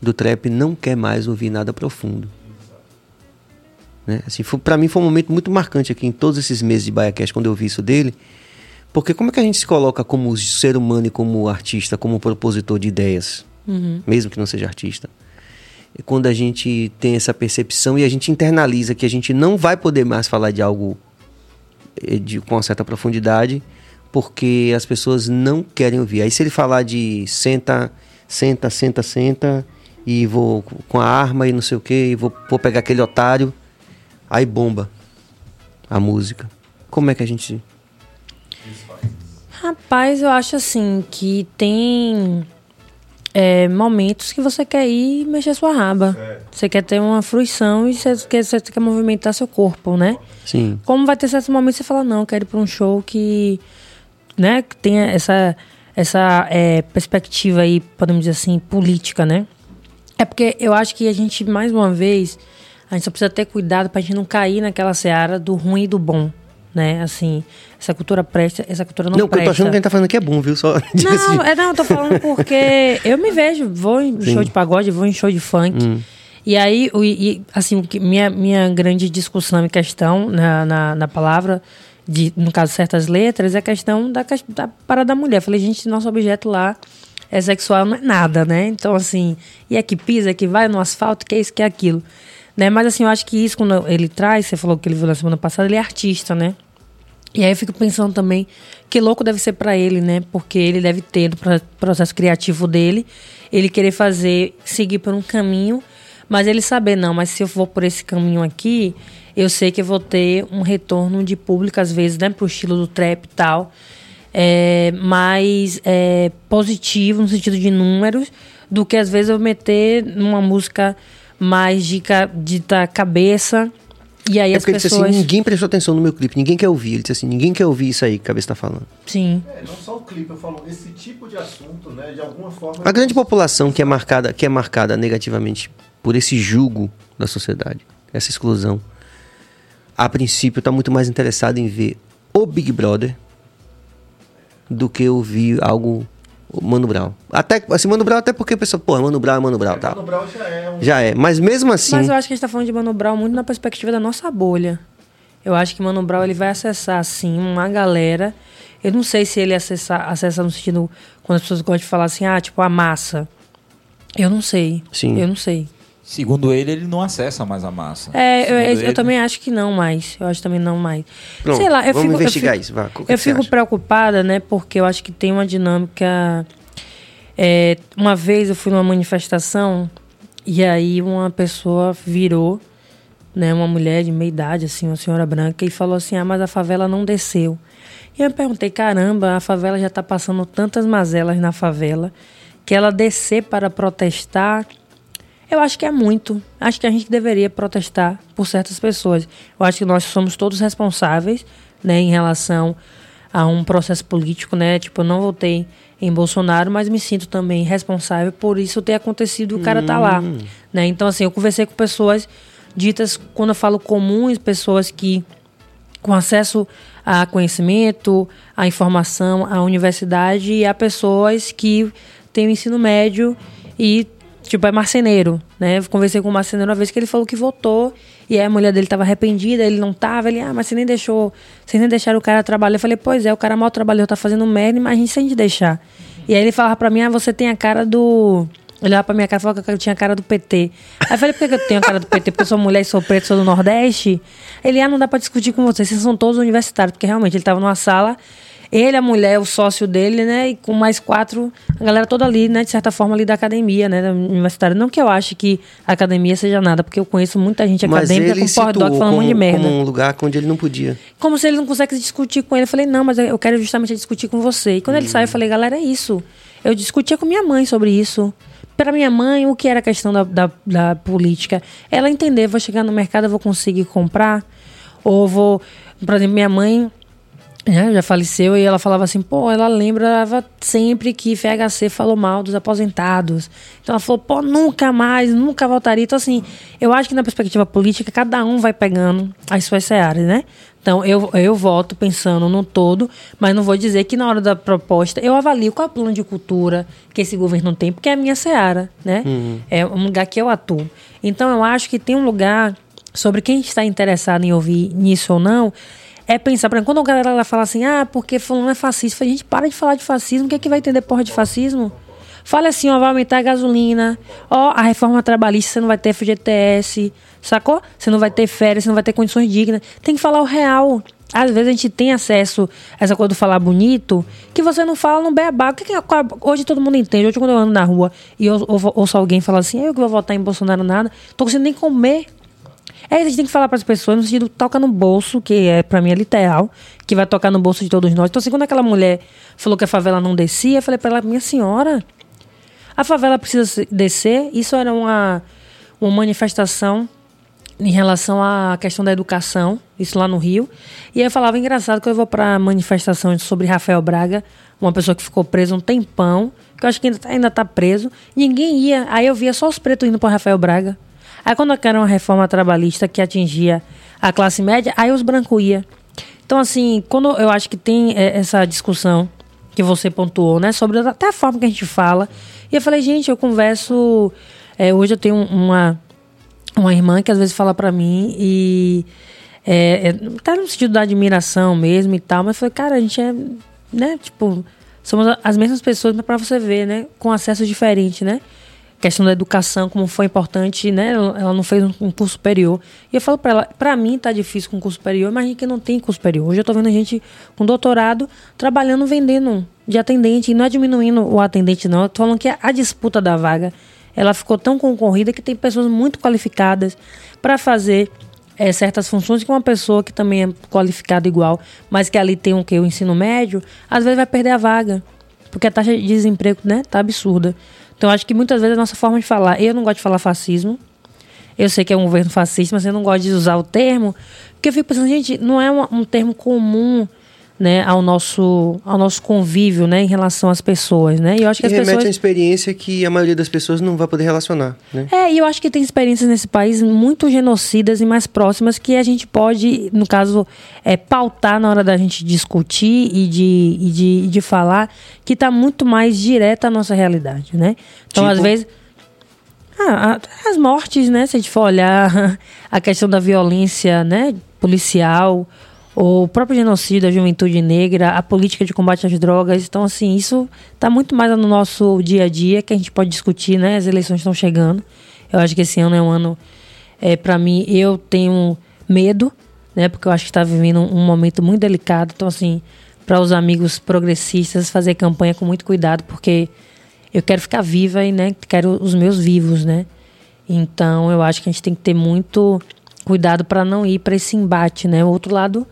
do trap não quer mais ouvir nada profundo. Né? Assim, foi, pra mim foi um momento muito marcante aqui em todos esses meses de BaiaCast, quando eu vi isso dele. Porque como é que a gente se coloca como ser humano e como artista, como propositor de ideias, mesmo que não seja artista? Quando a gente tem essa percepção e a gente internaliza que a gente não vai poder mais falar de algo eh, de, com uma certa profundidade, porque as pessoas não querem ouvir. Aí se ele falar de senta, senta, senta, senta, e vou com a arma e não sei o que, e vou, vou pegar aquele otário, aí bomba a música. Como é que a gente. Rapaz, eu acho assim que tem é, momentos que você quer ir mexer sua raba. Você quer ter uma fruição e você quer, você quer movimentar seu corpo, né? Sim. Como vai ter certos momentos que você fala, não, eu quero ir pra um show que, né, que tenha essa, essa é, perspectiva aí, podemos dizer assim, política, né? É porque eu acho que a gente, mais uma vez, a gente só precisa ter cuidado pra gente não cair naquela seara do ruim e do bom, né? Assim, essa cultura presta, essa cultura não, Não, porque eu tô presta. achando que a gente tá falando que é bom, viu? Só diga assim. Não, é, não, eu tô falando porque eu me vejo, vou em show de pagode, vou em show de funk. Hum. E aí, e, assim, minha, minha grande discussão e questão na, na, na palavra, de, no caso, certas letras, é a questão da, da parada da mulher. Falei, gente, nosso objeto lá é sexual, não é nada, né? Então, assim, e é que pisa, é que vai no asfalto, que é isso, que é aquilo. Né? Mas, assim, eu acho que isso, quando ele traz, você falou que ele viu na semana passada, ele é artista, né? E aí eu fico pensando também que louco deve ser pra ele, né? Porque ele deve ter no pro- processo criativo dele, ele querer fazer, seguir por um caminho, mas ele saber, não, mas se eu for por esse caminho aqui, eu sei que eu vou ter um retorno de público, às vezes, né? Pro estilo do trap e tal. É, mais é, positivo no sentido de números do que às vezes eu meter numa música mais de, de cabeça e aí É as porque ele disse pessoas assim: ninguém prestou atenção no meu clipe, ninguém quer ouvir. Ele disse assim: ninguém quer ouvir isso aí que a cabeça tá falando. sim É, não só o clipe, eu falo, esse tipo de assunto, né, de alguma forma. A grande população que é marcada, que é marcada negativamente por esse julgo da sociedade, essa exclusão, a princípio está muito mais interessada em ver o Big Brother do que ouvir algo Mano Brown. Até assim, Mano Brown até porque a pessoa, pô, Mano Brown, é Mano Brown, tá. Mano Brown já é um. Já é, mas mesmo assim, Mas eu acho que a gente tá falando de Mano Brown muito na perspectiva da nossa bolha. Eu acho que Mano Brown ele vai acessar, assim, uma galera. Eu não sei se ele acessa, acessa no sentido. Quando as pessoas gostam de falar assim, ah, tipo, a massa. Eu não sei. Sim. Eu não sei. Segundo ele, ele não acessa mais a massa. É, eu, Segundo eu- eu ele- também acho que não mais. Eu acho também não mais. Pronto, sei lá, eu vamos fico, investigar eu fico, isso, vá. Eu fico acha? preocupada, né? Porque eu acho que tem uma dinâmica. é, uma vez eu fui numa manifestação e aí uma pessoa virou, né? Uma mulher de meia idade, assim, uma senhora branca, e falou assim: ah, mas a favela não desceu. E eu me perguntei: caramba, a favela já está passando tantas mazelas na favela que ela descer para protestar. Eu acho que é muito. Acho que a gente deveria protestar por certas pessoas. Eu acho que nós somos todos responsáveis, né, em relação a um processo político, né? Tipo, eu não votei em Bolsonaro, mas me sinto também responsável por isso ter acontecido e o cara tá lá, né? Então, assim, eu conversei com pessoas ditas, quando eu falo comuns, pessoas que com acesso a conhecimento, a informação, à universidade e a pessoas que têm o ensino médio e tipo é marceneiro, né? Eu conversei com um marceneiro uma vez que ele falou que votou e a mulher dele estava arrependida, ele não tava, ele, ah, mas você nem deixou, vocês nem deixaram o cara trabalhar. Eu falei, pois é, o cara mal trabalhou, tá fazendo merda, mas a gente deixar. E aí ele falava pra mim, ah, você tem a cara do ele olhava pra minha cara e falava que eu tinha a cara do PT. Aí eu falei, por que eu tenho a cara do PT? Porque eu sou mulher e sou preta, sou do Nordeste? Ele, ah, não dá pra discutir com vocês, vocês são todos universitários. Porque realmente ele tava numa sala, ele, a mulher, o sócio dele, né? E com mais quatro, a galera toda ali, né? De certa forma, ali da academia, né? Da universitária. Não que eu ache que a academia seja nada, porque eu conheço muita gente mas acadêmica com dog falando um monte de como, merda. como um lugar onde ele não podia. Como se ele não conseguisse discutir com ele. Eu falei, não, mas eu quero justamente discutir com você. E quando ele saiu, eu falei, galera, é isso. Eu discutia com minha mãe sobre isso. para minha mãe, o que era a questão da, da, da, política? Ela entender, vou chegar no mercado, eu vou conseguir comprar, ou vou. Por exemplo, minha mãe né, já faleceu e ela falava assim, pô, ela lembrava sempre que FHC falou mal dos aposentados. Então ela falou, pô, nunca mais, nunca voltaria. Então, assim, eu acho que na perspectiva política, cada um vai pegando as suas searas, né? Então, eu, eu voto pensando no todo, mas não vou dizer que na hora da proposta eu avalio qual é o plano de cultura que esse governo tem, porque é a minha seara, né? Uhum. É um lugar que eu atuo. Então, eu acho que tem um lugar sobre quem está interessado em ouvir nisso ou não, é pensar, por exemplo, quando a galera fala assim, ah, porque fulano é fascista, fala, gente, para de falar de fascismo, o que é que vai entender porra de fascismo? Fala assim, ó, vai aumentar a gasolina, ó, a reforma trabalhista, você não vai ter FGTS, sacou? Você não vai ter férias, você não vai ter condições dignas. Tem que falar o real. Às vezes a gente tem acesso a essa coisa do falar bonito, que você não fala no beabá. O que, que é, hoje todo mundo entende. Hoje quando eu ando na rua e eu, ouço alguém falar assim, eu que vou votar em Bolsonaro nada, tô conseguindo nem comer. É, a gente tem que falar para as pessoas no sentido toca no bolso, que é para mim é literal, que vai tocar no bolso de todos nós. Então, assim, quando aquela mulher falou que a favela não descia, eu falei para ela, minha senhora, a favela precisa descer. Isso era uma, uma manifestação em relação à questão da educação, isso lá no Rio. E aí eu falava, engraçado, que eu vou para manifestação sobre Rafael Braga, uma pessoa que ficou presa um tempão, que eu acho que ainda, tá, ainda tá preso. Ninguém ia. Aí eu via só os pretos indo para Rafael Braga. Aí quando era uma reforma trabalhista que atingia a classe média, aí os brancos iam. Então, assim, quando eu acho que tem é, essa discussão que você pontuou, né, sobre até a forma que a gente fala. E eu falei, gente, eu converso. É, hoje eu tenho uma, uma irmã que às vezes fala para mim e. É, é, tá no sentido da admiração mesmo e tal, mas falei, cara, a gente é. Né, tipo, somos as mesmas pessoas, mas pra você ver, né, com acesso diferente, né? Questão da educação, como foi importante, né? Ela não fez um curso superior. E eu falo para ela, para mim tá difícil com curso superior, imagina que não tem curso superior. Hoje eu tô vendo gente com doutorado trabalhando, vendendo de atendente, e não é diminuindo o atendente não, eu tô falando que a disputa da vaga, ela ficou tão concorrida que tem pessoas muito qualificadas para fazer é, certas funções que uma pessoa que também é qualificada igual, mas que ali tem o que o ensino médio, às vezes vai perder a vaga, porque a taxa de desemprego, né, tá absurda. Então, acho que muitas vezes a nossa forma de falar. Eu não gosto de falar fascismo. Eu sei que é um governo fascista, mas eu não gosto de usar o termo. Porque eu fico pensando, gente, não é um, um termo comum né, ao nosso ao nosso convívio, né, em relação às pessoas, né? E eu acho que, que as remete pessoas a experiência que a maioria das pessoas não vai poder relacionar, né? É, e eu acho que tem experiências nesse país muito genocidas e mais próximas que a gente pode, no caso, é, pautar na hora da gente discutir e de, e de, de falar, que está muito mais direta à nossa realidade, né? Então, tipo... às vezes ah, as mortes, né? Se a gente for olhar a questão da violência, né, policial, o próprio genocídio da juventude negra, a política de combate às drogas. Então, assim, isso está muito mais no nosso dia a dia que a gente pode discutir, né? As eleições estão chegando. Eu acho que esse ano é um ano, é, para mim, eu tenho medo, né? Porque eu acho que está vivendo um momento muito delicado. Então, assim, para os amigos progressistas, fazer campanha com muito cuidado, porque eu quero ficar viva e, né, quero os meus vivos, né? Então, eu acho que a gente tem que ter muito cuidado para não ir para esse embate, né? O outro lado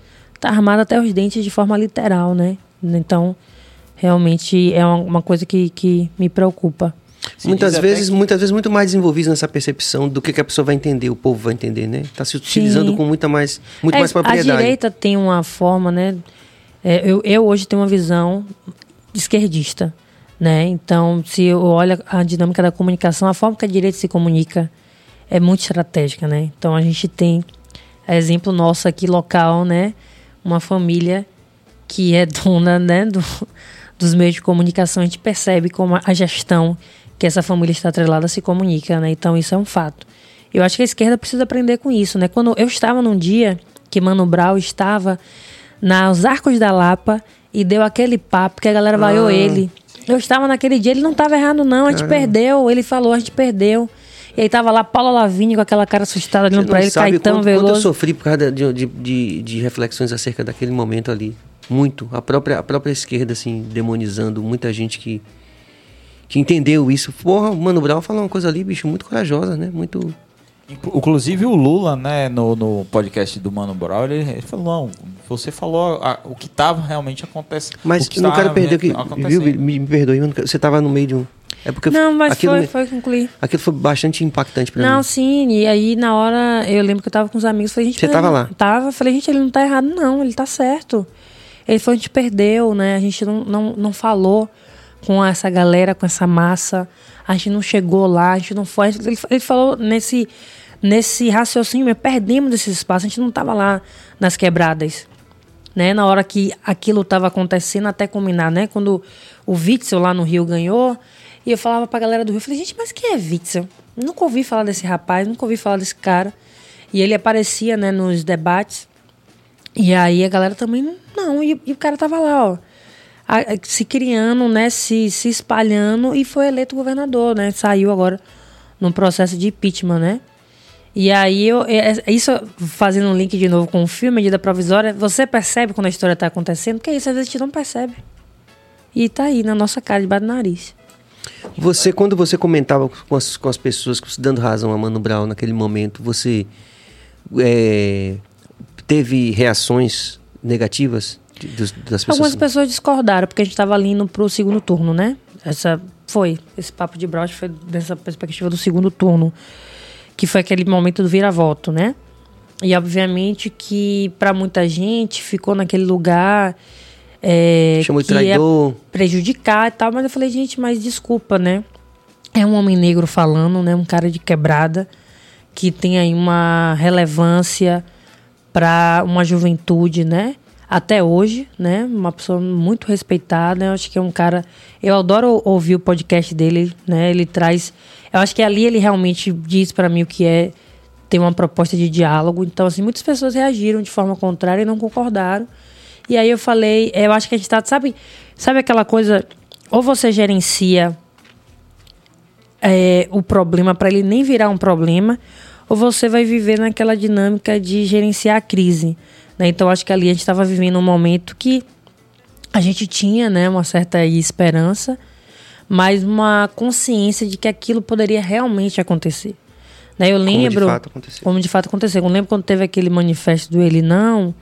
tá armado até os dentes de forma literal, né? Então, realmente é uma coisa que, que me preocupa. Se muitas vezes, que... muitas vezes muito mais desenvolvidos nessa percepção do que, que a pessoa vai entender, o povo vai entender, né? Está se utilizando Sim. com muita mais, muito é, mais propriedade. A direita tem uma forma, né? É, eu, eu hoje tenho uma visão esquerdista, né? Então, se eu olho a dinâmica da comunicação, a forma que a direita se comunica é muito estratégica, né? Então, a gente tem exemplo nosso aqui local, né? Uma família que é dona né, do, dos meios de comunicação, a gente percebe como a gestão que essa família está atrelada se comunica, né? Então isso é um fato. Eu acho que a esquerda precisa aprender com isso, né? Quando eu estava num dia que Mano Brown estava nos Arcos da Lapa e deu aquele papo que a galera vaiou ah. ele. Eu estava naquele dia, ele não estava errado não, a gente Caramba. perdeu, ele falou, a gente perdeu. E aí tava lá Paula Lavigne com aquela cara assustada olhando pra ele, sabe Caetano quanto, Veloso. Quanto eu sofri por causa de, de, de, de, reflexões acerca daquele momento ali. Muito. A própria, a própria esquerda, assim, demonizando muita gente que, que entendeu isso. Porra, o Mano Brown falou uma coisa ali, bicho, muito corajosa, né? Muito... Inclusive o Lula, né, no, no podcast do Mano Brown, ele, ele falou, não, você falou a, o que estava realmente acontecendo. Mas não quero perder, que, viu, me, me perdoe, você estava no meio de um É porque Não, mas aquilo, foi, foi concluir. aquilo foi bastante impactante Não, mim. sim, e aí na hora eu lembro que eu tava com os amigos, falei, gente, Você tava lá? Tava, falei, gente, ele não tá errado, não, ele tá certo. Ele foi, a gente perdeu, né? A gente não, não, não falou com essa galera, com essa massa, a gente não chegou lá, a gente não foi. Ele, ele falou nesse, nesse raciocínio, perdemos esse espaço, a gente não tava lá nas quebradas. Né, na hora que aquilo estava acontecendo até culminar, né? Quando o Witzel lá no Rio ganhou, e eu falava pra galera do Rio, eu falei, gente, mas quem é Witzel? Nunca ouvi falar desse rapaz, nunca ouvi falar desse cara. E ele aparecia, né, nos debates. E aí a galera também, não, e, e o cara tava lá, ó, a- se criando, né, se, se espalhando e foi eleito governador, né? Saiu agora num processo de impeachment, né? E aí, eu, é- é- isso fazendo um link de novo com o filme, medida provisória, você percebe quando a história está acontecendo, que é isso, às vezes a gente não percebe. E tá aí, na nossa cara, debaixo do nariz. Você, quando você comentava com as, com as pessoas, dando razão a Mano Brown naquele momento, você é, teve reações negativas de- dos- das pessoas? Algumas pessoas discordaram, porque a gente estava indo pro segundo turno, né? Essa foi, esse papo de broche foi dessa perspectiva do segundo turno, que foi aquele momento do vira-voto, né? E obviamente que para muita gente ficou naquele lugar é, Chamou de ia traidor. prejudicar e tal, mas eu falei, gente, mas desculpa, né? É um homem negro falando, né? Um cara de quebrada que tem aí uma relevância para uma juventude, né? Até hoje, né? Uma pessoa muito respeitada. Eu acho que é um cara. Eu adoro ouvir o podcast dele, né? Ele traz. Eu acho que ali ele realmente diz para mim o que é ter uma proposta de diálogo. Então, assim, muitas pessoas reagiram de forma contrária e não concordaram. E aí eu falei, eu acho que a gente tá, sabe, sabe aquela coisa, ou você gerencia é, o problema para ele nem virar um problema, ou você vai viver naquela dinâmica de gerenciar a crise. né? Então, acho que ali a gente estava vivendo um momento que a gente tinha né, uma certa esperança, mas uma consciência de que aquilo poderia realmente acontecer. Né? Eu Como de lembro. fato aconteceu. Como de fato aconteceu. Eu lembro quando teve aquele manifesto do Ele Não,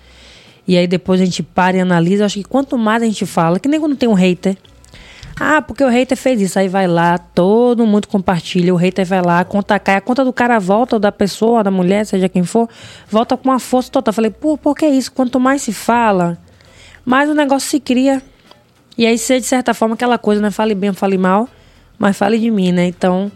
e aí depois a gente para e analisa. Eu acho que quanto mais a gente fala, que nem quando tem um hater. Ah, porque o hater fez isso. Aí vai lá, todo mundo compartilha. O hater vai lá, a conta cai. A conta do cara volta, ou da pessoa, da mulher, seja quem for, volta com uma força total. Falei, pô, por que isso? Quanto mais se fala, mais o negócio se cria. E aí, se de certa forma, aquela coisa, né? Fale bem fale mal, mas fale de mim, né? Então,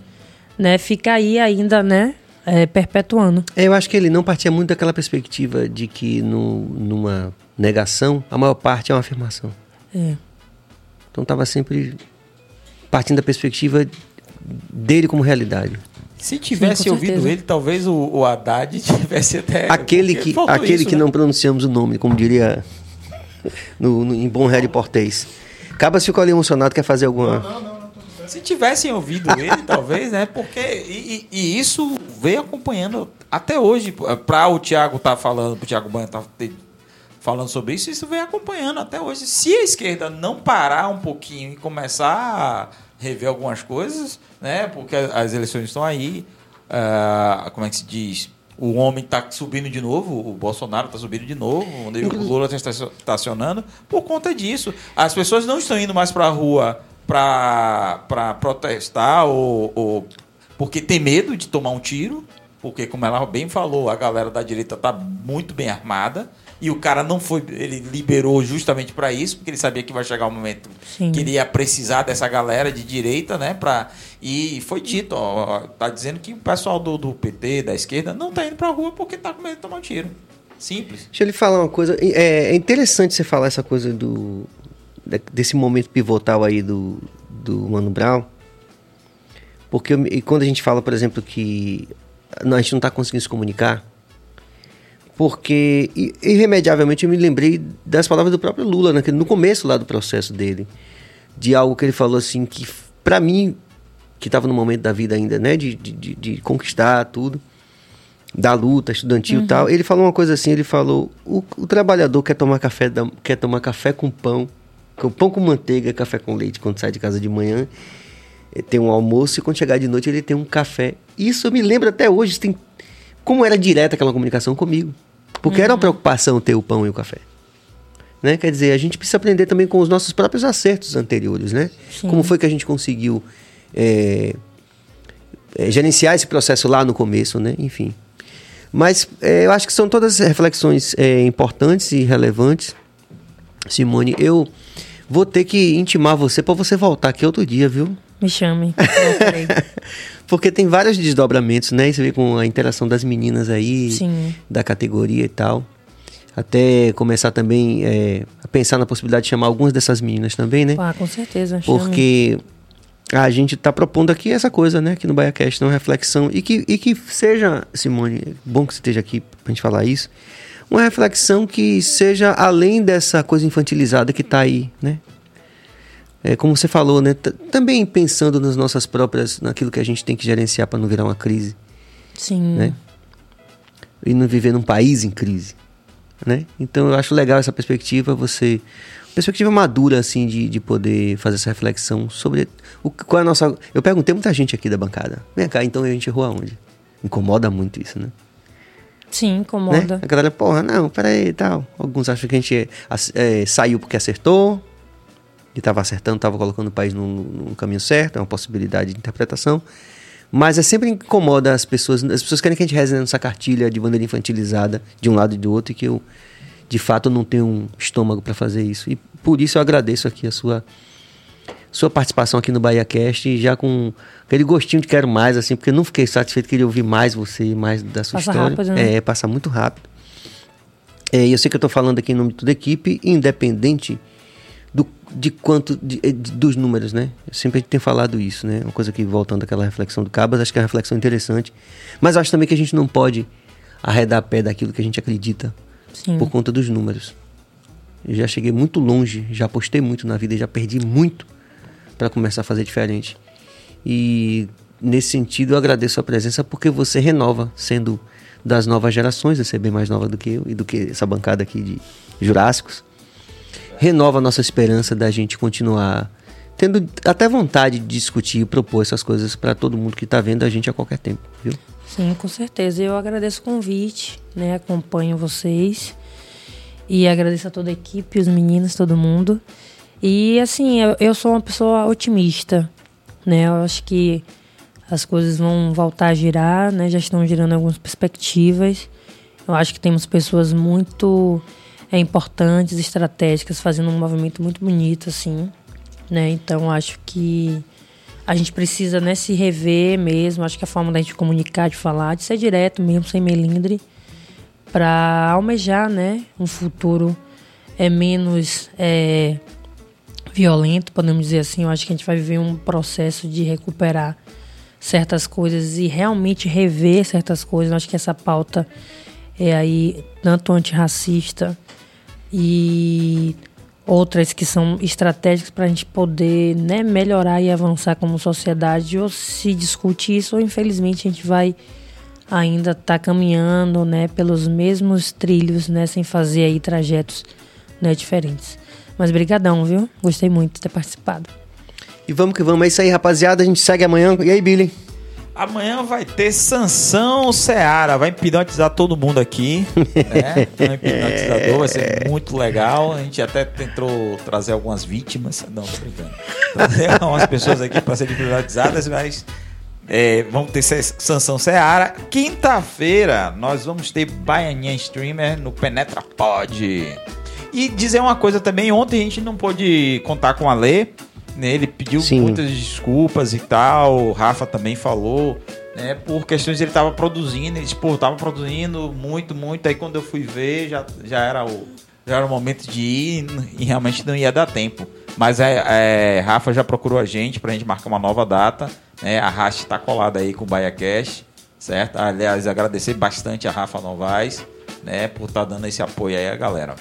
né, fica aí ainda, né? É, perpetuando. É, Eu acho que ele não partia muito daquela perspectiva de que no, numa negação, a maior parte é uma afirmação. É. Então estava sempre partindo da perspectiva dele como realidade. Se tivesse com ouvido certeza. ele, talvez o, o Haddad tivesse até. aquele que, aquele isso, que né? não pronunciamos o nome, como diria no, no- em bom Harry Portês. Cabas ficou ali emocionado, quer fazer alguma. Se tivessem ouvido ele, talvez, né? Porque. E, e- isso veio acompanhando até hoje. Para o Tiago estar falando, para o Tiago Banha estar falando sobre isso, isso veio acompanhando até hoje. Se a esquerda não parar um pouquinho e começar a rever algumas coisas, né? Porque as eleições estão aí. ah, como é que se diz? O homem está subindo de novo, o Bolsonaro está subindo de novo, o Lula está estacionando por conta disso. As pessoas não estão indo mais para a rua para protestar ou, ou porque tem medo de tomar um tiro, porque como ela bem falou, a galera da direita tá muito bem armada e o cara não foi, ele liberou justamente para isso, porque ele sabia que vai chegar um momento Sim. que ele ia precisar dessa galera de direita, né, para e foi dito, ó, tá dizendo que o pessoal do, do PT, da esquerda, não tá indo pra rua porque tá com medo de tomar um tiro. Simples. Deixa eu lhe falar uma coisa. É, é interessante você falar essa coisa do. Desse momento pivotal aí do, do Mano Brown. Porque eu e quando a gente fala, por exemplo, que não, a gente não está conseguindo se comunicar. Porque, irremediavelmente, eu me lembrei das palavras do próprio Lula, naquele, no começo lá do processo dele. De algo que ele falou assim, que para mim, que estava no momento da vida ainda, né, de, de, de- conquistar tudo, da luta estudantil e tal, ele falou uma coisa assim, ele falou, o, o trabalhador quer tomar café, da- quer tomar café com pão, pão com manteiga, café com leite quando sai de casa de manhã, eh, tem um almoço e quando chegar de noite ele tem um café. Isso eu me lembro até hoje, tem, como era direta aquela comunicação comigo. Porque era uma preocupação ter o pão e o café. Né? Quer dizer, a gente precisa aprender também com os nossos próprios acertos anteriores, né? Sim. Como foi que a gente conseguiu é, é, gerenciar esse processo lá no começo, né? Enfim. Mas é, eu acho que são todas reflexões importantes e relevantes. Simone, eu vou ter que intimar você para você voltar aqui outro dia, viu? Me chame. Porque tem vários desdobramentos, né? Você vê com a interação das meninas aí, Sim. da categoria e tal. Até começar também é, a pensar na possibilidade de chamar algumas dessas meninas também, né? Ah, com certeza. chame. Porque a gente está propondo aqui essa coisa, né? Aqui no BaiaCast, uma reflexão. E que, e que seja, Simone, bom que você esteja aqui pra gente falar isso. Uma reflexão que seja além dessa coisa infantilizada que está aí, né? É, como você falou, né? T- Também pensando nas nossas próprias, naquilo que a gente tem que gerenciar para não virar uma crise, Sim. né? E não viver num país em crise, né? Então eu acho legal essa perspectiva, você perspectiva madura assim de, de poder fazer essa reflexão sobre o qual é a nossa. Eu perguntei muita gente aqui da bancada. Vem cá, então a gente errou aonde? Incomoda muito isso, né? Sim, né? incomoda. A galera, porra, não, peraí e tal. Alguns acham que a gente é, saiu porque acertou, e estava acertando, estava colocando o país no, no caminho certo, é uma possibilidade de interpretação. Mas é sempre incomoda as pessoas. As pessoas querem que a gente reze nessa cartilha de maneira infantilizada, de um lado e do outro, e que eu, de fato, não tenho um estômago para fazer isso. E por isso eu agradeço aqui a sua sua participação aqui no Bahia Cast, e já com aquele gostinho de quero mais, assim, porque eu não fiquei satisfeito, queria ouvir mais você, mais da sua Passa história. rápido, né? É, passa muito rápido. É, e eu sei que eu estou falando aqui em nome de toda a equipe, independente do, de quanto de- de- dos números, né? Eu sempre tenho falado isso, né? Uma coisa que voltando àquela reflexão do Cabas, acho que é uma reflexão interessante. Mas acho também que a gente não pode arredar pé daquilo que a gente acredita Sim. por conta dos números. Eu já cheguei muito longe, já apostei muito na vida, e já perdi muito para começar a fazer diferente. E nesse sentido eu agradeço a presença porque você renova, sendo das novas gerações, você é bem mais nova do que eu e do que essa bancada aqui de Jurássicos. Renova a nossa esperança da gente continuar tendo até vontade de discutir e propor essas coisas para todo mundo que está vendo a gente a qualquer tempo, viu? Sim, com certeza. Eu agradeço o convite, né? Acompanho vocês. E agradeço a toda a equipe, os meninos, todo mundo. E assim, eu, eu sou uma pessoa otimista, né? Eu acho que as coisas vão voltar a girar, né? Já estão girando algumas perspectivas. Eu acho que temos pessoas muito é, importantes, estratégicas, fazendo um movimento muito bonito, assim, né? Então, acho que a gente precisa né, se rever mesmo. Acho que a forma da gente comunicar, de falar, de ser direto mesmo, sem melindre, para almejar né, um futuro é menos é, violento, podemos dizer assim. Eu acho que a gente vai viver um processo de recuperar certas coisas e realmente rever certas coisas. Eu acho que essa pauta é aí tanto antirracista e outras que são estratégicas para a gente poder né, melhorar e avançar como sociedade. Ou se discute isso, ou infelizmente a gente vai ainda estar caminhando né, pelos mesmos trilhos, né, sem fazer aí trajetos né, diferentes. Mas brigadão, viu? Gostei muito de ter participado. E vamos que vamos, é isso aí, rapaziada. A gente segue amanhã. E aí, Billy? Amanhã vai ter Sansão Seara, vai hipnotizar todo mundo aqui, né? Um hipnotizador, vai ser muito legal. A gente até tentou trazer algumas vítimas, não, tô brincando. Trazer algumas pessoas aqui para serem hipnotizadas, mas é, vamos ter Sansão Seara. Quinta-feira nós vamos ter Baianinha Streamer no Penetra Pod. E dizer uma coisa também, ontem a gente não pôde contar com a Lê, né? Ele pediu Sim. muitas desculpas e tal, o Rafa também falou, né? Por questões ele tava produzindo, ele pô, tava produzindo muito, muito, aí quando eu fui ver já, já era o já era o momento de ir e realmente não ia dar tempo. Mas é, é, Rafa já procurou a gente pra gente marcar uma nova data, né? A Raste tá colada aí com o Bahia Cash, certo? Aliás, agradecer bastante a Rafa Novaes, né, por estar dando esse apoio aí a galera.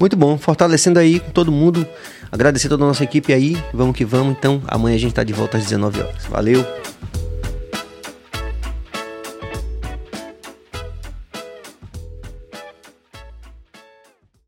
Muito bom, fortalecendo aí com todo mundo. Agradecer toda a nossa equipe aí. Vamos que vamos. Então, amanhã a gente tá de volta às 19 horas. Valeu.